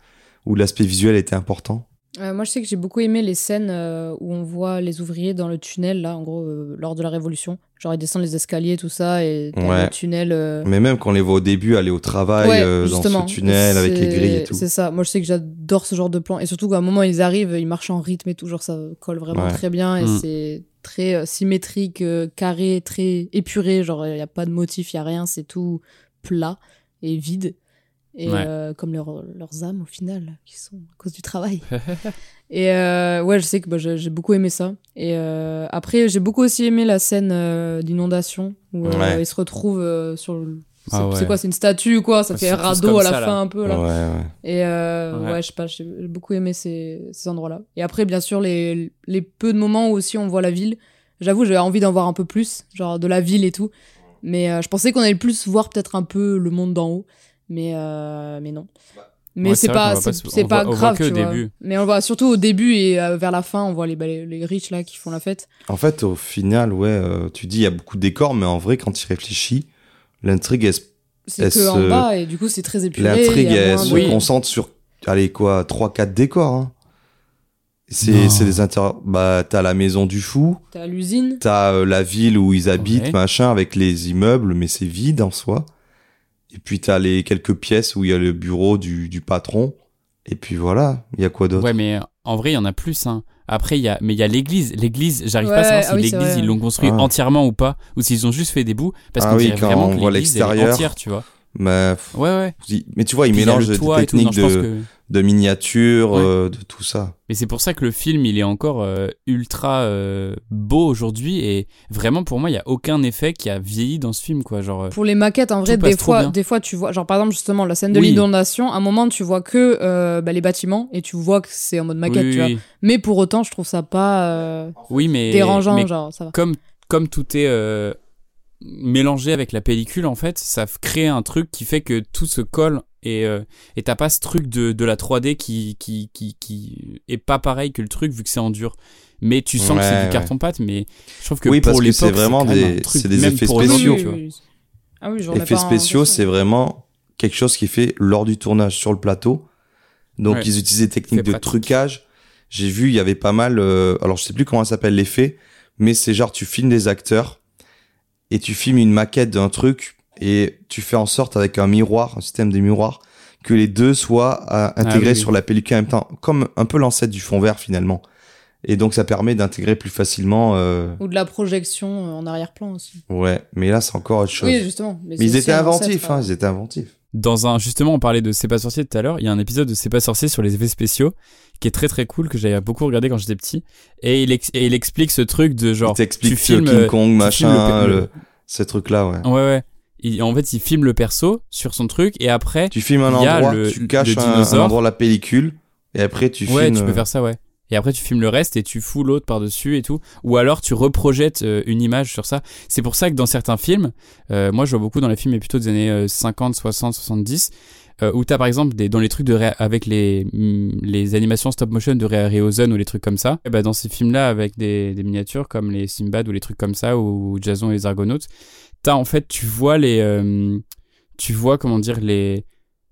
Speaker 1: où l'aspect visuel était important?
Speaker 3: Euh, moi, je sais que j'ai beaucoup aimé les scènes euh, où on voit les ouvriers dans le tunnel, là, en gros, euh, lors de la Révolution. Genre, ils descendent les escaliers, tout ça, et
Speaker 1: Ouais.
Speaker 3: le tunnel. euh,
Speaker 1: Mais même quand on les voit au début aller au travail
Speaker 3: Ouais,
Speaker 1: euh, dans ce tunnel avec les grilles et tout.
Speaker 3: C'est ça. Moi, je sais que j'adore ce genre de plan. Et surtout, qu'à un moment, ils arrivent, ils marchent en rythme et tout. Genre, ça colle vraiment
Speaker 1: Ouais.
Speaker 3: très bien. Et
Speaker 2: Mm.
Speaker 3: c'est très euh, symétrique, euh, carré, très épuré. Genre, il n'y a pas de motif, il n'y a rien. C'est tout plat et vide. Et
Speaker 2: Ouais.
Speaker 3: euh, comme leur- leurs âmes, au final, qui sont à cause du travail. et euh, ouais, je sais que bah, j'ai beaucoup aimé ça. Et euh, après, j'ai beaucoup aussi aimé la scène d'inondation où
Speaker 1: Ouais.
Speaker 3: ils se retrouvent sur le. C'est
Speaker 2: Ah ouais.
Speaker 3: c'est quoi C'est une statue ou quoi? Ça fait radeau à la
Speaker 2: ça,
Speaker 3: fin
Speaker 2: là.
Speaker 3: un peu là. Et
Speaker 2: Ouais.
Speaker 3: je sais pas, j'ai beaucoup aimé ces, ces endroits-là. Et après, bien sûr, les, les peu de moments où aussi on voit la ville. J'avoue, j'avais envie d'en voir un peu plus, genre de la ville et tout. Mais je pensais qu'on allait plus voir peut-être un peu le monde d'en haut. Mais, euh, mais non. Mais
Speaker 2: Ouais,
Speaker 3: c'est pas, c'est
Speaker 2: pas voit-
Speaker 3: grave, tu
Speaker 2: au
Speaker 3: vois.
Speaker 2: début.
Speaker 3: Mais on voit surtout au début et euh, vers la fin, on voit les, bah, les, les riches là qui font la fête.
Speaker 1: En fait, au final, ouais, euh, tu dis il y a beaucoup de décors, mais en vrai, quand tu y réfléchis, l'intrigue, elle,
Speaker 3: C'est
Speaker 1: Elle
Speaker 3: que en bas et du coup c'est très épuré.
Speaker 1: l'intrigue,
Speaker 3: il
Speaker 1: elle se
Speaker 2: Oui.
Speaker 1: concentre sur, allez quoi, 3-4 décors. Hein. C'est c'est des inter... Bah, t'as la maison du fou,
Speaker 3: T'as l'usine.
Speaker 1: t'as euh, la ville où ils habitent,
Speaker 2: Ouais.
Speaker 1: machin, avec les immeubles, mais c'est vide en soi. Et puis t'as les quelques pièces où il y a le bureau du, du patron. Et puis voilà, il y a quoi d'autre?
Speaker 2: Ouais, mais en vrai, il y en a plus. Hein. Après, il y a, mais il y a l'église. L'église, j'arrive pas à savoir si
Speaker 3: ah oui,
Speaker 2: l'église ils l'ont construit
Speaker 1: Ah.
Speaker 2: entièrement ou pas, ou s'ils ont juste fait des bouts. Parce
Speaker 1: Ah
Speaker 2: qu'on
Speaker 1: oui,
Speaker 2: dirait
Speaker 1: quand
Speaker 2: vraiment
Speaker 1: on
Speaker 2: que
Speaker 1: voit
Speaker 2: l'église, elle est
Speaker 1: l'extérieur.
Speaker 2: entière, tu vois.
Speaker 1: Mais,
Speaker 2: Ouais, ouais.
Speaker 1: mais tu vois, ils mélangent des.
Speaker 2: Non,
Speaker 1: techniques
Speaker 2: pense
Speaker 1: de,
Speaker 2: que-
Speaker 1: de miniature,
Speaker 2: Ouais.
Speaker 1: euh, de tout ça.
Speaker 2: Mais c'est pour ça que le film, il est encore euh, ultra euh, beau aujourd'hui. Et vraiment, pour moi, il y a aucun effet qui a vieilli dans ce film, quoi. Genre,
Speaker 3: Pour les maquettes, en vrai, des fois, des fois, tu vois, genre par exemple, justement, la scène de
Speaker 2: Oui.
Speaker 3: l'inondation, à un moment, tu vois que euh, bah, les bâtiments et tu vois que c'est en mode maquette,
Speaker 2: oui,
Speaker 3: tu vois.
Speaker 2: oui,
Speaker 3: Mais pour autant, je trouve ça pas euh,
Speaker 2: oui, mais
Speaker 3: dérangeant,
Speaker 2: mais
Speaker 3: genre, ça va.
Speaker 2: comme comme tout est euh, mélangé avec la pellicule, en fait, ça crée un truc qui fait que tout se colle et euh, et t'as pas ce truc de, de la 3D qui, qui qui qui est pas pareil que le truc vu que c'est en dur. Mais tu sens que c'est
Speaker 1: Ouais,
Speaker 2: du carton pâte, mais je trouve que
Speaker 1: Oui,
Speaker 2: pour
Speaker 1: parce que
Speaker 2: l'époque,
Speaker 1: c'est vraiment des-
Speaker 2: truc,
Speaker 1: c'est des effets
Speaker 2: pour
Speaker 1: spéciaux.
Speaker 3: Ah oui, je remets
Speaker 1: Effets spéciaux, c'est vraiment quelque chose qui est fait lors du tournage sur le plateau. Donc
Speaker 2: Ouais.
Speaker 1: ils utilisaient des techniques de trucage. J'ai vu, il y avait pas mal. euh, alors je sais plus comment ça s'appelle l'effet, mais c'est genre tu filmes des acteurs et tu filmes une maquette d'un truc et tu fais en sorte avec un miroir, un système de miroir, que les deux soient euh, intégrés
Speaker 2: oui, oui.
Speaker 1: sur la pellicule en même temps, comme un peu l'ancêtre du fond vert finalement. Et donc ça permet d'intégrer plus facilement. euh,
Speaker 3: Ou de la projection euh, en arrière-plan aussi.
Speaker 1: Ouais, mais là c'est encore autre chose.
Speaker 3: Oui, justement. Mais,
Speaker 1: mais
Speaker 3: c'est
Speaker 1: ils étaient inventifs,
Speaker 3: ancêtre,
Speaker 1: hein,
Speaker 3: euh.
Speaker 1: ils étaient inventifs.
Speaker 2: dans un justement on parlait de C'est pas sorcier tout à l'heure, il y a un épisode de C'est pas sorcier sur les effets spéciaux qui est très très cool que j'avais beaucoup regardé quand j'étais petit et il, ex- et il explique ce truc de genre
Speaker 1: Il t'explique
Speaker 2: tu filmes
Speaker 1: King Kong,
Speaker 2: tu
Speaker 1: machin,
Speaker 2: filmes le-
Speaker 1: le- ces trucs-là, ouais.
Speaker 2: Ouais ouais. Il- en fait, il filme le perso sur son truc et après
Speaker 1: Tu filmes un endroit,
Speaker 2: le-
Speaker 1: tu caches un, endroit la pellicule, et après tu
Speaker 2: ouais,
Speaker 1: filmes.
Speaker 2: tu peux
Speaker 1: euh,
Speaker 2: faire ça ouais. Et après tu filmes le reste et tu fous l'autre par-dessus et tout ou alors tu reprojettes euh, une image sur ça. C'est pour ça que dans certains films, euh, moi je vois beaucoup dans les films mais plutôt des années euh, 50, 60, 70 euh, où t'as par exemple des, dans les trucs de avec les mm, les animations stop motion de Ray Harryhausen ou les trucs comme ça et bah dans ces films là avec des, des miniatures comme les Simbad ou les trucs comme ça ou Jason et les Argonautes t'as en fait tu vois les euh, tu vois comment dire les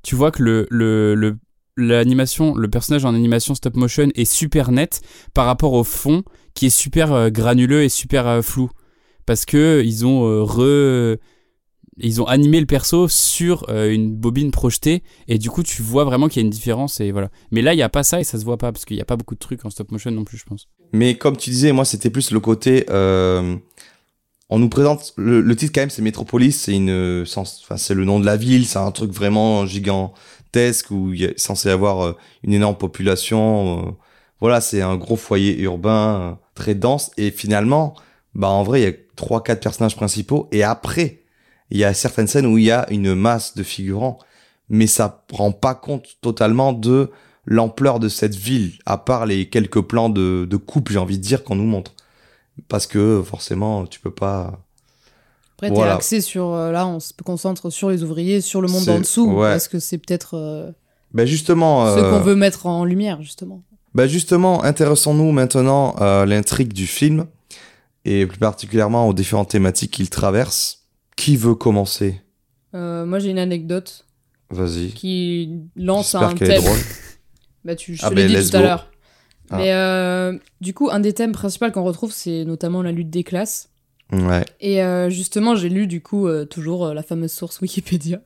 Speaker 2: tu vois que le l'animation le personnage en animation stop motion est super net par rapport au fond qui est super euh, granuleux et super euh, flou parce que ils ont re ils ont animé le perso sur une bobine projetée et du coup tu vois vraiment qu'il y a une différence et voilà mais là il y a pas ça et ça se voit pas parce qu'il y a pas beaucoup de trucs en stop motion non plus je pense
Speaker 1: Mais comme tu disais, moi c'était plus le côté. Euh, on nous présente le, le titre quand même, c'est Métropolis, c'est une, sens- enfin c'est le nom de la ville, c'est un truc vraiment gigantesque où il a censé avoir euh, une énorme population. euh, voilà, c'est un gros foyer urbain euh, très dense et finalement, bah en vrai il y a trois quatre personnages principaux et après il y a certaines scènes où il y a une masse de figurants, mais ça rend pas compte totalement de l'ampleur de cette ville, à part les quelques plans de, de coupe, j'ai envie de dire, qu'on nous montre. Parce que forcément, tu peux pas.
Speaker 3: Après, t'es
Speaker 1: Voilà.
Speaker 3: axé sur. euh, là, on se concentre sur les ouvriers, sur le monde en dessous.
Speaker 1: ouais.
Speaker 3: Parce que c'est peut-être euh,
Speaker 1: Ben justement,
Speaker 3: ce
Speaker 1: euh,
Speaker 3: qu'on veut mettre en lumière, justement?
Speaker 1: ben justement, intéressons-nous maintenant à l'intrigue du film et plus particulièrement aux différentes thématiques qu'il traverse. Qui veut commencer?
Speaker 3: Euh, moi, j'ai une anecdote
Speaker 1: Vas-y.
Speaker 3: qui lance un
Speaker 1: est
Speaker 3: thème.
Speaker 1: drôle.
Speaker 3: Bah, tu, je
Speaker 1: Ah
Speaker 3: te
Speaker 1: ben,
Speaker 3: l'ai dit tout à l'heure.
Speaker 1: Ah.
Speaker 3: Mais euh, du coup, un des thèmes principaux qu'on retrouve, c'est notamment la lutte des classes.
Speaker 1: Ouais.
Speaker 3: Et euh, justement, j'ai lu du coup euh, toujours la fameuse source Wikipédia.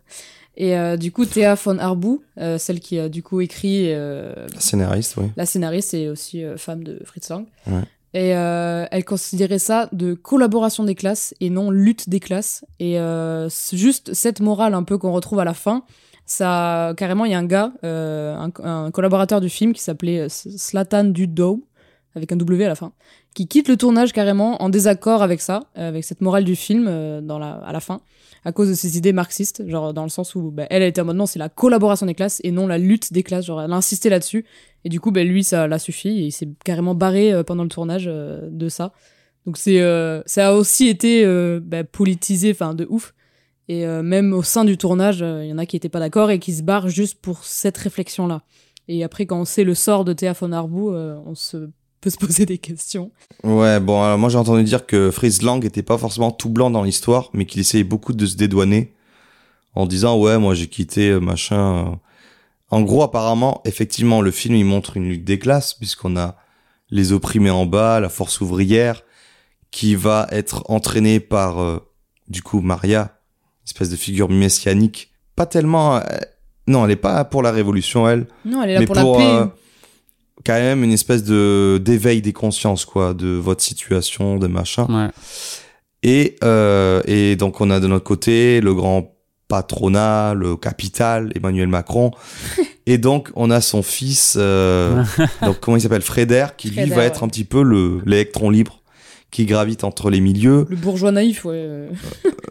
Speaker 3: Et du coup, Thea von Arbou, celle qui a du coup écrit
Speaker 1: La scénariste, oui.
Speaker 3: la scénariste et aussi femme de Fritz Lang.
Speaker 1: Ouais.
Speaker 3: Et euh, elle considérait ça de collaboration des classes et non lutte des classes. Et euh, juste cette morale un peu qu'on retrouve à la fin, ça carrément il y a un gars, euh, un, collaborateur du film qui s'appelait euh, Slatan Dudow avec un W à la fin, qui quitte le tournage carrément en désaccord avec ça, euh, avec cette morale du film à la fin, à cause de ses idées marxistes, genre dans le sens où bah, elle, elle était en mode c'est la collaboration des classes et non la lutte des classes, genre elle a insisté là-dessus. Et du coup, ben, lui, ça l'a suffi et il s'est carrément barré pendant le tournage de ça. Donc c'est, ça a aussi été ben, politisé, enfin de ouf. Et euh, même au sein du tournage, euh, il y en a qui étaient pas d'accord et qui se barrent juste pour cette réflexion-là. Et après, quand on sait le sort de Théa von Arbou, euh, on peut se poser des questions.
Speaker 1: Ouais, bon, alors moi j'ai entendu dire que Fritz Lang était pas forcément tout blanc dans l'histoire, mais qu'il essayait beaucoup de se dédouaner en disant ouais, moi j'ai quitté machin. En gros, apparemment, effectivement, le film il montre une lutte des classes puisqu'on a les opprimés en bas, la force ouvrière qui va être entraînée par du coup Maria, espèce de figure messianique, pas tellement. euh, non, elle est pas pour la révolution elle,
Speaker 3: Non, elle est là
Speaker 1: mais
Speaker 3: pour,
Speaker 1: pour,
Speaker 3: la paix.
Speaker 1: euh, quand même une espèce de d'éveil des consciences quoi de votre situation de machin
Speaker 2: Ouais.
Speaker 1: et euh, et donc on a de notre côté le grand patronat le capital Emmanuel Macron et donc on a son fils euh, donc comment il s'appelle? Fréder qui lui va être un petit peu le l'électron libre qui gravite entre les milieux
Speaker 3: Le bourgeois naïf, ouais. euh.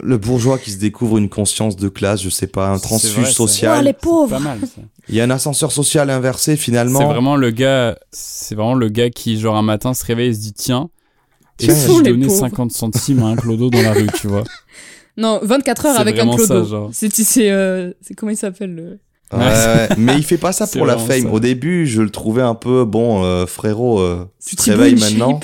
Speaker 1: le bourgeois qui se découvre une conscience de classe je sais pas un transfuge
Speaker 2: vrai,
Speaker 1: social
Speaker 3: Oh, les
Speaker 2: C'est
Speaker 3: pauvres
Speaker 2: pas mal ça.
Speaker 1: il y a un ascenseur social inversé finalement
Speaker 2: C'est vraiment le gars, c'est vraiment le gars qui, genre, un matin se réveille et se dit Tiens, et
Speaker 1: Tiens,
Speaker 2: si je donnais
Speaker 3: pauvres
Speaker 2: 50 centimes à un clodo dans la rue, tu vois?
Speaker 3: Non, 24 heures avec un clodo. C'est, c'est, euh, c'est comment il s'appelle le...
Speaker 1: Mais il fait pas ça pour la fame.
Speaker 2: ça.
Speaker 1: Au début, je le trouvais un peu bon, euh, frérot, euh, tu te réveilles maintenant.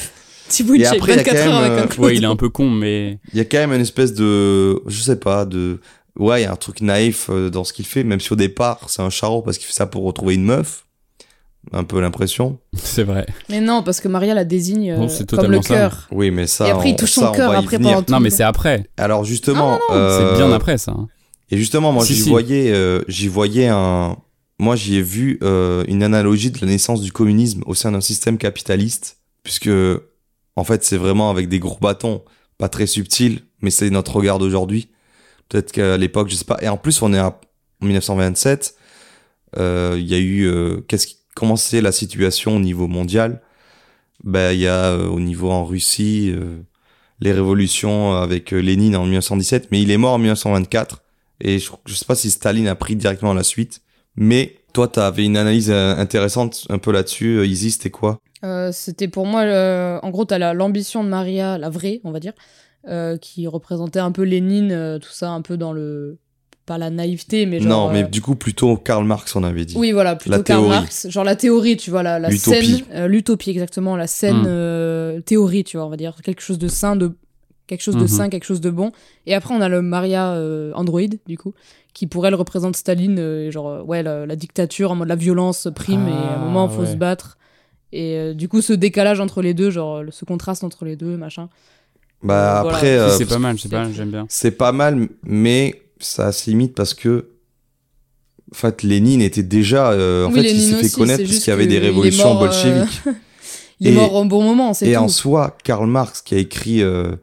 Speaker 3: Thibaut
Speaker 1: Et après, il y a
Speaker 3: 24
Speaker 1: quand
Speaker 3: heures
Speaker 1: même,
Speaker 3: avec un
Speaker 1: euh.
Speaker 2: Ouais, il est un peu con, mais
Speaker 1: Il y a quand même une espèce de, je sais pas, de, ouais, il y a un truc naïf euh, dans ce qu'il fait, même si au départ c'est un charreau parce qu'il fait ça pour retrouver une meuf. Un peu l'impression.
Speaker 2: c'est vrai.
Speaker 3: Mais non, parce que Maria la désigne euh,
Speaker 2: Bon, c'est
Speaker 3: comme le cœur.
Speaker 1: Oui, mais ça.
Speaker 3: Et après, il
Speaker 1: on-
Speaker 3: touche
Speaker 1: ça,
Speaker 3: son
Speaker 1: on
Speaker 3: cœur après pendant tout.
Speaker 2: Non, mais c'est après.
Speaker 1: Alors justement,
Speaker 2: C'est
Speaker 1: euh,
Speaker 2: bien après ça. hein.
Speaker 1: Et justement, moi,
Speaker 2: Si,
Speaker 1: j'y
Speaker 2: si.
Speaker 1: voyais, euh, j'y voyais un, moi, j'y ai vu euh, une analogie de la naissance du communisme au sein d'un système capitaliste, puisque, en fait, c'est vraiment avec des gros bâtons, pas très subtils, mais c'est notre regard d'aujourd'hui. Peut-être qu'à l'époque, je sais pas. Et en plus, on est en 1927, euh, il y a eu euh, qu'est-ce qui comment c'est la situation au niveau mondial? Ben il y a euh, au niveau en Russie euh, les révolutions avec euh, Lénine en 1917, mais il est mort en 1924 et je, je sais pas si Staline a pris directement la suite, mais toi tu avais une analyse intéressante un peu là-dessus. Izzy, c'était quoi?
Speaker 3: Euh, C'était pour moi, euh, en gros, t'as la- l'ambition de Maria, la vraie, on va dire, euh, qui représentait un peu Lénine, tout ça, un peu dans le. Pas la naïveté, mais genre.
Speaker 1: Non, mais du coup plutôt Karl Marx on avait dit.
Speaker 3: Oui, voilà, plutôt
Speaker 1: La
Speaker 3: Karl
Speaker 1: théorie.
Speaker 3: Marx. Genre la théorie, tu vois, la, la scène. L'utopie, exactement. La scène
Speaker 2: Mm.
Speaker 3: euh, théorie, tu vois, on va dire. Quelque chose de sain, de. Quelque chose de
Speaker 2: Mhm.
Speaker 3: sain, quelque chose de bon. Et après, on a le Maria Android, du coup, qui pour elle représente Staline, genre, ouais, la, la dictature, en mode la violence prime, et à un
Speaker 2: Ah,
Speaker 3: moment, il faut
Speaker 2: ouais.
Speaker 3: se battre. Et euh, du coup, ce décalage entre les deux, genre, ce contraste entre les deux, machin.
Speaker 1: Bah
Speaker 3: Euh, voilà.
Speaker 1: après euh,
Speaker 2: c'est pas mal, c'est pas mal, j'aime bien.
Speaker 1: c'est pas mal, mais ça se limite parce que en fait Lénine était déjà euh, en
Speaker 3: Oui,
Speaker 1: fait il s'est fait
Speaker 3: aussi,
Speaker 1: connaître parce qu'il y avait des révolutions
Speaker 3: mort, euh,
Speaker 1: bolcheviques.
Speaker 3: Il est
Speaker 1: Et-
Speaker 3: mort au bon moment, c'est
Speaker 1: Et
Speaker 3: tout.
Speaker 1: en soi, Karl Marx qui a écrit euh,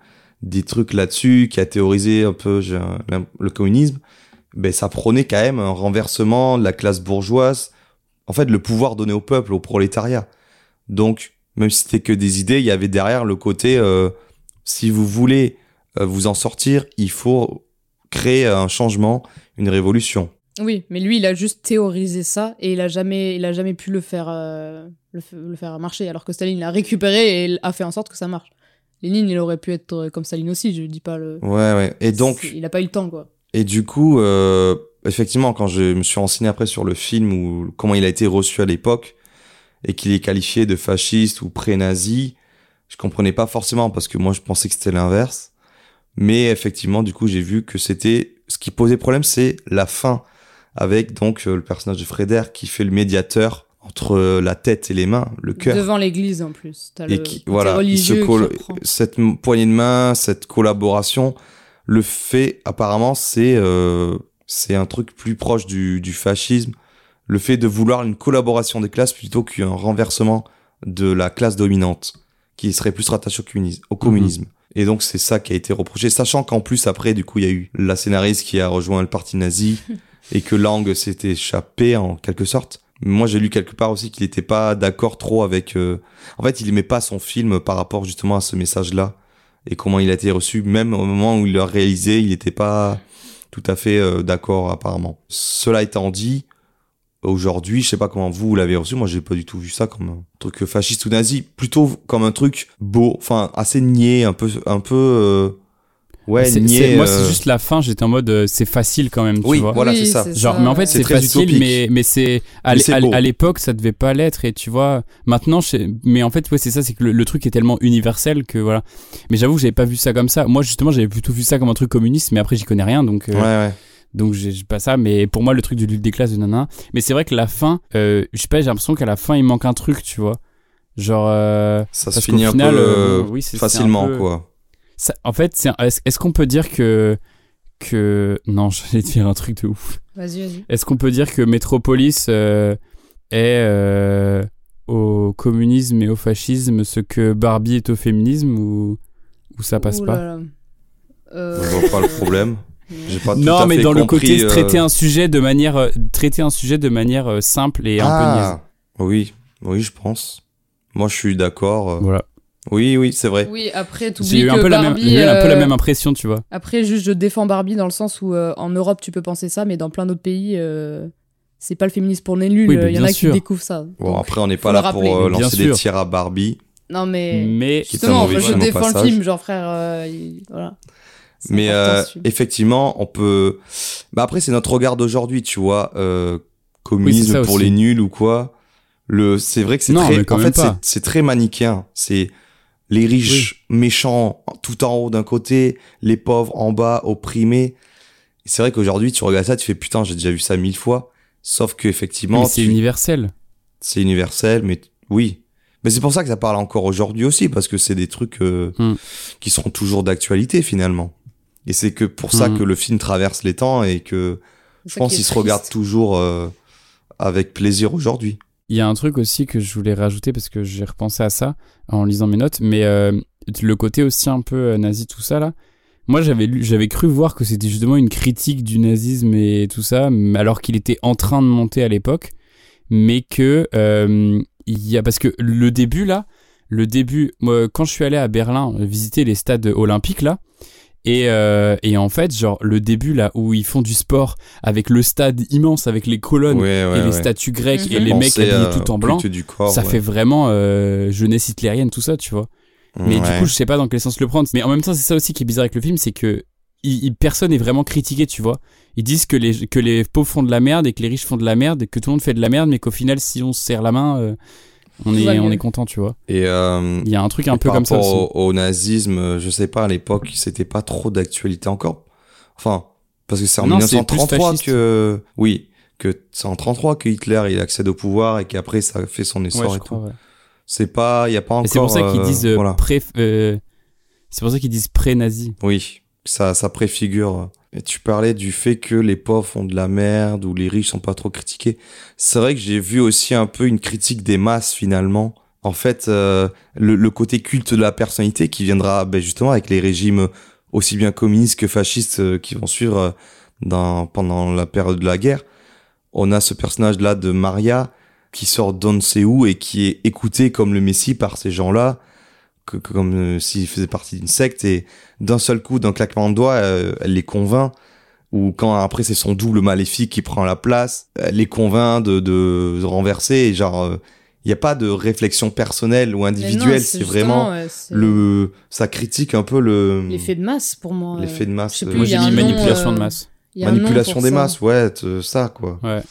Speaker 1: des trucs là-dessus, qui a théorisé un peu le communisme, ben ça prônait quand même un renversement de la classe bourgeoise, en fait le pouvoir donné au peuple, au prolétariat. Donc même si c'était que des idées, il y avait derrière le côté euh, si vous voulez euh, vous en sortir, il faut créer un changement, une révolution.
Speaker 3: Oui, mais lui, il a juste théorisé ça et il a jamais, il a jamais pu le faire, euh, le, faire marcher. Alors que Staline l'a récupéré et a fait en sorte que ça marche. Lénine, il aurait pu être comme Staline aussi, je dis pas le.
Speaker 1: Ouais ouais. Et donc
Speaker 3: il a pas eu le temps, quoi.
Speaker 1: Et du coup, euh, effectivement, quand je me suis renseigné après sur le film ou comment il a été reçu à l'époque et qu'il est qualifié de fasciste ou pré-nazi, je comprenais pas forcément parce que moi je pensais que c'était l'inverse. Mais effectivement, du coup, j'ai vu que c'était ce qui posait problème, c'est la fin avec donc euh, le personnage de Frédère qui fait le médiateur entre euh, la tête et les mains, le cœur.
Speaker 3: Devant l'église en plus. T'as
Speaker 1: Et
Speaker 3: le
Speaker 1: qui,
Speaker 3: côté
Speaker 1: voilà, il se colle- cette poignée de main, cette collaboration, le fait, apparemment, c'est euh, c'est un truc plus proche du, du fascisme. Le fait de vouloir une collaboration des classes plutôt qu'un renversement de la classe dominante, qui serait plus rattachée au communisme. Au communisme. Et donc, c'est ça qui a été reproché, sachant qu'en plus, après, du coup, il y a eu la scénariste qui a rejoint le parti nazi et que Lang s'est échappé en quelque sorte. Moi, j'ai lu quelque part aussi qu'il n'était pas d'accord trop avec. euh, En fait, il aimait pas son film par rapport justement à ce message-là et comment il a été reçu. Même au moment où il l'a réalisé, il n'était pas tout à fait euh, d'accord apparemment. Cela étant dit, aujourd'hui, je sais pas comment vous l'avez reçu. Moi, j'ai pas du tout vu ça comme un truc fasciste ou nazi, plutôt comme un truc beau, enfin assez niais, un peu, un peu. euh, Ouais,
Speaker 2: C'est-
Speaker 1: niais.
Speaker 2: c'est- moi,
Speaker 1: euh,
Speaker 2: c'est juste la fin, j'étais en mode, euh, c'est facile quand même,
Speaker 1: Oui,
Speaker 2: tu vois.
Speaker 1: voilà,
Speaker 3: Oui,
Speaker 1: c'est ça.
Speaker 2: Genre, mais en fait,
Speaker 1: C'est
Speaker 2: c'est
Speaker 1: très
Speaker 2: facile,
Speaker 1: utopique.
Speaker 2: mais, mais c'est, à,
Speaker 1: Mais
Speaker 2: l'é-
Speaker 1: c'est
Speaker 2: à-
Speaker 1: beau.
Speaker 2: à l'époque, ça devait pas l'être, et tu vois, maintenant, je mais en fait, ouais, c'est ça, c'est que le, le truc est tellement universel que voilà. Mais j'avoue que j'avais pas vu ça comme ça. Moi, justement, j'avais plutôt vu ça comme un truc communiste, mais après, j'y connais rien, donc, euh,
Speaker 1: Ouais, ouais.
Speaker 2: Donc j'ai pas ça. Mais pour moi, le truc du lutte des classes de nana. Mais c'est vrai que la fin, euh, je sais pas, j'ai l'impression qu'à la fin, il manque un truc, tu vois. Genre, euh,
Speaker 1: Ça se finit un
Speaker 2: final,
Speaker 1: peu
Speaker 2: euh, oui,
Speaker 1: facilement,
Speaker 2: un peu-
Speaker 1: quoi.
Speaker 2: ça- en fait, un- est-ce qu'on peut dire que, que, non, j'allais dire un truc de ouf.
Speaker 3: Vas-y, vas-y.
Speaker 2: Est-ce qu'on peut dire que Metropolis euh, est euh, au communisme et au fascisme ce que Barbie est au féminisme ou, ou ça passe
Speaker 3: Ouh
Speaker 2: pas?
Speaker 3: là là. Euh,
Speaker 1: Je vois pas le problème. J'ai pas tout
Speaker 2: Non, mais dans le côté
Speaker 1: euh,
Speaker 2: traiter un sujet de manière euh, traiter un sujet de manière euh, simple et un peu niaise.
Speaker 1: ah, oui, oui, je pense. Moi, je suis d'accord. euh.
Speaker 2: Voilà.
Speaker 1: Oui, oui, c'est vrai.
Speaker 3: Oui, après,
Speaker 2: J'ai
Speaker 3: t'oublies
Speaker 2: eu un peu la même, j'ai un peu la même impression, tu vois.
Speaker 3: Après, juste, je défends Barbie dans le sens où euh, en Europe, tu peux penser ça, mais dans plein d'autres pays, euh, c'est pas le féminisme pour les nuls.
Speaker 2: Oui, bah,
Speaker 3: Il y en a
Speaker 2: sûr.
Speaker 3: qui découvrent ça.
Speaker 1: Bon,
Speaker 3: Donc,
Speaker 1: après, on n'est pas là pour
Speaker 3: rappeler.
Speaker 1: lancer
Speaker 2: sûr.
Speaker 1: des tirs à Barbie.
Speaker 3: Non, mais.
Speaker 2: Mais
Speaker 3: Justement, je défends le film, genre frère. euh, il- Voilà.
Speaker 1: Mais euh, effectivement, on peut. Bah après, c'est notre regard d'aujourd'hui, tu vois. Euh, communisme
Speaker 2: Oui,
Speaker 1: pour
Speaker 2: aussi.
Speaker 1: les nuls ou quoi. Le, c'est vrai que c'est très. en fait, c'est- très manichéen. C'est les riches méchants tout en haut d'un côté, les pauvres en bas opprimés. C'est vrai qu'aujourd'hui, tu regardes ça, tu fais putain, j'ai déjà vu ça mille fois. Sauf que effectivement,
Speaker 2: c'est
Speaker 1: tu-
Speaker 2: universel.
Speaker 1: c'est universel, mais oui. Mais c'est pour ça que ça parle encore aujourd'hui aussi, parce que c'est des trucs euh,
Speaker 2: Hmm.
Speaker 1: qui seront toujours d'actualité finalement. Et c'est que pour ça
Speaker 2: Hmm.
Speaker 1: que le film traverse les temps et que je pense qu'il se regarde toujours euh, avec plaisir aujourd'hui.
Speaker 2: Il y a un truc aussi que je voulais rajouter parce que j'ai repensé à ça en lisant mes notes, mais euh, le côté aussi un peu euh, nazi, tout ça là. Moi, j'avais lu, j'avais cru voir que c'était justement une critique du nazisme et tout ça, alors qu'il était en train de monter à l'époque, mais que euh, il y a parce que le début là, le début, moi, quand je suis allé à Berlin visiter les stades olympiques là. Et, euh, et en fait, genre, le début là où ils font du sport avec le stade immense, avec les colonnes
Speaker 1: Ouais, ouais,
Speaker 2: et les
Speaker 1: ouais.
Speaker 2: statues grecques et
Speaker 3: Mhm.
Speaker 2: les mecs habillés tout en blanc,
Speaker 1: culte du corps,
Speaker 2: ça
Speaker 1: ouais.
Speaker 2: fait vraiment euh, jeunesse hitlérienne, tout ça, tu vois. Mais
Speaker 1: Ouais.
Speaker 2: du coup, je sais pas dans quel sens le prendre. Mais en même temps, c'est ça aussi qui est bizarre avec le film, c'est que il, il- personne n'est vraiment critiqué, tu vois. Ils disent que les, que les pauvres font de la merde et que les riches font de la merde et que tout le monde fait de la merde, mais qu'au final, si on se serre la main, euh, on, est, on est content, tu vois.
Speaker 1: Et euh,
Speaker 2: Il y a un truc un peu
Speaker 1: par
Speaker 2: comme ça
Speaker 1: rapport
Speaker 2: aussi.
Speaker 1: Au, au nazisme, je sais pas, à l'époque, c'était pas trop d'actualité encore. Enfin, parce que c'est en
Speaker 2: Non, c'est plus
Speaker 1: 1933
Speaker 2: fasciste.
Speaker 1: que, oui, que c'est en 33 que Hitler il accède au pouvoir et qu'après ça fait son essor
Speaker 2: Ouais,
Speaker 1: et
Speaker 2: crois,
Speaker 1: tout.
Speaker 2: ouais.
Speaker 1: C'est pas, il y a pas encore.
Speaker 2: Et c'est pour ça qu'ils
Speaker 1: euh,
Speaker 2: disent euh,
Speaker 1: voilà.
Speaker 2: pré, euh, c'est pour ça qu'ils disent pré-nazi.
Speaker 1: Oui, ça, ça préfigure. Et tu parlais du fait que les pauvres font de la merde ou les riches sont pas trop critiqués. C'est vrai que j'ai vu aussi un peu une critique des masses finalement. En fait, euh, le, le côté culte de la personnalité qui viendra ben, justement avec les régimes aussi bien communistes que fascistes euh, qui vont suivre euh, dans, pendant la période de la guerre. On a ce personnage-là de Maria qui sort d'on ne sait où et qui est écouté comme le Messie par ces gens-là, que, que comme euh, s'il faisait partie d'une secte et d'un seul coup, d'un claquement de doigts, euh, elle les convainc. Ou quand après c'est son double maléfique qui prend la place, elle les convainc de, de, de renverser. Et genre, il n'y a pas de réflexion personnelle ou individuelle. C'est vraiment
Speaker 3: ouais,
Speaker 1: le, ça critique un peu le
Speaker 3: l'effet de masse pour moi.
Speaker 1: l'effet de masse. euh,
Speaker 3: plus,
Speaker 2: Moi, j'ai dit manipulation
Speaker 3: euh,
Speaker 2: de masse.
Speaker 1: Manipulation des
Speaker 3: ça.
Speaker 1: masses, ouais, ça quoi.
Speaker 2: Ouais.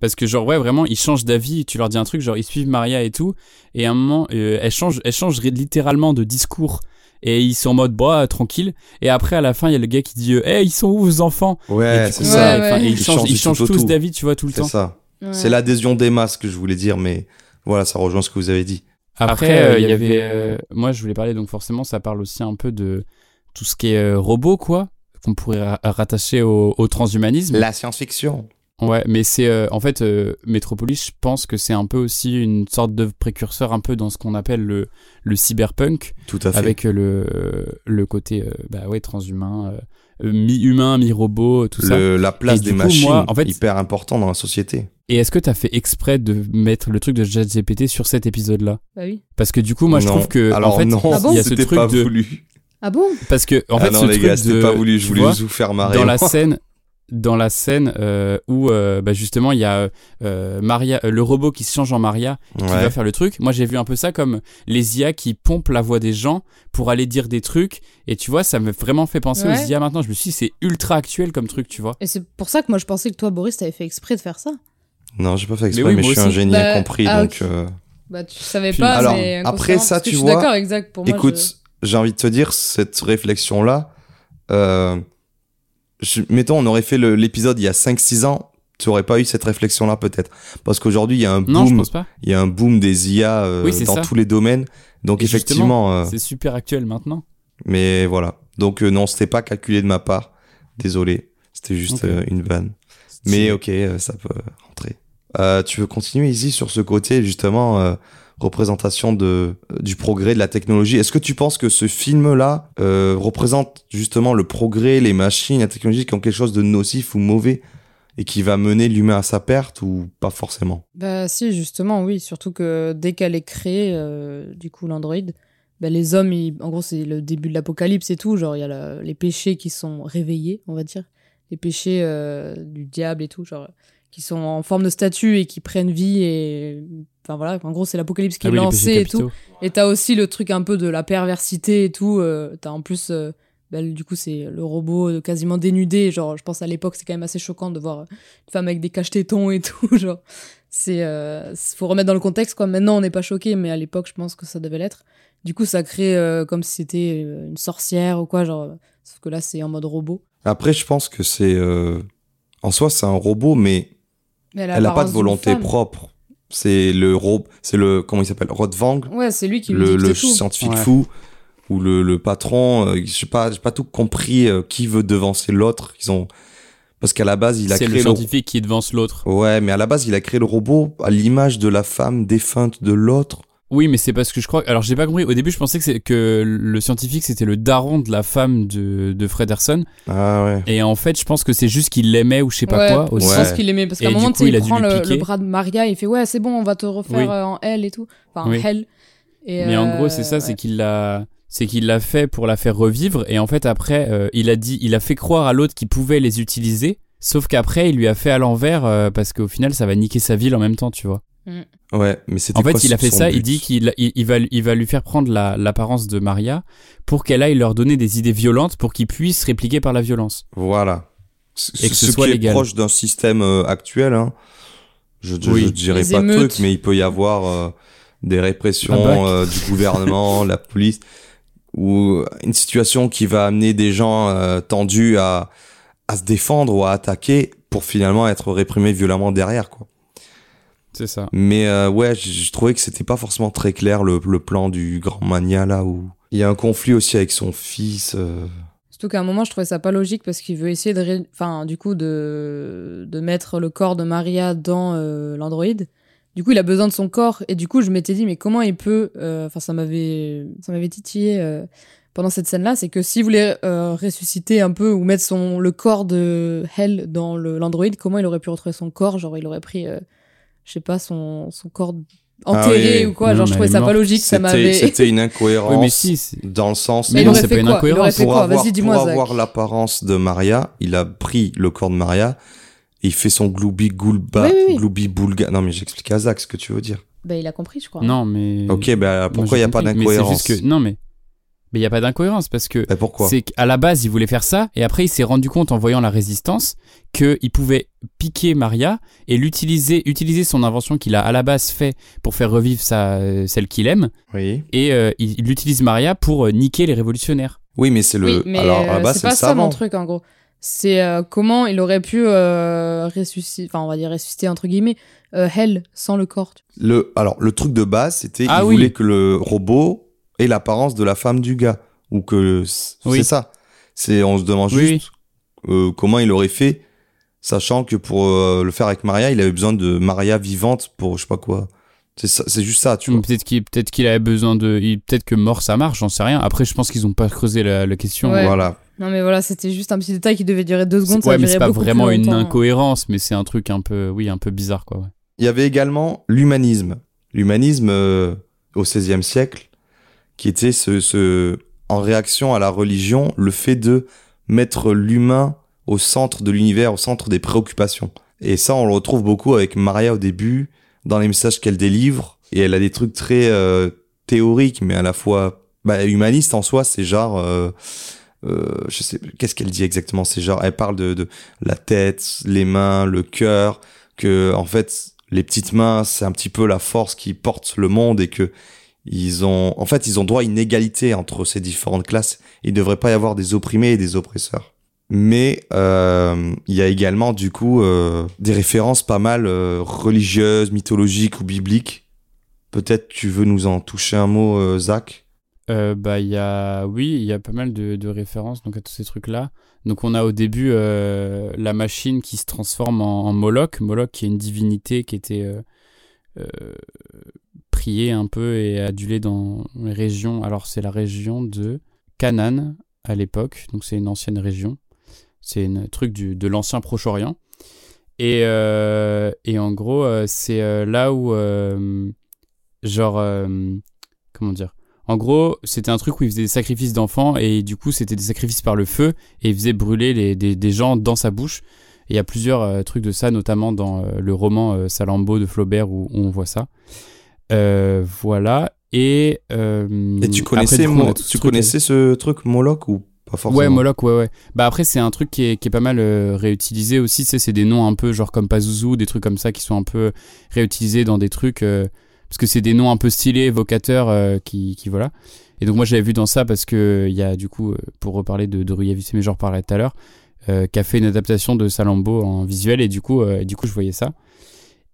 Speaker 2: Parce que genre ouais vraiment ils changent d'avis, tu leur dis un truc genre ils suivent Maria et tout et à un moment euh, elle change elle change littéralement de discours et ils sont en mode bah tranquille et après à la fin il y a le gars qui dit euh, hey ils sont où vos enfants?
Speaker 1: Ouais, c'est ça.
Speaker 3: ouais,
Speaker 2: enfin,
Speaker 3: ouais.
Speaker 2: et ils
Speaker 1: Ils
Speaker 2: changent
Speaker 1: changent
Speaker 2: ils changent tous d'avis tu vois tout le
Speaker 1: C'est
Speaker 2: temps.
Speaker 1: ça.
Speaker 3: Ouais.
Speaker 1: C'est l'adhésion des masses que je voulais dire, mais voilà, ça rejoint ce que vous avez dit.
Speaker 2: Après euh, il y avait euh, moi je voulais parler donc forcément ça parle aussi un peu de tout ce qui est euh, robot quoi qu'on pourrait ra- rattacher au, au transhumanisme.
Speaker 1: La science-fiction.
Speaker 2: Ouais, mais c'est euh, en fait euh, Metropolis, je pense que c'est un peu aussi une sorte de précurseur un peu dans ce qu'on appelle le le cyberpunk
Speaker 1: Tout à fait.
Speaker 2: avec euh, le le côté euh, bah ouais transhumain, euh, euh, mi-humain, mi-robot, tout ça.
Speaker 1: Le- la place
Speaker 2: Et
Speaker 1: des
Speaker 2: coup,
Speaker 1: machines,
Speaker 2: moi, en fait-
Speaker 1: hyper important dans la société.
Speaker 2: Et est-ce que t'as fait exprès de mettre le truc de ChatGPT sur cet épisode-là?
Speaker 3: Bah oui.
Speaker 2: Parce que du coup, moi, je trouve que
Speaker 1: Alors
Speaker 2: en fait,
Speaker 1: non,
Speaker 3: Ah bon?
Speaker 2: il y a ce truc
Speaker 1: pas
Speaker 2: de
Speaker 1: voulu.
Speaker 3: Ah bon?
Speaker 2: Parce que en
Speaker 1: ah
Speaker 2: fait,
Speaker 1: non
Speaker 2: ce
Speaker 1: les
Speaker 2: truc
Speaker 1: gars, c'était
Speaker 2: de
Speaker 1: pas voulu. Je voulais
Speaker 2: vois,
Speaker 1: vous faire marrer.
Speaker 2: dans la scène dans la scène euh, où euh, bah, justement il y a euh, Maria euh, le robot qui se change en Maria qui
Speaker 1: Ouais.
Speaker 2: va faire le truc moi j'ai vu un peu ça comme les IA qui pompent la voix des gens pour aller dire des trucs et tu vois ça m'a vraiment fait penser
Speaker 3: Ouais.
Speaker 2: aux IA maintenant je me suis dit c'est ultra actuel comme truc tu vois
Speaker 3: Et c'est pour ça que moi je pensais que toi, Boris, t'avais fait exprès de faire ça.
Speaker 1: Non, j'ai pas fait exprès,
Speaker 2: oui,
Speaker 1: mais, je suis un génie
Speaker 3: Bah,
Speaker 1: incompris,
Speaker 3: ah,
Speaker 1: donc. euh,
Speaker 3: Bah tu savais
Speaker 2: Puis-
Speaker 3: pas,
Speaker 1: Alors,
Speaker 3: mais
Speaker 1: après ça, tu
Speaker 3: je suis
Speaker 1: vois,
Speaker 3: d'accord, exact. Pour moi,
Speaker 1: Écoute, j'ai envie de te dire, cette réflexion-là, euh, je- mettons, on aurait fait l'épisode il y a 5-6 ans, tu aurais pas eu cette réflexion-là peut-être. Parce qu'aujourd'hui, il y a un
Speaker 2: non je
Speaker 1: boom,
Speaker 2: pense pas
Speaker 1: il y a un boom des IA euh,
Speaker 2: Oui,
Speaker 1: dans
Speaker 2: ça.
Speaker 1: tous les domaines. Donc
Speaker 2: Et
Speaker 1: effectivement, euh,
Speaker 2: c'est super actuel maintenant
Speaker 1: mais voilà. Donc euh, non, c'était pas calculé de ma part. Désolé, c'était juste euh, une vanne. Mais ok, euh, ça peut rentrer. Euh, tu veux continuer, Izzy, sur ce côté, justement, euh, représentation de, euh, du progrès de la technologie. Est-ce que tu penses que ce film-là euh, représente justement le progrès, les machines, la technologie qui ont quelque chose de nocif ou mauvais et qui va mener l'humain à sa perte ou pas forcément?
Speaker 3: Bah si, justement, oui. Surtout que dès qu'elle est créée, euh, du coup, l'android, bah, les hommes, en gros, c'est le début de l'apocalypse et tout. Genre, il y a les péchés qui sont réveillés, on va dire. Les péchés du diable et tout, genre, qui sont en forme de statue et qui prennent vie. et Enfin voilà, en gros, c'est l'apocalypse qui
Speaker 2: Ah
Speaker 3: est
Speaker 2: oui,
Speaker 3: lancé et tout. Et t'as aussi le truc un peu de la perversité et tout. euh, t'as en plus, euh, bah, du coup, c'est le robot quasiment dénudé. Genre, je pense à l'époque, c'est quand même assez choquant de voir une femme avec des caches-tétons et tout. Genre, c'est, euh, faut remettre dans le contexte quoi. Maintenant, on n'est pas choqué, mais à l'époque, je pense que ça devait l'être. Du coup, ça crée euh, comme si c'était une sorcière ou quoi. Genre, sauf que là, c'est en mode robot.
Speaker 1: Après, je pense que c'est... euh, En soi, c'est un robot, mais
Speaker 3: Mais
Speaker 1: elle n'a pas de volonté propre. C'est le robot... C'est le... Comment il s'appelle Rodvang
Speaker 3: Ouais, c'est lui qui lui
Speaker 1: le, le
Speaker 3: tout.
Speaker 1: scientifique
Speaker 2: Ouais.
Speaker 1: fou ou le, le patron, euh, je sais pas, j'ai pas tout compris euh, qui veut devancer l'autre. Ils ont parce qu'à la base il a créé
Speaker 2: le
Speaker 1: le,
Speaker 2: scientifique qui devance l'autre
Speaker 1: ouais, mais à la base il a créé le robot à l'image de la femme défunte de l'autre.
Speaker 2: Oui, mais c'est parce que je crois. Alors, j'ai pas compris. Au début, je pensais que, c'est- que le scientifique c'était le daron de la femme de, de Frederson.
Speaker 1: Ah ouais.
Speaker 2: Et en fait, je pense que c'est juste qu'il l'aimait ou je sais pas
Speaker 3: ouais,
Speaker 2: quoi. Aussi.
Speaker 3: je pense qu'il l'aimait parce qu'à un moment,
Speaker 2: coup,
Speaker 3: tu sais,
Speaker 2: il a
Speaker 3: il prend le, bras de Maria, il fait ouais, c'est bon, on va te refaire
Speaker 2: Oui.
Speaker 3: euh, en elle et tout. Enfin,
Speaker 2: Oui.
Speaker 3: elle. Et,
Speaker 2: Mais en
Speaker 3: euh,
Speaker 2: gros, c'est ça, c'est qu'il l'a, c'est qu'il l'a fait pour la faire revivre. Et en fait, après, euh, il a dit, il a fait croire à l'autre qu'il pouvait les utiliser. Sauf qu'après, il lui a fait à l'envers euh, parce qu'au final, ça va niquer sa ville en même temps, tu vois.
Speaker 1: Ouais, mais c'était
Speaker 2: En fait, il a fait ça. Il dit qu'il il, il va, il va lui faire prendre la- l'apparence de Maria pour qu'elle aille leur donner des idées violentes pour qu'il puisse répliquer par la violence.
Speaker 1: Voilà. Ce,
Speaker 2: Et que ce
Speaker 1: ce
Speaker 2: soit
Speaker 1: qui
Speaker 2: légal.
Speaker 1: est proche d'un système euh, actuel. Hein. Je, je,
Speaker 2: Oui.
Speaker 1: je dirais
Speaker 3: Les
Speaker 1: pas de truc, mais il peut y avoir euh, des répressions euh, du gouvernement, la police, ou une situation qui va amener des gens euh, tendus à, à se défendre ou à attaquer pour finalement être réprimés violemment derrière, quoi.
Speaker 2: C'est ça.
Speaker 1: Mais euh, ouais, je, je trouvais que c'était pas forcément très clair le, le plan du grand mania là où il y a un conflit aussi avec son fils. euh.
Speaker 3: Surtout qu'à un moment, je trouvais ça pas logique parce qu'il veut essayer de, ré- enfin, du coup, de, de mettre le corps de Maria dans euh, l'Android. Du coup, il a besoin de son corps et du coup, je m'étais dit, mais comment il peut, euh, enfin, ça m'avait, ça m'avait titillé euh, pendant cette scène-là, c'est que s'il voulait euh, ressusciter un peu ou mettre son le corps de Hell dans le- l'Android, comment il aurait pu retrouver son corps? Genre, il aurait pris, euh, je sais pas, son, son corps enterré
Speaker 1: oui.
Speaker 3: ou quoi.
Speaker 2: Non,
Speaker 3: Genre, je trouvais ça pas logique, ça
Speaker 1: C'était
Speaker 3: m'avait.
Speaker 1: c'était une incohérence
Speaker 2: Oui, mais si.
Speaker 1: dans le sens
Speaker 2: Mais
Speaker 3: il
Speaker 2: non,
Speaker 3: aurait
Speaker 2: c'est
Speaker 3: fait
Speaker 2: pas une incohérence.
Speaker 1: pour
Speaker 3: quoi?
Speaker 1: Avoir, pour avoir l'apparence de Maria, il a pris le corps de Maria et il fait son gloubi goulba,
Speaker 3: Oui, oui, oui.
Speaker 1: gloubi boulga. Non mais j'explique à Zach ce que tu veux dire.
Speaker 3: Bah, il a compris, je crois.
Speaker 2: Non, mais.
Speaker 1: Ok, ben
Speaker 2: Moi,
Speaker 1: pourquoi il
Speaker 2: j'ai
Speaker 1: y a pas
Speaker 2: compris,
Speaker 1: d'incohérence?
Speaker 2: que- Non, mais. Mais il y a pas d'incohérence parce que
Speaker 1: Pourquoi?
Speaker 2: c'est qu'à la base, il voulait faire ça, et après, il s'est rendu compte en voyant la résistance qu'il pouvait piquer Maria et l'utiliser, utiliser son invention qu'il a à la base fait pour faire revivre sa, euh, celle qu'il aime,
Speaker 1: Oui.
Speaker 2: et euh, il, il utilise Maria pour euh, niquer les révolutionnaires.
Speaker 1: Oui, mais c'est le.
Speaker 3: Oui, mais
Speaker 1: Alors à la
Speaker 3: euh,
Speaker 1: base,
Speaker 3: c'est
Speaker 1: c'est
Speaker 3: pas ça mon truc en gros. C'est euh, comment il aurait pu euh, ressusciter, enfin on va dire ressusciter entre guillemets, euh, Hell sans le corps.
Speaker 1: Le, alors, le truc de base, c'était
Speaker 2: Ah
Speaker 1: il
Speaker 2: oui.
Speaker 1: voulait que le robot ait l'apparence de la femme du gars. Ou que.
Speaker 2: Oui.
Speaker 1: C'est ça. C'est, on se demande
Speaker 2: Oui,
Speaker 1: juste euh, comment il aurait fait, sachant que pour euh, le faire avec Maria, il avait besoin de Maria vivante pour je sais pas quoi. C'est juste ça, tu vois.
Speaker 2: Peut-être qu'il, peut-être qu'il avait besoin de, peut-être que mort ça marche, j'en sais rien. Après, je pense qu'ils ont pas creusé la, la question.
Speaker 3: Ouais.
Speaker 1: Voilà.
Speaker 3: Non mais voilà, c'était juste un petit détail qui devait durer deux secondes. ça
Speaker 2: ouais, mais c'est pas vraiment une incohérence, mais c'est un truc un peu, oui, un peu bizarre, quoi. ouais.
Speaker 1: Il y avait également l'humanisme. L'humanisme euh, au XVIe siècle, qui était ce, ce, en réaction à la religion, le fait de mettre l'humain au centre de l'univers, au centre des préoccupations. Et ça, on le retrouve beaucoup avec Maria au début, dans les messages qu'elle délivre. Et elle a des trucs très euh, théoriques, mais à la fois bah, humanistes en soi. C'est genre, euh, euh, je sais, qu'est-ce qu'elle dit exactement C'est genre, elle parle de, de la tête, les mains, le cœur, que en fait les petites mains c'est un petit peu la force qui porte le monde et que ils ont en fait ils ont droit à une égalité entre ces différentes classes il ne devrait pas y avoir des opprimés et des oppresseurs mais euh, il y a également du coup euh, des références pas mal euh, religieuses mythologiques ou bibliques peut-être tu veux nous en toucher un mot Zach?
Speaker 2: Bah, y a, oui, il y a pas mal de, références donc à tous ces trucs-là. Donc, on a au début la machine qui se transforme en Moloch. Moloch, qui est une divinité qui était priée un peu et adulée dans les régions. Alors, c'est la région de Canaan à l'époque. Donc, c'est une ancienne région. C'est un truc du, de l'ancien Proche-Orient. Et, euh, et en gros, euh, c'est euh, là où, genre, comment dire? En gros, c'était un truc où ils faisaient des sacrifices d'enfants et du coup, c'était des sacrifices par le feu et ils faisaient brûler les, des, des gens dans sa bouche. Il y a plusieurs trucs de ça, notamment dans le roman euh, Salammbô de Flaubert où on voit ça. Euh, voilà. Et, euh,
Speaker 1: et tu
Speaker 2: après,
Speaker 1: connaissais
Speaker 2: du coup, on a
Speaker 1: Mo-
Speaker 2: tout ce
Speaker 1: tu
Speaker 2: truc,
Speaker 1: connaissais ce truc Moloch ou pas forcément?
Speaker 2: Ouais, Moloch, ouais, ouais. Bah après, c'est un truc qui est, qui est pas mal euh, réutilisé aussi. Tu sais, c'est des noms un peu genre comme Pazuzu, des trucs comme ça qui sont un peu réutilisés dans des trucs. euh, parce que c'est des noms un peu stylés, évocateurs, qui, qui voilà. Et donc moi, j'avais vu dans ça parce que il y a du coup, pour reparler de, de Rui Avicii, mais j'en reparlerai tout à l'heure, qui a fait une adaptation de Salambo en visuel et du coup, du coup, je voyais ça.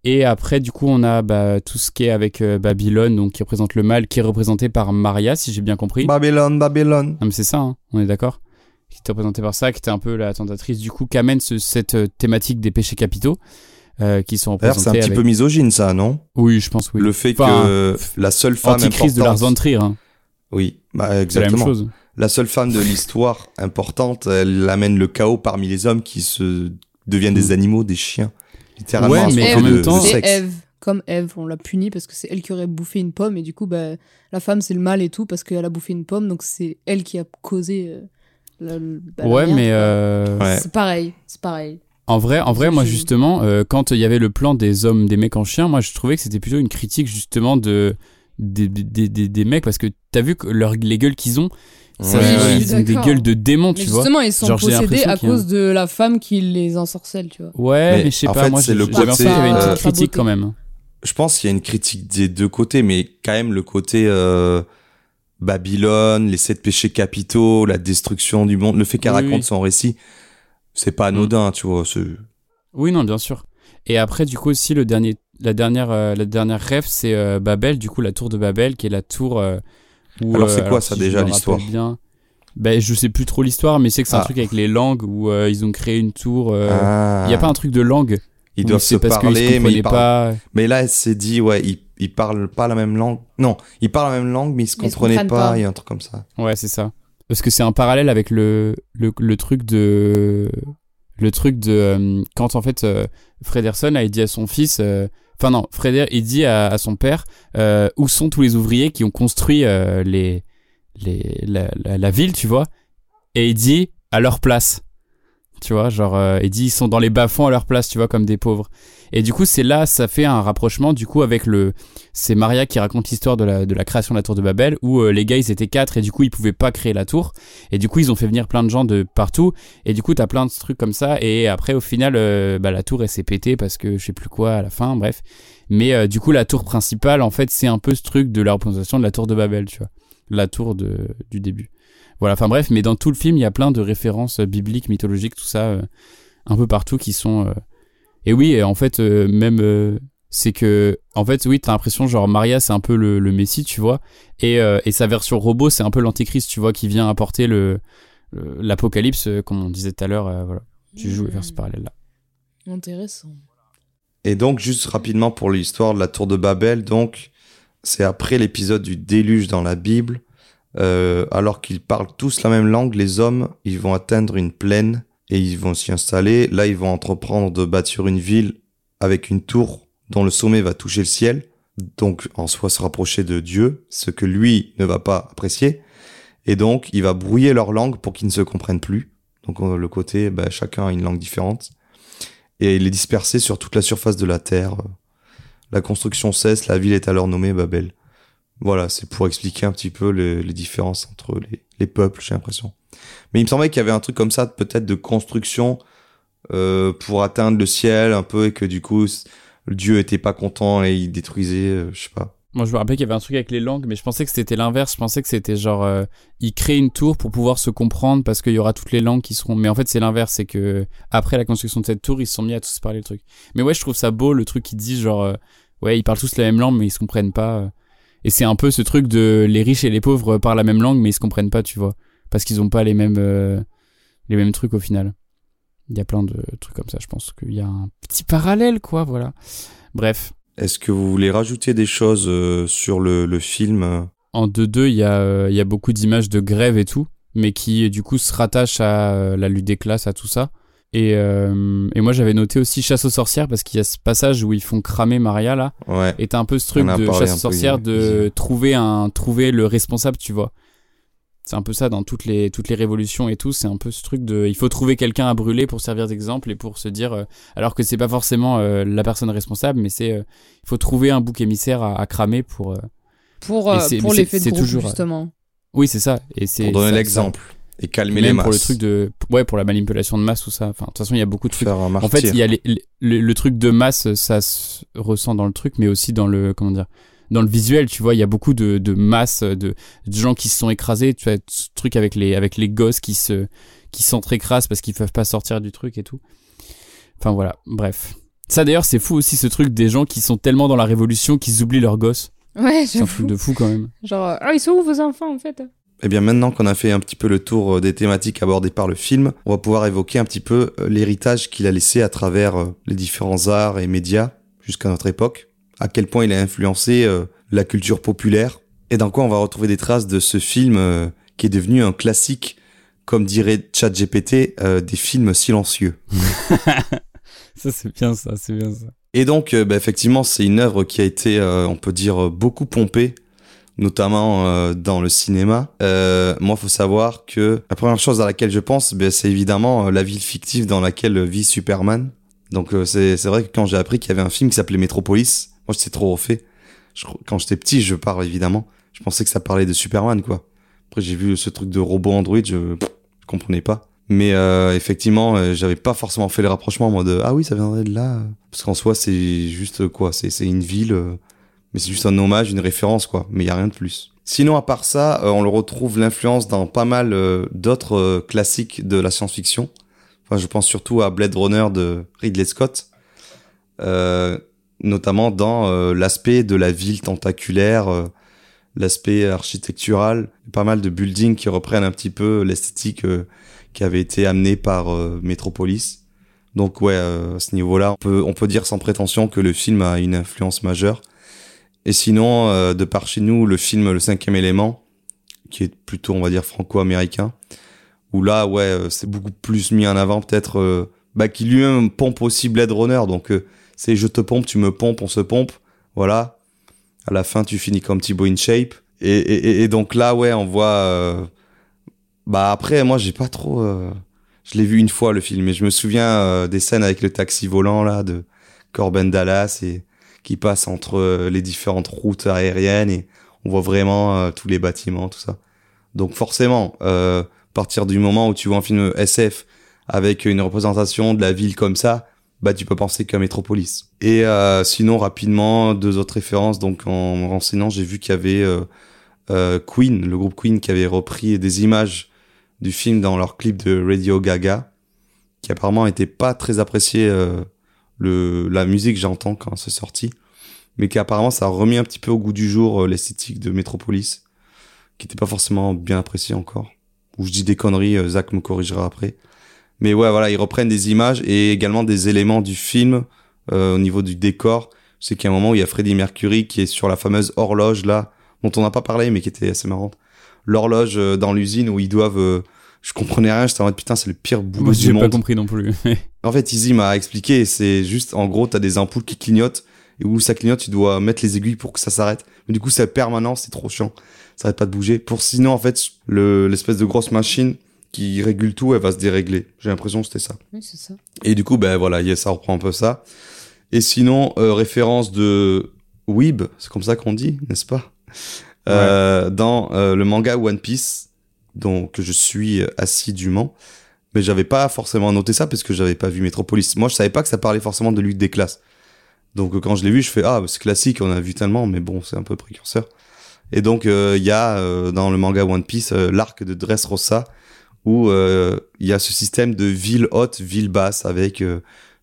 Speaker 2: Et après, du coup, on a bah, tout ce qui est avec euh, Babylone, donc qui représente le mal, qui est représenté par Maria, si j'ai bien compris.
Speaker 1: Babylone Babylone
Speaker 2: Non mais c'est ça, hein, on est d'accord Qui était représentée par ça, qui était un peu la tentatrice du coup, qui amène ce- cette euh, thématique des péchés capitaux. euh, qui sont
Speaker 1: D'ailleurs, c'est un
Speaker 2: représentés
Speaker 1: petit peu misogyne, ça, non?
Speaker 2: Oui, je pense oui.
Speaker 1: Le fait
Speaker 2: Enfin,
Speaker 1: que la seule femme
Speaker 2: Antichrist de. Lars von Trier, hein.
Speaker 1: Oui, bah,
Speaker 2: la même
Speaker 1: exactement.
Speaker 2: chose.
Speaker 1: La seule femme de l'histoire importante, elle amène le chaos parmi les hommes qui se deviennent des animaux, des chiens. Littéralement,
Speaker 2: Ouais, mais en même temps-.
Speaker 3: Eve. Comme Eve, on l'a punie parce que c'est elle qui aurait bouffé une pomme et du coup, bah, la femme c'est le mal et tout parce qu'elle a bouffé une pomme donc c'est elle qui a causé. euh, la- le- bah,
Speaker 2: ouais, mais euh,
Speaker 1: Ouais.
Speaker 3: C'est pareil, c'est pareil.
Speaker 2: en vrai, en vrai, moi justement, euh, quand il y avait le plan des hommes, des mecs en chien, moi je trouvais que c'était plutôt une critique justement de des, des, des, des mecs parce que t'as vu que leur, les gueules qu'ils ont,
Speaker 1: Ouais,
Speaker 2: ils ont des gueules de démons, tu vois.
Speaker 3: justement, ils sont
Speaker 2: Genre,
Speaker 3: possédés à cause de la femme qui les ensorcelle, tu vois.
Speaker 2: Ouais,
Speaker 1: Mais
Speaker 2: mais, je sais pas,
Speaker 1: fait,
Speaker 2: moi
Speaker 1: c'est
Speaker 2: j'ai-
Speaker 1: le
Speaker 2: j'avais qu'il y avait une
Speaker 1: euh,
Speaker 2: petite critique quand même.
Speaker 1: Je pense qu'il y a une critique des deux côtés, mais quand même le côté euh, Babylone, les sept péchés capitaux, la destruction du monde, le fait qu'elle
Speaker 2: Oui,
Speaker 1: raconte
Speaker 2: oui.
Speaker 1: son récit, c'est pas anodin, tu vois.
Speaker 2: Oui, non, bien sûr. Et après, du coup, aussi, le dernier, la dernière, euh, la dernière rêve, c'est euh, Babel, du coup, la tour de Babel, qui est la tour euh, où.
Speaker 1: Alors, c'est
Speaker 2: euh,
Speaker 1: quoi, ça,
Speaker 2: si
Speaker 1: déjà, l'histoire
Speaker 2: bien, ben, je sais plus trop l'histoire, mais c'est que c'est un
Speaker 1: Ah.
Speaker 2: truc avec les langues où euh, ils ont créé une tour. euh, Il
Speaker 1: Ah.
Speaker 2: y a pas un truc de langue
Speaker 1: Ils doivent se
Speaker 2: c'est parce
Speaker 1: parler,
Speaker 2: se
Speaker 1: mais ils parlent.
Speaker 2: pas.
Speaker 1: Mais là, elle s'est dit, ouais, ils, ils parlent pas la même langue. Non, ils parlent la même langue, mais ils se
Speaker 3: Mais ils se
Speaker 1: comprenaient pas.
Speaker 3: pas.
Speaker 1: Il y a un truc comme ça.
Speaker 2: Ouais, c'est ça. Parce que c'est un parallèle avec le, le, le truc de. Le truc de. quand en fait, euh, Frederson a dit à son fils. Enfin, non, Freder, il dit à, son père euh, où sont tous les ouvriers qui ont construit euh, les, les, la, la ville, tu vois? Et il dit à leur place. Tu vois, genre, euh, il dit ils sont dans les bas-fonds à leur place, tu vois, comme des pauvres. Et du coup, c'est là, ça fait un rapprochement, du coup, avec le. C'est Maria qui raconte l'histoire de la, de la création de la tour de Babel, où euh, les gars, ils étaient quatre, et du coup, ils pouvaient pas créer la tour. Et du coup, ils ont fait venir plein de gens de partout. Et du coup, t'as plein de trucs comme ça. Et après, au final, euh, bah, la tour, elle s'est pétée parce que je sais plus quoi à la fin, bref. Mais euh, du coup, la tour principale, en fait, c'est un peu ce truc de la représentation de la tour de Babel, tu vois. La tour de, du début. Voilà, enfin bref, mais dans tout le film, il y a plein de références euh, bibliques, mythologiques, tout ça, euh, un peu partout qui sont. euh, Et oui, et en fait, euh, même. euh, c'est que, en fait, oui, t'as l'impression, genre, Maria, c'est un peu le, le Messie, tu vois. Et, euh, et sa version robot, c'est un peu l'antéchrist, tu vois, qui vient apporter le l'apocalypse, comme on disait tout à l'heure. euh, voilà. J'ai joué vers ce parallèle-là.
Speaker 3: Intéressant.
Speaker 1: Et donc, juste rapidement pour l'histoire de la tour de Babel, donc, c'est après l'épisode du déluge dans la Bible, euh, alors qu'ils parlent tous la même langue, les hommes, ils vont atteindre une plaine et ils vont s'y installer. Là, ils vont entreprendre de bâtir une ville avec une tour dont le sommet va toucher le ciel, donc en soi se rapprocher de Dieu, ce que lui ne va pas apprécier. Et donc, il va brouiller leur langue pour qu'ils ne se comprennent plus. Donc, euh, le côté, bah, chacun a une langue différente et les disperser sur toute la surface de la terre. La construction cesse, la ville est alors nommée Babel. Voilà, c'est pour expliquer un petit peu les, différences entre les, les peuples, j'ai l'impression. Mais il me semblait qu'il y avait un truc comme ça, peut-être de construction euh, pour atteindre le ciel un peu, et que du coup, Dieu était pas content et il détruisait, euh, je sais pas.
Speaker 2: Moi, je me rappelais qu'il y avait un truc avec les langues, mais je pensais que c'était l'inverse. Je pensais que c'était genre, euh, ils créent une tour pour pouvoir se comprendre parce qu'il y aura toutes les langues qui seront. Mais en fait, c'est l'inverse. C'est que après la construction de cette tour, ils se sont mis à tous parler le truc. Mais ouais, je trouve ça beau le truc qu'ils disent genre, euh, ouais, ils parlent tous la même langue, mais ils se comprennent pas. Et c'est un peu ce truc de les riches et les pauvres parlent la même langue, mais ils se comprennent pas, tu vois, parce qu'ils ont pas les mêmes, euh, les mêmes trucs au final. Il y a plein de trucs comme ça. Je pense qu'il y a un petit parallèle, quoi. Voilà. Bref.
Speaker 1: Est-ce que vous voulez rajouter des choses euh, sur le, le film?
Speaker 2: En 2-2, il y, a, euh, il y a beaucoup d'images de grève et tout, mais qui du coup se rattachent à la lutte des classes, à tout ça. Et, euh, et moi j'avais noté aussi Chasse aux sorcières parce qu'il y a ce passage où ils font cramer Maria là.
Speaker 1: Ouais.
Speaker 2: Et t'as un peu ce truc de Chasse aux sorcières de trouver, un, trouver le responsable, tu vois. C'est un peu ça dans toutes les, toutes les révolutions et tout. C'est un peu ce truc de. Il faut trouver quelqu'un à brûler pour servir d'exemple et pour se dire. euh, alors que c'est pas forcément euh, la personne responsable, mais c'est. euh, il faut trouver un bouc émissaire à, à cramer pour. euh,
Speaker 3: Pour, pour l'effet
Speaker 2: c'est-
Speaker 3: de groupe,
Speaker 2: toujours, euh,
Speaker 3: justement.
Speaker 2: Oui, c'est ça. Et c'est
Speaker 1: Pour donner l'exemple et calmer les
Speaker 2: Même
Speaker 1: masses.
Speaker 2: pour le truc de. Ouais, pour la manipulation de masse, tout ça. Enfin, de toute façon, il y a beaucoup de trucs.
Speaker 1: faire un
Speaker 2: En fait, il y a les- les- le, le truc de masse, ça se ressent dans le truc, mais aussi dans le. Comment dire dans le visuel, tu vois, il y a beaucoup de, de masse, de, de gens qui se sont écrasés. Tu as ce truc avec les, avec les gosses qui se, qui s'entre-écrasent parce qu'ils peuvent pas sortir du truc et tout. Enfin voilà, bref. Ça d'ailleurs, c'est fou aussi ce truc des gens qui sont tellement dans la révolution qu'ils oublient leurs gosses.
Speaker 3: Ouais,
Speaker 2: C'est un truc de fou quand même.
Speaker 3: Genre, euh, ah, ils sont où vos enfants en fait?
Speaker 1: Eh bien maintenant qu'on a fait un petit peu le tour euh, des thématiques abordées par le film, on va pouvoir évoquer un petit peu euh, l'héritage qu'il a laissé à travers euh, les différents arts et médias jusqu'à notre époque, à quel point il a influencé la culture populaire, et dans quoi on va retrouver des traces de ce film qui est devenu un classique, comme dirait ChatGPT, des films silencieux.
Speaker 2: ça c'est bien ça, c'est bien ça.
Speaker 1: Et donc, bah, effectivement, c'est une œuvre qui a été, on peut dire, beaucoup pompée notamment euh, dans le cinéma. Euh, moi, faut savoir que la première chose à laquelle je pense, ben, c'est évidemment euh, la ville fictive dans laquelle vit Superman. Donc euh, c'est vrai que quand j'ai appris qu'il y avait un film qui s'appelait Metropolis, moi j'étais trop refait. Quand j'étais petit, je parle évidemment, je pensais que ça parlait de Superman quoi. Après j'ai vu ce truc de robot Android, je, comprenais pas. Mais euh, effectivement, j'avais pas forcément fait le rapprochement en mode ah oui ça viendrait de là parce qu'en soi c'est juste quoi, c'est c'est une ville mais c'est juste un hommage, une référence, quoi. Mais il y a rien de plus. Sinon, à part ça, euh, on le retrouve l'influence dans pas mal euh, d'autres euh, classiques de la science-fiction. Enfin, je pense surtout à Blade Runner de Ridley Scott, notamment dans l'aspect de la ville tentaculaire, l'aspect architectural, pas mal de buildings qui reprennent un petit peu l'esthétique qui avait été amenée par Metropolis. Donc ouais, à ce niveau-là, on peut, on peut dire sans prétention que le film a une influence majeure. Et sinon, euh, de par chez nous, le film Le Cinquième Élément, qui est plutôt, on va dire, franco-américain, où là, ouais, euh, c'est beaucoup plus mis en avant, peut-être, euh, bah, qui lui-même pompe aussi Blade Runner. Donc, c'est je te pompe, tu me pompes, on se pompe. Voilà. À la fin, tu finis comme Thibaut in shape. Et, et, et donc là, ouais, on voit. bah après, moi, j'ai pas trop. je l'ai vu une fois le film, et je me souviens des scènes avec le taxi volant là de Corben Dallas et qui passe entre euh, les différentes routes aériennes et on voit vraiment euh, tous les bâtiments, tout ça. Donc forcément, euh, partir du moment où tu vois un film SF avec une représentation de la ville comme ça, bah tu peux penser qu'à Metropolis. Et euh, sinon rapidement deux autres références. Donc en me renseignant, j'ai vu qu'il y avait euh, Queen, le groupe Queen, qui avait repris des images du film dans leur clip de Radio Gaga, qui apparemment était pas très apprécié le, la musique j'entends quand c'est sorti, mais qui apparemment ça a remis un petit peu au goût du jour euh, l'esthétique de Metropolis, qui n'était pas forcément bien apprécié encore. Ou je dis des conneries, euh, Zach me corrigera après. Mais ouais, voilà, ils reprennent des images et également des éléments du film euh, au niveau du décor. C'est qu'il y a un moment où il y a Freddie Mercury qui est sur la fameuse horloge là, dont on n'a pas parlé mais qui était assez marrante. L'horloge dans l'usine où ils doivent je comprenais rien, j'étais en mode putain, c'est le pire boulot
Speaker 2: Moi,
Speaker 1: du monde.
Speaker 2: J'ai pas compris non plus.
Speaker 1: en fait, Izzy m'a expliqué, c'est juste, en gros, t'as des ampoules qui clignotent, et où ça clignote, tu dois mettre les aiguilles pour que ça s'arrête. Mais du coup, c'est permanent, c'est trop chiant. Ça arrête pas de bouger. Pour sinon, en fait, le, l'espèce de grosse machine qui régule tout, elle va se dérégler. J'ai l'impression que c'était ça.
Speaker 3: Oui, c'est ça.
Speaker 1: Et du coup, ben voilà, ça reprend un peu ça. Et sinon, euh, référence de Weeb, c'est comme ça qu'on dit, n'est-ce pas? Euh, Dans euh, le manga One Piece, donc je suis assidûment. Mais j'avais pas forcément noté ça parce que j'avais pas vu Metropolis. Moi, je savais pas que ça parlait forcément de lutte des classes. Donc quand je l'ai vu, je fais ah c'est classique, on a vu tellement, mais bon, c'est un peu précurseur. Et donc euh, il y a euh, dans le manga One Piece euh, l'arc de Dressrosa où il y a ce système de ville haute, ville basse avec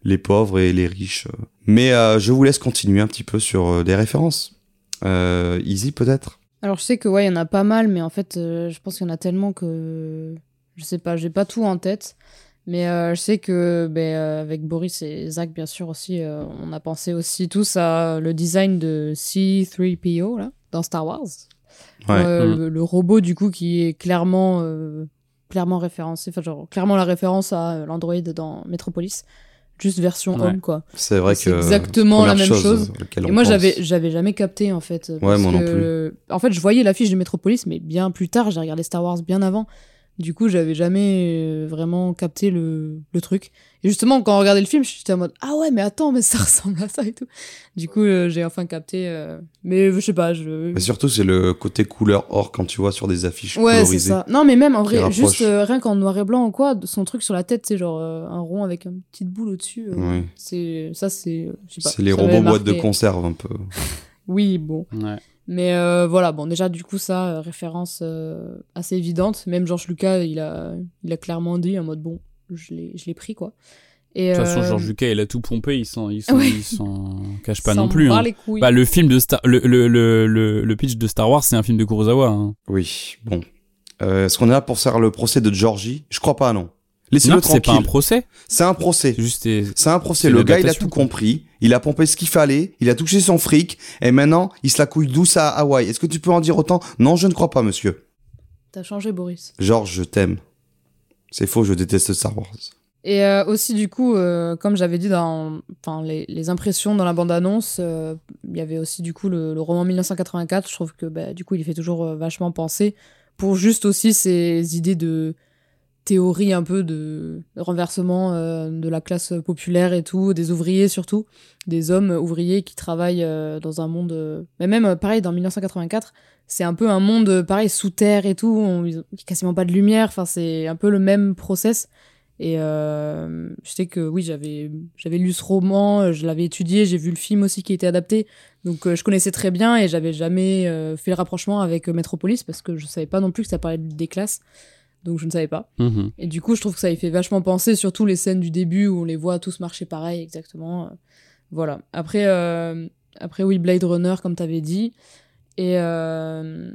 Speaker 1: les pauvres et les riches. Mais je vous laisse continuer un petit peu sur des références. easy peut-être?
Speaker 3: Alors je sais que ouais, il y en a pas mal, mais en fait, euh, je pense qu'il y en a tellement que je sais pas, j'ai pas tout en tête. Mais euh, je sais que ben, euh, avec Boris et Zach, bien sûr aussi, on a pensé aussi tous à le design de C3PO là, dans Star Wars.
Speaker 1: Ouais.
Speaker 3: le, le, robot du coup qui est clairement clairement référencé, enfin genre clairement la référence à l'android dans Metropolis juste version homme quoi.
Speaker 1: C'est vrai que
Speaker 3: exactement la même chose. Et moi j'avais j'avais jamais capté en fait.
Speaker 1: Ouais, moi non plus.
Speaker 3: En fait, je voyais l'affiche de Metropolis, mais bien plus tard. J'ai regardé Star Wars bien avant. Du coup, j'avais jamais euh, vraiment capté le, le truc. Et justement, quand on regardait le film, j'étais en mode Ah ouais, mais attends, mais ça ressemble à ça et tout. Du coup, euh, j'ai enfin capté. Euh, mais je sais pas. Je...
Speaker 1: Mais surtout, c'est le côté couleur or quand tu vois sur des affiches
Speaker 3: ouais, c'est ça. Non, mais même en vrai, juste rien qu'en noir et blanc ou quoi, son truc sur la tête, c'est genre un rond avec une petite boule au-dessus.
Speaker 1: Oui.
Speaker 3: C'est ça, c'est.
Speaker 1: C'est les robots boîtes de conserve un peu.
Speaker 3: oui, bon.
Speaker 2: Ouais.
Speaker 3: Mais euh, voilà, bon, déjà, du coup, ça, euh, référence euh, assez évidente. Même Georges Lucas, il a, il a clairement dit en mode, bon, je l'ai pris, quoi.
Speaker 2: Et de toute façon, Georges Lucas, il a tout pompé, il s'en il s'en cache pas non plus.
Speaker 3: Hein.
Speaker 2: Bah, le film de Star, le, le, le, le, pitch de Star Wars, c'est un film de Kurosawa. Hein.
Speaker 1: Oui, bon. Euh, Est-ce qu'on est là pour faire le procès de Georgie? Je crois pas, non. Laissez-le
Speaker 2: Non, c'est pas un
Speaker 1: tranquille.
Speaker 2: procès.
Speaker 1: C'est un procès.
Speaker 2: C'est juste.
Speaker 1: C'est un procès. Le gars, il a tout compris. Il a pompé ce qu'il fallait. Il a touché son fric. Et maintenant, il se la couille douce à Hawaï. Est-ce que tu peux en dire autant? Non, je ne crois pas, monsieur.
Speaker 3: T'as changé, Boris.
Speaker 1: Georges, je t'aime. C'est faux, je déteste Star Wars.
Speaker 3: Et euh, aussi, du coup, euh, comme j'avais dit dans enfin, les, les impressions dans la bande-annonce, euh, il y avait aussi, du coup, le, le roman 1984. Je trouve que, bah, du coup, il fait toujours euh, vachement penser pour juste aussi ces idées de théorie un peu de renversement euh, de la classe populaire et tout, des ouvriers surtout, des hommes ouvriers qui travaillent euh, dans un monde... euh, mais même, pareil, dans 1984, c'est un peu un monde, pareil, sous terre et tout, il y a quasiment pas de lumière, enfin, c'est un peu le même process. Et je sais que oui, j'avais lu ce roman, je l'avais étudié, j'ai vu le film aussi qui était adapté, donc je connaissais très bien et j'avais jamais fait le rapprochement avec Metropolis parce que je savais pas non plus que ça parlait des classes, donc je ne savais pas.
Speaker 2: Mhm.
Speaker 3: Et du coup, je trouve que ça y fait vachement penser, surtout les scènes du début où on les voit tous marcher pareil, exactement. Voilà. Après, euh, après oui, Blade Runner, comme t'avais dit. Et euh,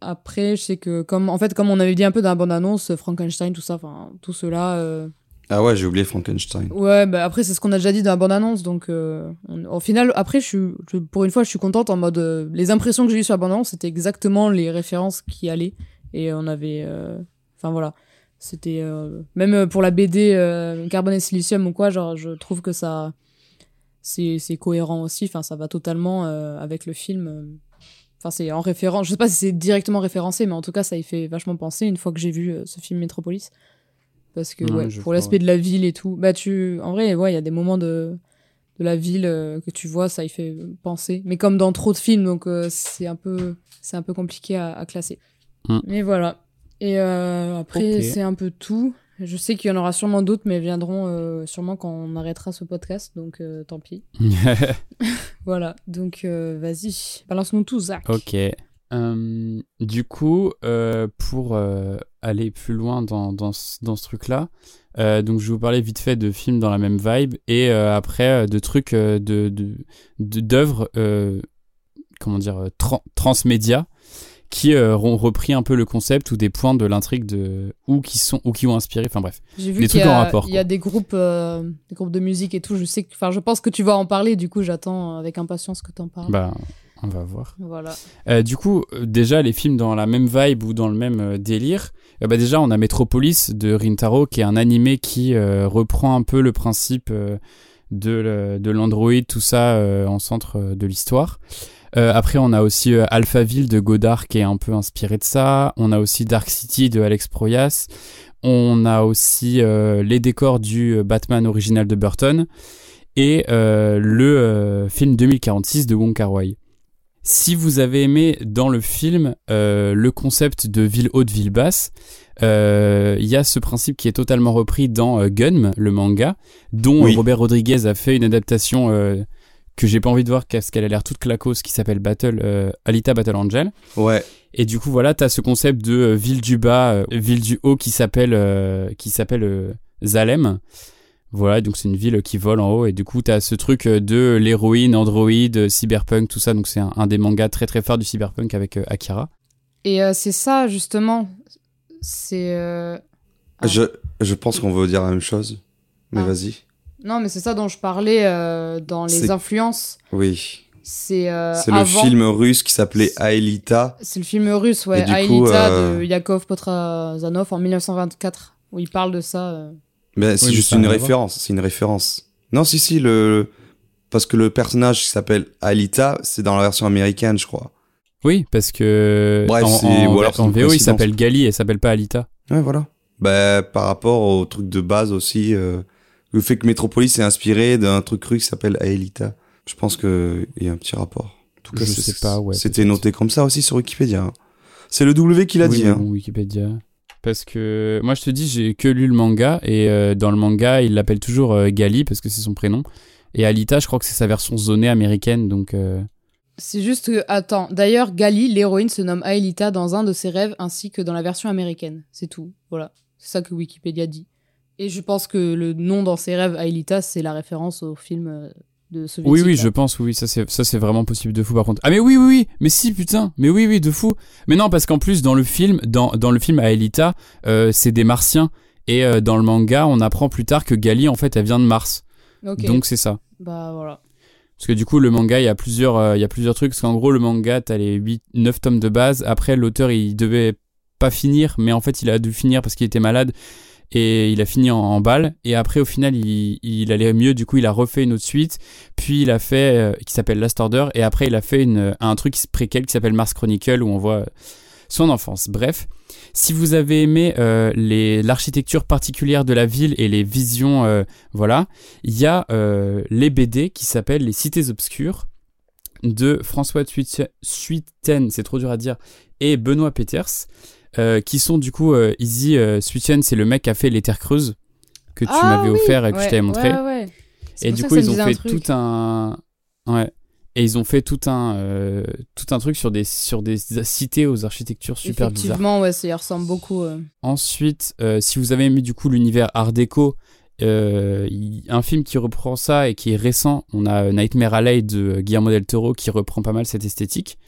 Speaker 3: après, je sais que, comme, en fait, comme on avait dit un peu dans la bande-annonce, Frankenstein, tout ça, enfin, tout cela. euh,
Speaker 1: Ah ouais, j'ai oublié Frankenstein.
Speaker 3: Ouais, bah après, c'est ce qu'on a déjà dit dans la bande-annonce. Donc, euh, on- au final, après, je suis, je- pour une fois, je suis contente en mode. euh, les impressions que j'ai eues sur la bande-annonce, c'était exactement les références qui allaient. Et on avait. Enfin, voilà. C'était. euh, même euh, pour la BD euh, Carbone et Silicium ou quoi, genre, je trouve que ça. C'est cohérent aussi. Enfin, ça va totalement euh, avec le film. Enfin, c'est en référence. Je sais pas si c'est directement référencé, mais en tout cas, ça y fait vachement penser une fois que j'ai vu ce film Metropolis. Parce que,
Speaker 2: Ouais,
Speaker 3: ouais,
Speaker 2: je
Speaker 3: pour l'aspect de la ville et tout. Bah, tu. En vrai, ouais, il y a des moments de, de la ville que tu vois, ça y fait penser. Mais comme dans trop de films, donc c'est un peu. C'est un peu compliqué à, à classer.
Speaker 2: Mm.
Speaker 3: Mais voilà. Et euh, après, c'est un peu tout. Je sais qu'il y en aura sûrement d'autres, mais viendront euh, sûrement quand on arrêtera ce podcast, donc euh, tant pis. Voilà, donc vas-y, balance-nous tout, Zach.
Speaker 2: ok. Euh, du coup, pour aller plus loin dans, dans, ce- dans ce truc-là, donc je vais vous parler vite fait de films dans la même vibe et après de trucs euh, de de- de- d'œuvres comment dire tran- transmédia qui euh, ont repris un peu le concept ou des points de l'intrigue de ou qui sont ou qui ont inspiré. Enfin bref.
Speaker 3: J'ai vu
Speaker 2: Des en rapport,
Speaker 3: il y a des groupes, euh, des groupes de musique et tout. Je sais, enfin, je pense que tu vas en parler. Du coup, j'attends avec impatience que t'en parles.
Speaker 2: Bah on va voir.
Speaker 3: Voilà.
Speaker 2: Euh, du coup, euh, déjà, les films dans la même vibe ou dans le même délire, bah déjà, on a Metropolis de Rintaro, qui est un animé qui reprend un peu le principe de, l'Android, tout ça en centre de l'histoire. Euh, après, on a aussi euh, Alphaville de Godard, qui est un peu inspiré de ça. On a aussi Dark City de Alex Proyas. On a aussi euh, les décors du euh, Batman original de Burton. Et le film 2046 de Wong Kar Wai. Si vous avez aimé dans le film le concept de ville haute, ville basse, il y a ce principe qui est totalement repris dans Gunm, le manga, dont
Speaker 1: Oui.
Speaker 2: Robert Rodriguez a fait une adaptation que j'ai pas envie de voir parce qu'elle a l'air toute clacos, qui s'appelle Battle euh, Alita Battle Angel.
Speaker 1: Ouais.
Speaker 2: Et du coup, voilà, t'as ce concept de euh, ville du bas, euh, ville du haut qui s'appelle euh, qui s'appelle euh, Zalem. Voilà, donc c'est une ville qui vole en haut et du coup t'as ce truc de l'héroïne, android, cyberpunk, tout ça. Donc c'est un, un des mangas très très forts du cyberpunk avec euh, Akira.
Speaker 3: Et euh, c'est ça justement. C'est euh, Ah.
Speaker 1: Je, je pense qu'on veut dire la même chose. Mais
Speaker 3: Ah.
Speaker 1: vas-y.
Speaker 3: Non, mais c'est ça dont je parlais euh, dans les influences.
Speaker 1: Oui.
Speaker 3: C'est euh,
Speaker 1: C'est le
Speaker 3: avant-
Speaker 1: film russe qui s'appelait Aelita.
Speaker 3: C'est le film russe, ouais,
Speaker 1: Et du
Speaker 3: Aelita
Speaker 1: coup, euh,
Speaker 3: de Yakov Potrazanov en 1924, où il parle de ça. euh.
Speaker 1: Mais c'est juste une référence. C'est une référence. Non, si, si, le. Parce que le personnage qui s'appelle Aelita, c'est dans la version américaine, je crois.
Speaker 2: Oui, parce que
Speaker 1: Bref,
Speaker 2: en, en-
Speaker 1: ou alors
Speaker 2: en VO il s'appelle Gali et s'appelle pas Alita.
Speaker 1: Ouais, voilà. Bah, par rapport au truc de base aussi, euh, le fait que Metropolis est inspiré d'un truc russe qui s'appelle Aelita. Je pense qu'il y a un petit rapport. En tout cas,
Speaker 2: Je sais pas, ouais,
Speaker 1: C'était noté comme ça aussi sur Wikipédia. hein. C'est le W qui l'a
Speaker 2: Oui,
Speaker 1: dit. Hein.
Speaker 2: Wikipédia. Parce que moi je te dis, j'ai que lu le manga et euh, dans le manga il l'appelle toujours euh, Gali parce que c'est son prénom. Et Alita, je crois que c'est sa version zonée américaine donc. euh,
Speaker 3: C'est juste que, attends, d'ailleurs, Gali, l'héroïne, se nomme Aelita dans un de ses rêves ainsi que dans la version américaine. C'est tout. Voilà. C'est ça que Wikipédia dit. Et je pense que le nom dans ses rêves, Aelita, c'est la référence au film euh, de soviétique.
Speaker 2: Oui, oui,
Speaker 3: là.
Speaker 2: je pense, oui, ça c'est ça c'est vraiment possible de fou par contre. Ah mais oui, oui, oui, mais si putain, mais oui, oui, de fou. Mais non, parce qu'en plus dans le film, dans, dans le film Aelita, euh, c'est des Martiens et euh, dans le manga, on apprend plus tard que Gali en fait elle vient de Mars. Donc c'est ça.
Speaker 3: Bah voilà.
Speaker 2: Parce que du coup, le manga, il y a plusieurs, euh, il y a plusieurs trucs. Parce qu'en gros, le manga, t'as les 8, 9 tomes de base. Après, l'auteur, il devait pas finir, mais en fait, il a dû finir parce qu'il était malade. Et il a fini en, balle. Et après, au final, il, allait mieux. Du coup, il a refait une autre suite. Puis, il a fait, euh, qui s'appelle Last Order. Et après, il a fait un truc préquel qui s'appelle Mars Chronicle, où on voit son enfance. Bref. Si vous avez aimé euh, l'architecture particulière de la ville et les visions, euh, voilà, il y a les BD qui s'appellent Les Cités Obscures de François Suite- Suiten, c'est trop dur à dire, et Benoît Peters, euh, qui sont du coup, euh, Easy euh, c'est le mec qui a fait Les Terres Creuses, que tu
Speaker 3: Ah
Speaker 2: m'avais
Speaker 3: oui,
Speaker 2: offert et que je t'avais montré.
Speaker 3: Ouais, ouais. C'est
Speaker 2: Et du coup, ils ont fait
Speaker 3: truc.
Speaker 2: tout un. Ouais. Et ils ont fait tout un, euh, tout un truc sur des, sur des cités aux architectures super bizarres.
Speaker 3: Effectivement, ouais, ça y ressemble beaucoup. euh.
Speaker 2: Ensuite, si vous avez aimé du coup l'univers Art déco, euh, un film qui reprend ça et qui est récent, on a Nightmare Alley de Guillermo del Toro qui reprend pas mal cette esthétique.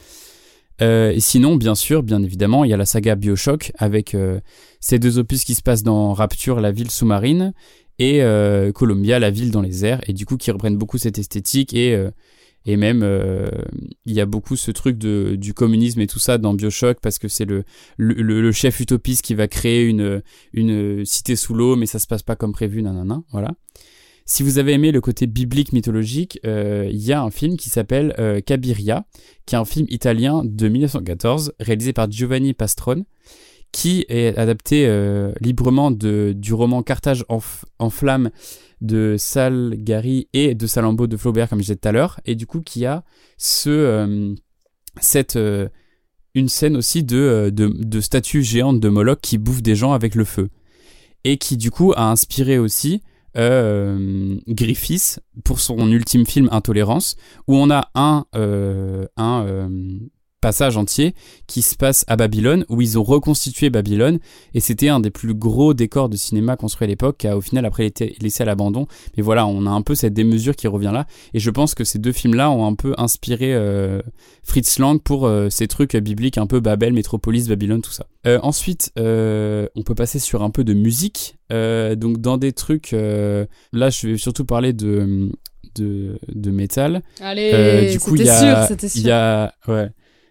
Speaker 2: Euh, sinon, bien sûr, bien évidemment, il y a la saga Bioshock avec euh, ces deux opus qui se passent dans Rapture, la ville sous-marine, et euh, Columbia, la ville dans les airs, et du coup qui reprennent beaucoup cette esthétique et euh, et même il y a beaucoup ce truc de du communisme et tout ça dans Bioshock parce que c'est le le le chef utopiste qui va créer une une cité sous l'eau, mais ça se passe pas comme prévu, nanana, voilà. Si vous avez aimé le côté biblique mythologique, euh, il y a un film qui s'appelle euh, Cabiria, qui est un film italien de 1914, réalisé par Giovanni Pastrone, qui est adapté euh, librement du roman Carthage en, en flammes de Salgari et de Salammbô de Flaubert, comme je disais tout à l'heure, et du coup qui a ce, cette, une scène aussi de, de, de statues géantes de Moloch qui bouffent des gens avec le feu, et qui du coup a inspiré aussi euh, Griffiths pour son ultime film Intolérance, où on a un, euh, un euh, passage entier qui se passe à Babylone, où ils ont reconstitué Babylone, et c'était un des plus gros décors de cinéma construit à l'époque, qui a au final après été laissé à l'abandon. Mais voilà, on a un peu cette démesure qui revient là, et je pense que ces deux films-là ont un peu inspiré euh, Fritz Lang pour euh, ces trucs bibliques, un peu Babel, Métropolis, Babylone, tout ça. Euh, ensuite, on peut passer sur un peu de musique. Donc dans des trucs, là je vais surtout parler de de, de métal.
Speaker 3: Allez,
Speaker 2: Euh, du coup, il y a,
Speaker 3: sûr, c'était sûr.
Speaker 2: il y a, ouais,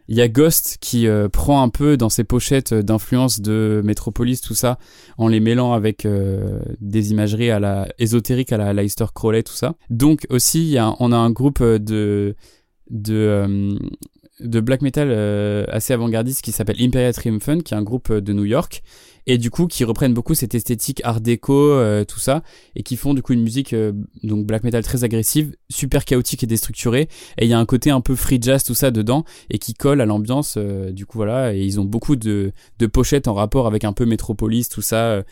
Speaker 2: il y a Ghost qui euh, prend un peu dans ses pochettes euh, d'influence de Metropolis, tout ça, en les mêlant avec euh, des imageries à la ésotérique, à la Leicester Crowley, tout ça. Donc aussi, y a, on a un groupe de de de black metal assez avant-gardiste qui s'appelle Imperial Triumphant, qui est un groupe de New York, et du coup qui reprennent beaucoup cette esthétique art déco, euh, tout ça, et qui font du coup une musique euh, donc black metal très agressive, super chaotique et déstructurée, et il y a un côté un peu free jazz tout ça dedans, et qui colle à l'ambiance, euh, du coup voilà, et ils ont beaucoup de, pochettes en rapport avec un peu Metropolis, tout ça,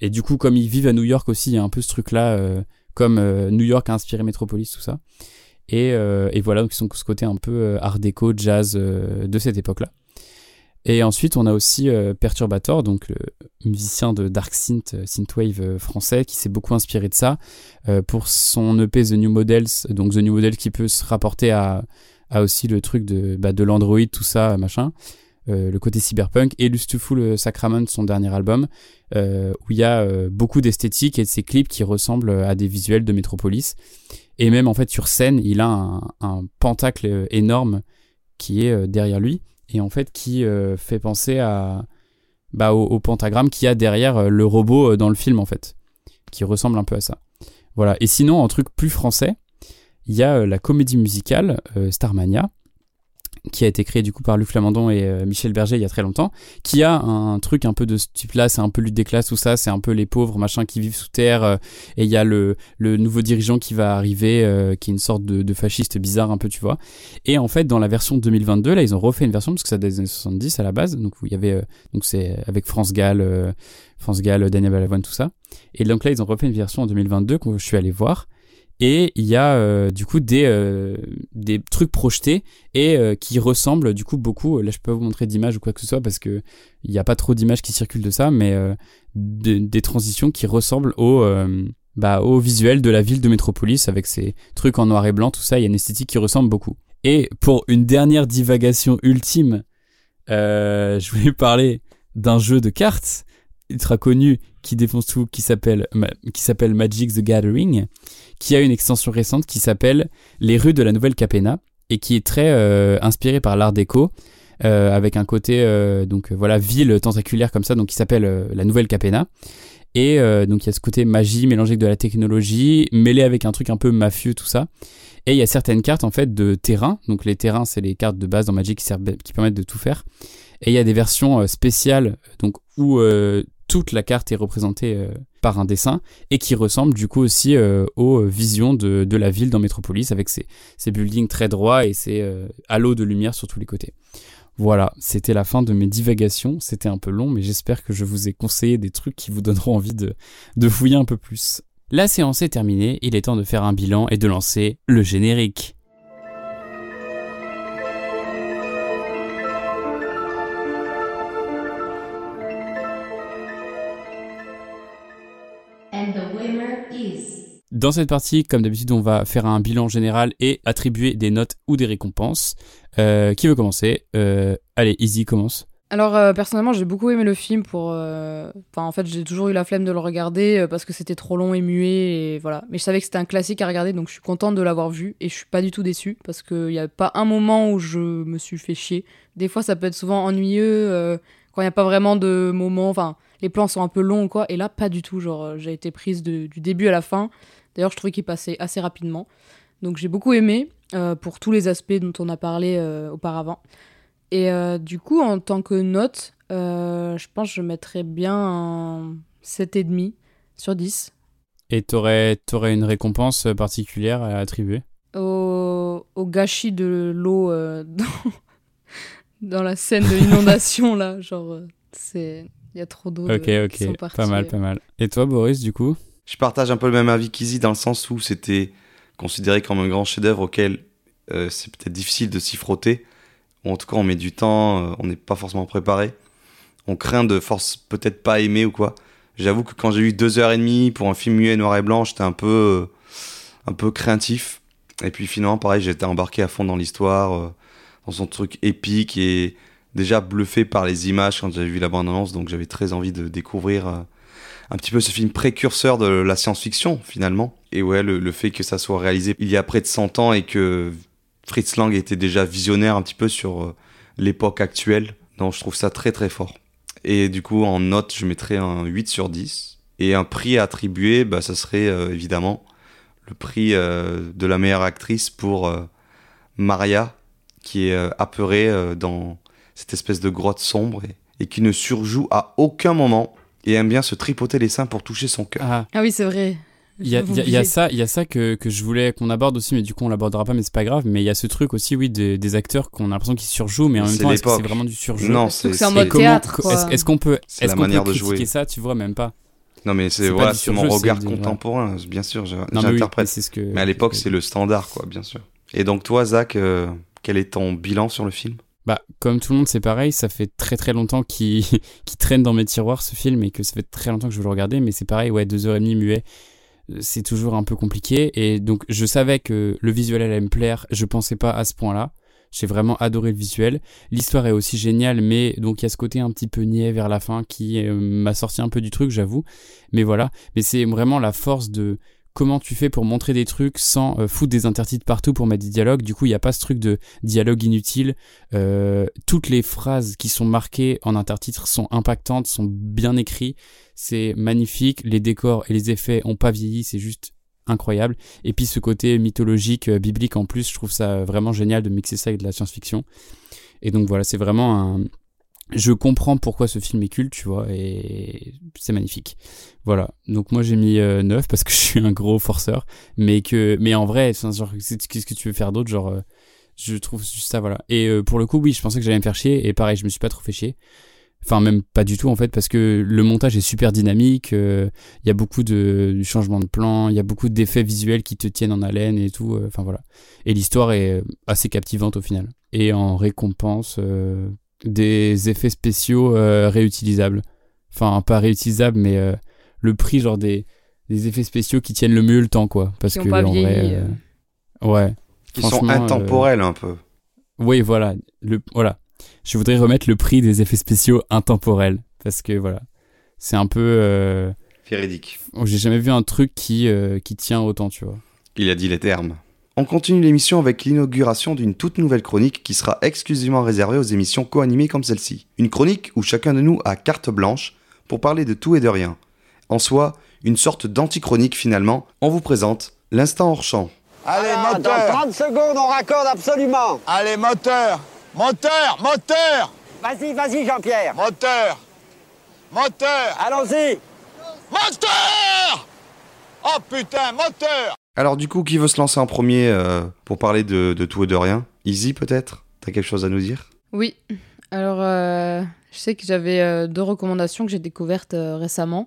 Speaker 2: et du coup comme ils vivent à New York aussi, il y a un peu ce truc-là, comme New York a inspiré Metropolis, tout ça. Et, et voilà, donc ils sont ce côté un peu art déco, jazz de cette époque-là. Et ensuite, on a aussi euh, Perturbator, donc le musicien de dark synth, euh, synthwave euh, français, qui s'est beaucoup inspiré de ça pour son EP The New Models. Donc The New Models qui peut se rapporter à, aussi le truc de, bah, de l'Android, tout ça, machin. Le côté cyberpunk et Lustful Sacrament, son dernier album, où il y a beaucoup d'esthétique et de ces clips qui ressemblent à des visuels de Metropolis. Et même en fait sur scène, il a un, pentacle énorme qui est derrière lui et en fait qui euh, fait penser à bah, au, pentagramme qu'il y a derrière euh, le robot euh, dans le film en fait, qui ressemble un peu à ça. Voilà. Et sinon, en truc plus français, il y a la comédie musicale Starmania qui a été créée du coup par Luc Flamandon et euh, Michel Berger il y a très longtemps, qui a un truc un peu de ce type-là, c'est un peu lutte des classes, tout ça, c'est un peu les pauvres, machin, qui vivent sous terre, euh, et il y a le, le nouveau dirigeant qui va arriver, euh, qui est une sorte de, de fasciste bizarre un peu, tu vois. Et en fait, dans la version 2022, là, ils ont refait une version, parce que ça date des années 70 à la base, donc il y avait, euh, donc c'est avec France Gall, France Gall, Daniel Balavoine, tout ça. Et donc là, ils ont refait une version en 2022 que je suis allé voir. Et il y a euh, du coup des, euh, des trucs projetés et euh, qui ressemblent du coup beaucoup. Là, je peux vous montrer d'images ou quoi que ce soit parce que il n'y a pas trop d'images qui circulent de ça, mais de- des transitions qui ressemblent au, bah, au visuel de la ville de Métropolis avec ses trucs en noir et blanc, tout ça. Il y a une esthétique qui ressemble beaucoup. Et pour une dernière divagation ultime, je voulais parler d'un jeu de cartes ultra connu qui défonce tout, qui s'appelle qui s'appelle Magic the Gathering, qui a une extension récente qui s'appelle Les rues de la Nouvelle Capena et qui est très euh, inspiré par l'art déco. Euh, avec un côté donc voilà ville tentaculaire comme ça donc qui s'appelle la Nouvelle Capena et donc il y a ce côté magie mélangé avec de la technologie mêlé avec un truc un peu mafieux tout ça et il y a certaines cartes en fait de terrain. Donc les terrains, c'est les cartes de base dans Magic qui, permettent de tout faire. Et il y a des versions euh, spéciales donc où euh, toute la carte est représentée euh, par un dessin et qui ressemble du coup aussi aux visions de, la ville dans Metropolis avec ces buildings très droits et ces halos de lumière sur tous les côtés. Voilà, c'était la fin de mes divagations. C'était un peu long, mais j'espère que je vous ai conseillé des trucs qui vous donneront envie de fouiller un peu plus. La séance est terminée, il est temps de faire un bilan et de lancer le générique. Dans cette partie, comme d'habitude, on va faire un bilan général et attribuer des notes ou des récompenses. Euh, qui veut commencer? Euh, Allez, Easy commence.
Speaker 3: Alors euh, personnellement, j'ai beaucoup aimé le film pour. En fait, j'ai toujours eu la flemme de le regarder parce que c'était trop long et muet et voilà. Mais je savais que c'était un classique à regarder, donc je suis contente de l'avoir vu et je suis pas du tout déçue parce qu'il n'y a pas un moment où je me suis fait chier. Des fois, ça peut être souvent ennuyeux quand il n'y a pas vraiment de moment. Enfin, les plans sont un peu longs ou quoi. Et là, pas du tout. Genre, j'ai été prise du début à la fin. D'ailleurs, je trouvais qu'il passait assez rapidement. Donc j'ai beaucoup aimé pour tous les aspects dont on a parlé auparavant. Et euh, du coup, en tant que note, euh, je pense que je mettrais bien un 7,5 sur 10.
Speaker 2: Et t'aurais aurais une récompense particulière à attribuer?
Speaker 3: Au, au gâchis de l'eau euh, dans, dans, la scène de l'inondation, là. Genre, c'est... Il y a trop d'eau.
Speaker 2: Ok, ok. pas mal, pas mal. Et toi, Boris, du coup?
Speaker 1: Je partage un peu le même avis qu'Izzy dans le sens où c'était considéré comme un grand chef-d'œuvre auquel c'est peut-être difficile de s'y frotter en tout cas on met du temps, euh, on n'est pas forcément préparé. On craint de force peut-être pas aimer ou quoi. J'avoue que quand j'ai eu deux heures et demie pour un film muet noir et blanc, j'étais un peu, euh, un peu craintif. Et puis finalement, pareil, j'étais embarqué à fond dans l'histoire, euh, dans son truc épique et déjà bluffé par les images quand j'avais vu la bande-annonce. Donc j'avais très envie de découvrir un petit peu ce film précurseur de la science-fiction finalement. Et ouais, le, fait que ça soit réalisé il y a près de 100 ans et que Fritz Lang était déjà visionnaire un petit peu sur euh, l'époque actuelle. Donc je trouve ça très très fort. Et du coup, en note, je mettrais un 8 sur 10. Et un prix à attribuer, bah, ça serait euh, évidemment le prix euh, de la meilleure actrice pour Maria, qui est apeurée dans cette espèce de grotte sombre et, qui ne surjoue à aucun moment et aime bien se tripoter les seins pour toucher son cœur.
Speaker 3: Ah. ah oui, c'est vrai.
Speaker 2: Il y, a, ça, il y a ça que, que je voulais qu'on aborde aussi, mais du coup on l'abordera pas, mais c'est pas grave. Mais il y a ce truc aussi, oui, des, des acteurs qu'on a l'impression qu'ils surjouent, mais en même temps, est-ce que c'est vraiment du surjou
Speaker 1: Non, c'est
Speaker 3: en mode théâtre.
Speaker 2: Est-ce qu'on peut, est-ce qu'on peut critiquer ça Tu vois même pas?
Speaker 1: Non, mais c'est voilà, c'est mon regard contemporain, bien sûr, j'interprète. Mais à l'époque, c'est le standard, quoi, bien sûr. Et donc toi, Zach, euh, quel est ton bilan sur le film?
Speaker 2: Bah, comme tout le monde, c'est pareil. Ça fait très très longtemps qu'il traîne dans mes tiroirs ce film et que ça fait très longtemps que je veux le regarder. Mais c'est pareil, ouais, deux heures et demie muet c'est toujours un peu compliqué. Et donc, je savais que le visuel allait me plaire. Je pensais pas à ce point-là. J'ai vraiment adoré le visuel. L'histoire est aussi géniale, mais donc il y a ce côté un petit peu niais vers la fin qui euh, m'a sorti un peu du truc, j'avoue. Mais voilà. Mais c'est vraiment la force de comment tu fais pour montrer des trucs sans euh, foutre des intertitres partout pour mettre des dialogues. Du coup, il n'y a pas ce truc de dialogue inutile. Euh, toutes les phrases qui sont marquées en intertitres sont impactantes, sont bien écrites c'est magnifique, les décors et les effets ont pas vieilli, c'est juste incroyable. Et puis ce côté mythologique, euh, biblique en plus, je trouve ça vraiment génial de mixer ça avec de la science-fiction. Et donc voilà, c'est vraiment un... Je comprends pourquoi ce film est culte, tu vois, et c'est magnifique. Voilà. Donc moi j'ai mis 9 euh, parce que je suis un gros forceur, mais que mais en vrai, genre qu'est-ce que tu veux faire d'autre genre euh, je trouve juste ça voilà. Et pour le coup, oui, je pensais que j'allais me faire chier et pareil, je me suis pas trop fait chier. Enfin, même pas du tout en fait, parce que le montage est super dynamique. Il euh, y a beaucoup de changements de plan, il y a beaucoup d'effets visuels qui te tiennent en haleine et tout. Euh, enfin voilà. Et l'histoire est assez captivante au final. Et en récompense, euh, des effets spéciaux réutilisables. Enfin, pas réutilisables, mais le prix genre des des effets spéciaux qui tiennent le mieux le temps, quoi. Parce
Speaker 3: Qui ont
Speaker 2: que
Speaker 3: pas
Speaker 2: en vrai,
Speaker 3: vieilli,
Speaker 2: euh, ouais.
Speaker 6: Qui sont intemporels un peu.
Speaker 2: Oui, voilà. Le, voilà. Je voudrais remettre le prix des effets spéciaux intemporels. Parce que voilà. C'est un peu. euh,
Speaker 6: Véridique.
Speaker 2: J'ai jamais vu un truc qui, euh, qui tient autant, tu vois.
Speaker 6: Il a dit les termes.
Speaker 1: On continue l'émission avec l'inauguration d'une toute nouvelle chronique qui sera exclusivement réservée aux émissions co-animées comme celle-ci. Une chronique où chacun de nous a carte blanche pour parler de tout et de rien. En soi, une sorte d'antichronique finalement. On vous présente l'instant hors champ.
Speaker 7: Allez,
Speaker 8: Ah, Dans
Speaker 7: moteur
Speaker 8: 30 secondes, on raccorde absolument.
Speaker 7: Allez, moteur Moteur Moteur
Speaker 8: Vas-y, vas-y, Jean-Pierre.
Speaker 7: Moteur Moteur
Speaker 8: Allons-y.
Speaker 7: Moteur Oh putain, moteur
Speaker 1: Alors du coup, qui veut se lancer en premier euh, pour parler de, tout et de rien? Easy peut-être? T'as quelque chose à nous dire?
Speaker 3: Oui. Alors, euh, je sais que j'avais euh, deux recommandations que j'ai découvertes récemment,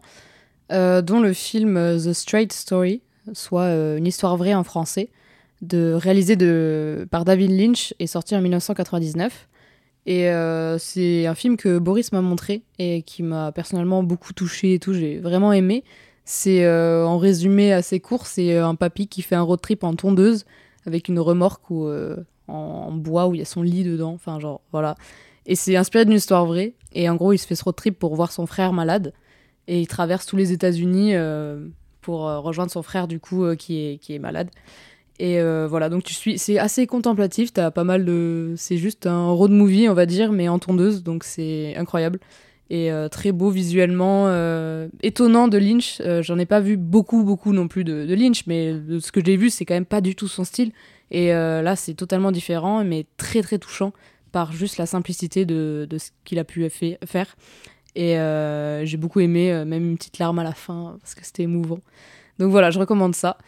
Speaker 3: dont le film The Straight Story, soit une histoire vraie en français, de, réalisé de, par David Lynch et sorti en 1999. Et c'est un film que Boris m'a montré et qui m'a personnellement beaucoup touché et tout. J'ai vraiment aimé. C'est euh, en résumé assez court, c'est euh, un papy qui fait un road trip en tondeuse avec une remorque euh, en, bois où il y a son lit dedans. Enfin, genre, voilà. Et c'est inspiré d'une histoire vraie. Et en gros, il se fait ce road trip pour voir son frère malade. Et il traverse tous les États-Unis pour rejoindre son frère, du coup, qui, est, qui est malade. Et voilà, donc tu suis, c'est assez contemplatif. T'as pas mal de, c'est juste un road movie, on va dire, mais en tondeuse, donc c'est incroyable et euh, très beau visuellement, euh, étonnant de Lynch. Euh, J'en ai pas vu beaucoup, beaucoup non plus de, Lynch, mais de ce que j'ai vu, c'est quand même pas du tout son style. Et là, c'est totalement différent, mais très très touchant par juste la simplicité de, de ce qu'il a pu faire. Et j'ai beaucoup aimé, même une petite larme à la fin, parce que c'était émouvant. Donc voilà, je recommande ça.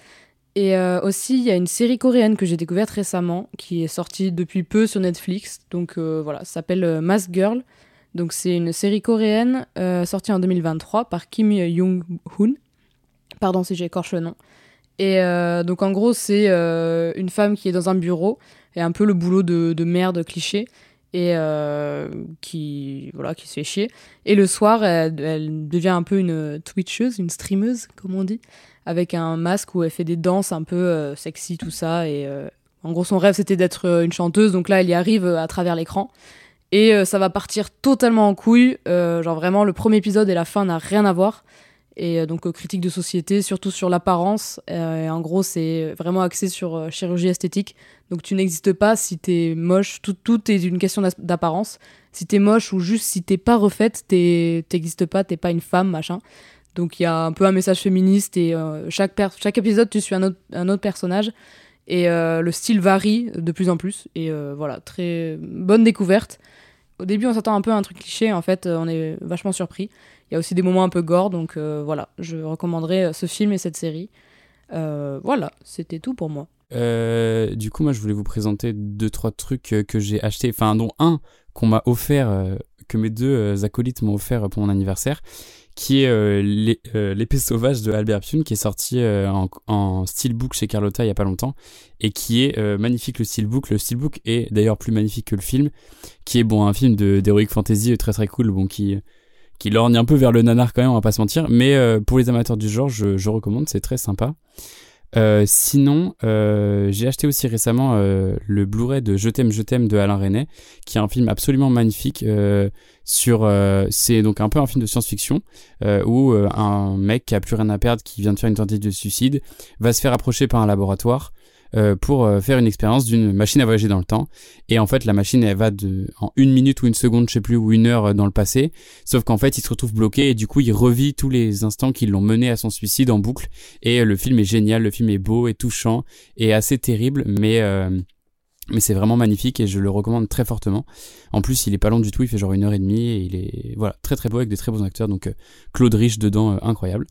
Speaker 3: Et aussi, il y a une série coréenne que j'ai découverte récemment, qui est sortie depuis peu sur Netflix. Donc voilà, ça s'appelle Mask Girl. Donc c'est une série coréenne euh, sortie en 2023 par Kim Young-hoon. Pardon si j'écorche le nom. Et euh, donc en gros, c'est euh, une femme qui est dans un bureau et un peu le boulot de, de merde cliché et qui voilà qui se fait chier. Et le soir, elle, elle devient un peu une twitcheuse, une streameuse comme on dit, avec un masque où elle fait des danses un peu sexy tout ça. Et en gros, son rêve c'était d'être une chanteuse. Donc là, elle y arrive à travers l'écran. Et euh, ça va partir totalement en couille. Euh, genre vraiment, le premier épisode et la fin n'a rien à voir. Et euh, donc critique de société, surtout sur l'apparence. En gros, c'est vraiment axé sur chirurgie esthétique. Donc tu n'existes pas si t'es moche. Tout, est une question d'apparence. Si t'es moche ou juste si t'es pas refaite, t'es- t'existes pas, t'es pas une femme, machin. Donc il y a un peu un message féministe et chaque, épisode, tu suis un autre personnage. Et euh, le style varie de plus en plus. Et euh, voilà, très bonne découverte. Au début, on s'attend un peu à un truc cliché. En fait, euh, on est vachement surpris. Il y a aussi des moments un peu gore. Donc voilà, je recommanderais ce film et cette série. Voilà, c'était tout pour moi.
Speaker 2: Du coup, moi, je voulais vous présenter deux, trois trucs que j'ai achetés, enfin, dont un qu'on m'a offert, que mes deux acolytes m'ont offert pour mon anniversaire, qui est euh, euh, L'épée sauvage de Albert Pune, qui est sorti euh, en, steelbook chez Carlotta il y a pas longtemps, et qui est magnifique le steelbook. Le steelbook est d'ailleurs plus magnifique que le film, qui est bon un film d'heroic fantasy très très cool, bon qui qui lorgne un peu vers le nanar quand même, on va pas se mentir, mais pour les amateurs du genre, je, je recommande, c'est très sympa. Euh, sinon, euh, j'ai acheté aussi récemment euh, le Blu-ray de Je t'aime, je t'aime de Alain Resnais, qui est un film absolument magnifique. euh, sur, euh, c'est donc un peu un film de science-fiction où un mec qui a plus rien à perdre, qui vient de faire une tentative de suicide, va se faire approcher par un laboratoire euh, pour euh, faire une expérience d'une machine à voyager dans le temps. Et en fait, la machine, elle va de en une minute ou une seconde, je sais plus, ou une heure euh, dans le passé. Sauf qu'en fait, il se retrouve bloqué et du coup, il revit tous les instants qui l'ont mené à son suicide en boucle. Et le film est génial, le film est beau et touchant et assez terrible, mais euh, mais c'est vraiment magnifique et je le recommande très fortement. En plus, il est pas long du tout, il fait genre une heure et demie et il est voilà très très beau avec des très bons acteurs. Donc Claude Rich dedans, incroyable.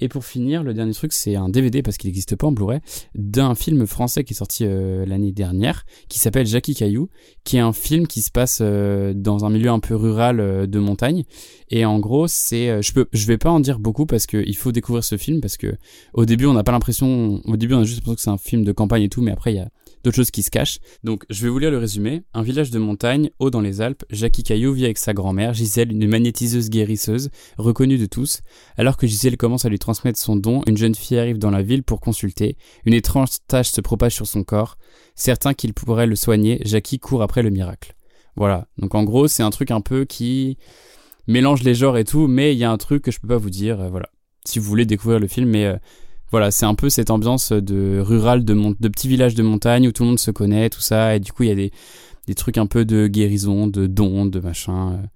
Speaker 2: Et pour finir, le dernier truc, c'est un DVD parce qu'il n'existe pas en Blu-ray d'un film français qui est sorti euh, l'année dernière, qui s'appelle Jackie Caillou, qui est un film qui se passe euh, dans un milieu un peu rural euh, de montagne. Et en gros, c'est, je peux, vais pas en dire beaucoup parce que il faut découvrir ce film parce que au début, on n'a pas l'impression, au début, on a juste l'impression que c'est un film de campagne et tout, mais après, il y a d'autres choses qui se cachent. Donc je vais vous lire le résumé. Un village de montagne, haut dans les Alpes, Jackie Caillou vit avec sa grand-mère, Gisèle, une magnétiseuse guérisseuse, reconnue de tous. Alors que Gisèle commence à lui transmettre son don, une jeune fille arrive dans la ville pour consulter. Une étrange tache se propage sur son corps. Certain qu'il pourrait le soigner, Jackie court après le miracle. Voilà. Donc en gros, c'est un truc un peu qui mélange les genres et tout, mais il y a un truc que je peux pas vous dire. euh, voilà. Si vous voulez découvrir le film, mais euh, voilà, c'est un peu cette ambiance de rural, de, petit village de montagne où tout le monde se connaît, tout ça, et du coup il y a des, trucs un peu de guérison, de dons, de machin. euh,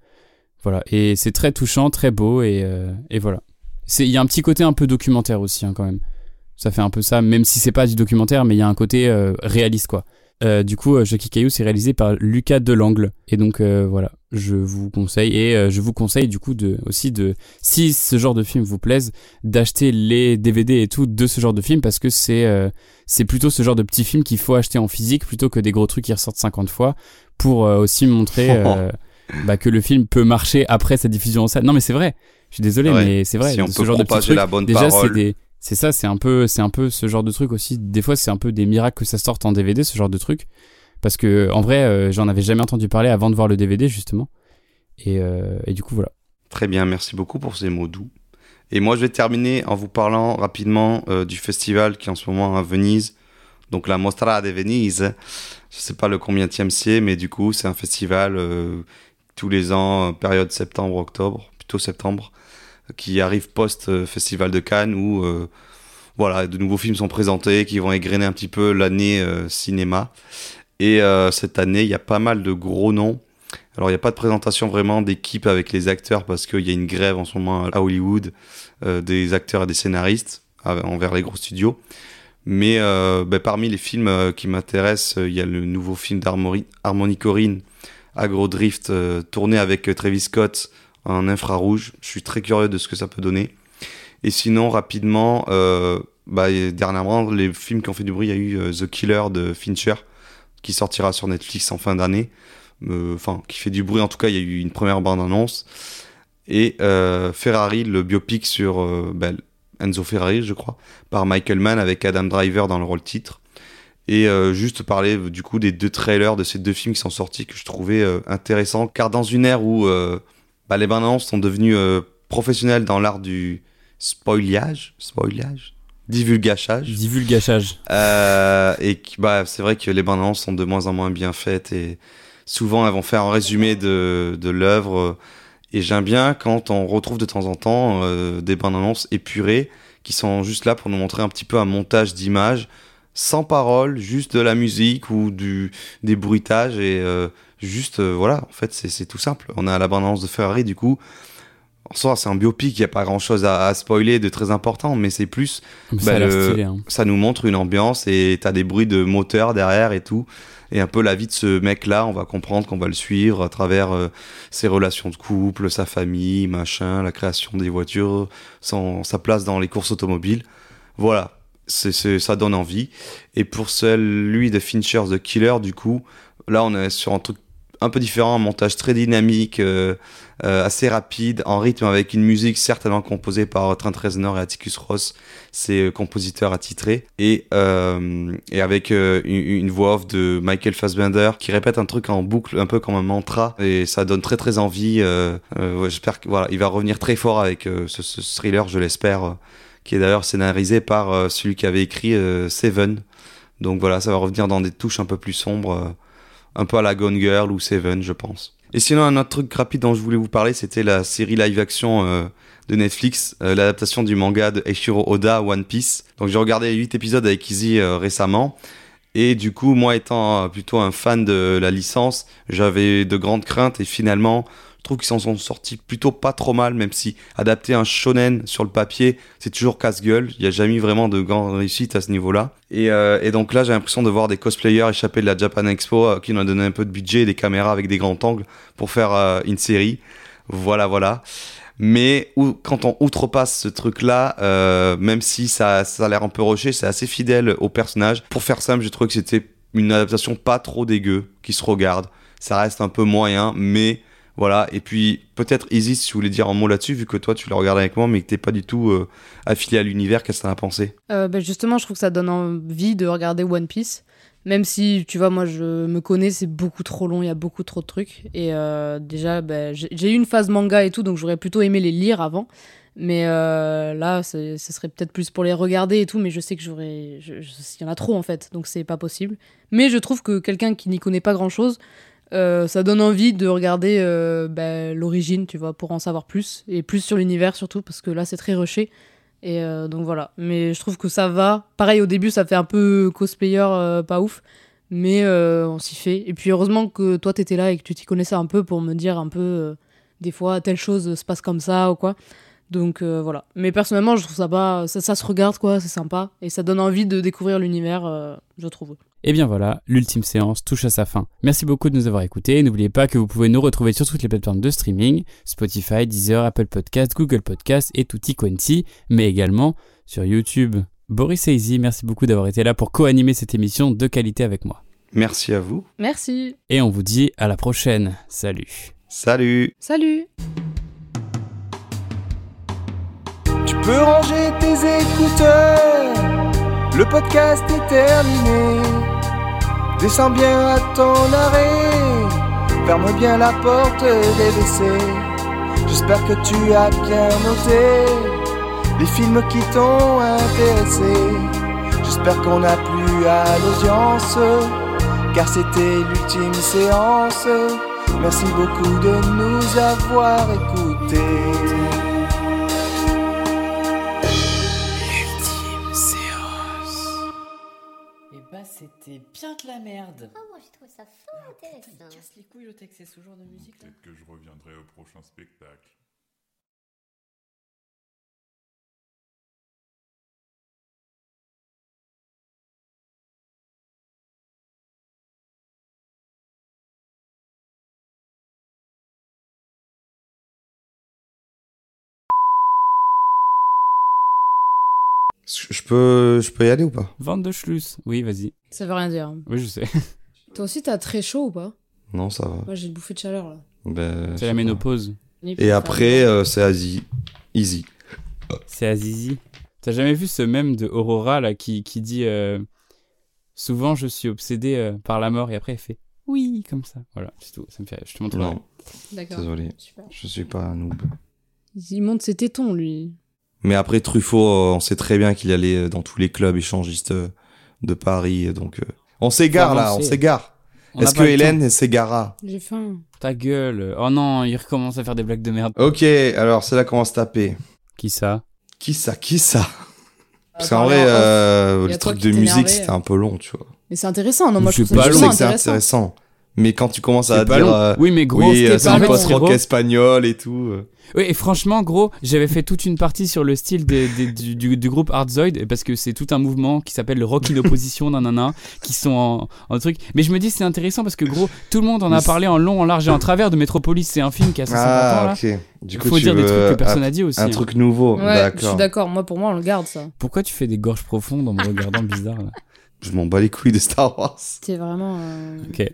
Speaker 2: voilà, et c'est très touchant, très beau, et, euh, voilà. Il y a un petit côté un peu documentaire aussi, hein, quand même. Ça fait un peu ça, même si c'est pas du documentaire, mais il y a un côté euh, réaliste, quoi. Du coup, Jackie Caillou, c'est réalisé par Lucas Delangle. Et donc, voilà, je vous conseille. Et euh, je vous conseille, du coup, de, aussi de, si ce genre de film vous plaise, d'acheter les DVD et tout de ce genre de film parce que c'est euh, c'est plutôt ce genre de petit film qu'il faut acheter en physique plutôt que des gros trucs qui ressortent 50 fois pour euh, aussi montrer bah, que le film peut marcher après sa diffusion en salle. Non, mais c'est vrai. Je suis désolé,
Speaker 1: Ouais.
Speaker 2: mais c'est vrai.
Speaker 1: Si on
Speaker 2: ce
Speaker 1: peut
Speaker 2: genre de trucs,
Speaker 1: la bonne
Speaker 2: déjà, c'est des c'est ça, c'est un peu, c'est un peu ce genre de truc aussi. Des fois, c'est un peu des miracles que ça sorte en DVD, ce genre de truc, parce que en vrai, euh, j'en avais jamais entendu parler avant de voir le DVD justement. Et, euh, et du coup, voilà.
Speaker 1: Très bien, merci beaucoup pour ces mots doux. Et moi, je vais terminer en vous parlant rapidement euh, du festival qui est en ce moment à Venise, donc la Mostra de Venise. Je sais pas le combien c'est, mais du coup, c'est un festival tous les ans, période septembre-octobre, plutôt septembre, qui arrive post-festival de Cannes où voilà, de nouveaux films sont présentés qui vont égrener un petit peu l'année cinéma. Et euh, cette année, il y a pas mal de gros noms. Alors, il n'y a pas de présentation vraiment d'équipe avec les acteurs parce qu'il y a une grève en ce moment à Hollywood euh, des acteurs et des scénaristes envers les gros studios. Mais euh, ben, parmi les films qui m'intéressent, il y a le nouveau film d'Harmony Harmony Corrine, Agro Drift, tourné avec Travis Scott en infrarouge. Je suis très curieux de ce que ça peut donner. Et sinon, rapidement, et dernièrement, les films qui ont fait du bruit, il y a eu The Killer de Fincher, qui sortira sur Netflix en fin d'année. Euh, Enfin, qui fait du bruit en tout cas, il y a eu une première bande-annonce. Et euh, Ferrari, le biopic sur euh, bah, Enzo Ferrari, je crois, par Michael Mann avec Adam Driver dans le rôle titre. Et juste parler du coup des deux trailers de ces deux films qui sont sortis que je trouvais intéressants. Car dans une ère où bah, les bandes-annonces sont devenues professionnelles dans l'art du spoilage, spoilage, divulgachage.
Speaker 2: Divulgachage.
Speaker 1: Euh, et bah, c'est vrai que les bandes annonces sont de moins en moins bien faites et souvent elles vont faire un résumé de, de l'œuvre. Et j'aime bien quand on retrouve de temps en temps euh, des bandes annonces épurées qui sont juste là pour nous montrer un petit peu un montage d'images sans parole, juste de la musique ou du, des bruitages et euh, juste euh, voilà, en fait c'est c'est tout simple. On a la bande annonce de Ferrari du coup. En soi, c'est un biopic, il n'y a pas grand chose à, à spoiler de très important, mais c'est plus
Speaker 2: Mais ça
Speaker 1: Bah, le-
Speaker 2: stylé. Hein.
Speaker 1: ça nous montre une ambiance et t'as des bruits de moteur derrière et tout. Et un peu la vie de ce mec-là, on va comprendre qu'on va le suivre à travers euh, ses relations de couple, sa famille, machin, la création des voitures, son, sa place dans les courses automobiles. Voilà, ça donne envie. Et pour celui de Fincher, The Killer, du coup, là on est sur un truc un peu différent, un montage très dynamique, euh, euh, assez rapide, en rythme avec une musique certainement composée par Trent Reznor et Atticus Ross, ses euh, compositeurs attitrés, et, euh, et avec euh, une, voix off de Michael Fassbender qui répète un truc en boucle, un peu comme un mantra, et ça donne très très envie. J'espère qu'il voilà, il va revenir très fort avec ce, ce thriller, je l'espère, qui est d'ailleurs scénarisé par celui qui avait écrit Seven. Donc voilà, ça va revenir dans des touches un peu plus sombres, un peu à la Gone Girl ou Seven, je pense. Et sinon, un autre truc rapide dont je voulais vous parler, c'était la série live action euh, de Netflix, euh, l'adaptation du manga de Eiichiro Oda, One Piece. Donc j'ai regardé les 8 épisodes avec Izzy euh, récemment. Et du coup, moi étant plutôt un fan de la licence, j'avais de grandes craintes et finalement, trouve qu'ils s'en sont sortis plutôt pas trop mal, même si adapter un shonen sur le papier, c'est toujours casse-gueule. Il n'y a jamais vraiment de grande réussite à ce niveau-là. Et, euh, et donc là, j'ai l'impression de voir des cosplayers échapper de la Japan Expo euh, qui nous ont donné un peu de budget et des caméras avec des grands angles pour faire euh, une série. Voilà, voilà. Mais quand on outrepasse ce truc-là, même si ça, ça a l'air un peu rushé, c'est assez fidèle au personnage. Pour faire simple, j'ai trouvé que c'était une adaptation pas trop dégueu, qui se regarde. Ça reste un peu moyen, mais voilà. Et puis, peut-être Isis, si tu voulais dire un mot là-dessus, vu que toi, tu l'as regardé avec moi, mais que t'es pas du tout euh, affilié à l'univers, qu'est-ce que t'en as pensé?
Speaker 3: Euh, bah, justement, je trouve que ça donne envie de regarder One Piece. Même si, tu vois, moi, je me connais, c'est beaucoup trop long, il y a beaucoup trop de trucs. Et euh, déjà, ben, j'ai eu une phase manga et tout, donc j'aurais plutôt aimé les lire avant. Mais euh, là, ce serait peut-être plus pour les regarder et tout, mais je sais que j'aurais. Il y en a trop en fait, donc c'est pas possible. Mais je trouve que quelqu'un qui n'y connaît pas grand chose, ça donne envie de regarder euh, ben, l'origine, tu vois, pour en savoir plus. Et plus sur l'univers surtout, parce que là, c'est très rushé. Et euh, donc voilà. Mais je trouve que ça va. Pareil, au début, ça fait un peu cosplayer, euh, pas ouf. Mais euh, on s'y fait. Et puis heureusement que toi, t'étais là et que tu t'y connaissais un peu pour me dire un peu, euh, des fois, telle chose se passe comme ça ou quoi. Donc euh, voilà. Mais personnellement, je trouve ça pas. Ça, ça se regarde, quoi. C'est sympa. Et ça donne envie de découvrir l'univers, euh, je trouve.
Speaker 2: Et bien voilà, l'ultime séance touche à sa fin. Merci beaucoup de nous avoir écoutés. N'oubliez pas que vous pouvez nous retrouver sur toutes les plateformes de streaming, Spotify, Deezer, Apple Podcast, Google Podcast et tutti quanti, mais également sur YouTube. Boris Izzy, merci beaucoup d'avoir été là pour co-animer cette émission de qualité avec moi.
Speaker 6: Merci à vous.
Speaker 3: Merci.
Speaker 2: Et on vous dit à la prochaine. Salut.
Speaker 6: Salut.
Speaker 3: Salut.
Speaker 4: Tu peux ranger tes écouteurs, le podcast est terminé. Descends bien à ton arrêt, ferme bien la porte des WC. J'espère que tu as bien noté les films qui t'ont intéressé. J'espère qu'on a plu à l'audience, car c'était l'ultime séance. Merci beaucoup de nous avoir écoutés.
Speaker 2: C'était bien de la merde.
Speaker 9: Ah, moi j'ai trouvé ça fort intéressant.
Speaker 2: Casse les couilles le texte, c'est ce genre de musique là.
Speaker 10: Peut-être que je reviendrai au prochain spectacle.
Speaker 1: Je peux, je peux y aller ou pas?
Speaker 2: Vente de Schluss. Oui, vas-y.
Speaker 3: Ça veut rien dire.
Speaker 2: Oui, je sais.
Speaker 3: Toi aussi, t'as très chaud ou pas?
Speaker 1: Non, ça va.
Speaker 3: Moi, j'ai une bouffée de chaleur là.
Speaker 1: Ben,
Speaker 2: C'est la ménopause.
Speaker 1: Et après, euh, c'est Asie. Easy.
Speaker 2: C'est Azizi. T'as jamais vu ce mème de Aurora là qui, qui dit euh, Souvent je suis obsédé euh, par la mort et après elle fait Oui, comme ça. Voilà, c'est tout. Ça me fait. Je te montre.
Speaker 1: Non,
Speaker 3: D'accord.
Speaker 1: désolé.
Speaker 3: Super.
Speaker 1: Je suis pas un noob.
Speaker 3: Il monte ses tétons, lui.
Speaker 1: Mais après Truffaut, euh, on sait très bien qu'il allait euh, dans tous les clubs échangistes euh, de Paris. Donc, euh, on s'égare là, on s'égare. Est-ce que
Speaker 2: le
Speaker 1: Hélène s'égara?
Speaker 3: J'ai faim.
Speaker 2: Ta gueule. Oh non, il recommence à faire des blagues de merde.
Speaker 1: Ok, alors c'est là qu'on va se taper?
Speaker 2: Qui ça?
Speaker 1: Qui ça? Qui ça? Parce qu'en vrai, euh, trucs
Speaker 3: qui
Speaker 1: de musique, c'était un peu long, tu vois.
Speaker 3: Mais c'est intéressant, non Moi, je
Speaker 2: C'est
Speaker 3: trouve
Speaker 2: pas
Speaker 3: ça
Speaker 2: long.
Speaker 1: c'est
Speaker 3: intéressant.
Speaker 1: Mais quand tu commences à dire... euh,
Speaker 2: Oui, mais gros,
Speaker 1: oui, euh,
Speaker 2: c'était
Speaker 1: c'est
Speaker 2: pas
Speaker 1: un post-rock espagnol et tout. euh.
Speaker 2: Oui, et franchement, gros, j'avais fait toute une partie sur le style des- des- du, du- du groupe Hardzoid, parce que c'est tout un mouvement qui s'appelle le rock in opposition, nanana, qui sont en, en truc. Mais je me dis, c'est intéressant parce que, gros, tout le monde en a parlé en long, en large et en travers de Metropolis. C'est un film qui a 60 ans,
Speaker 1: Ah,
Speaker 2: là.
Speaker 1: ok. Du
Speaker 2: Il
Speaker 1: coup,
Speaker 2: faut
Speaker 1: tu
Speaker 2: dire des trucs que personne
Speaker 1: euh,
Speaker 2: n'a dit aussi.
Speaker 1: Un
Speaker 2: hein.
Speaker 1: truc nouveau,
Speaker 3: Ouais, je suis
Speaker 1: d'accord.
Speaker 3: Moi, pour moi, on le garde, ça.
Speaker 2: Pourquoi tu fais des gorges profondes en me regardant bizarre là?
Speaker 1: Je m'en bats les couilles de Star Wars.
Speaker 3: T'es vraiment un,
Speaker 2: Ok.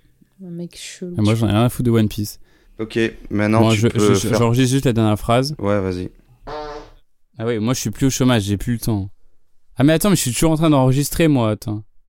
Speaker 3: Un mec chelou.
Speaker 2: Moi, j'en ai rien à foutre de One Piece.
Speaker 1: Ok, maintenant tu
Speaker 2: je,
Speaker 1: peux
Speaker 2: je-
Speaker 1: faire...
Speaker 2: j'enregistre juste la dernière phrase.
Speaker 1: Ouais, vas-y.
Speaker 2: Ah ouais, moi, je suis plus au chômage, j'ai plus le temps. Ah mais attends, mais je suis toujours en train d'enregistrer, moi, attends.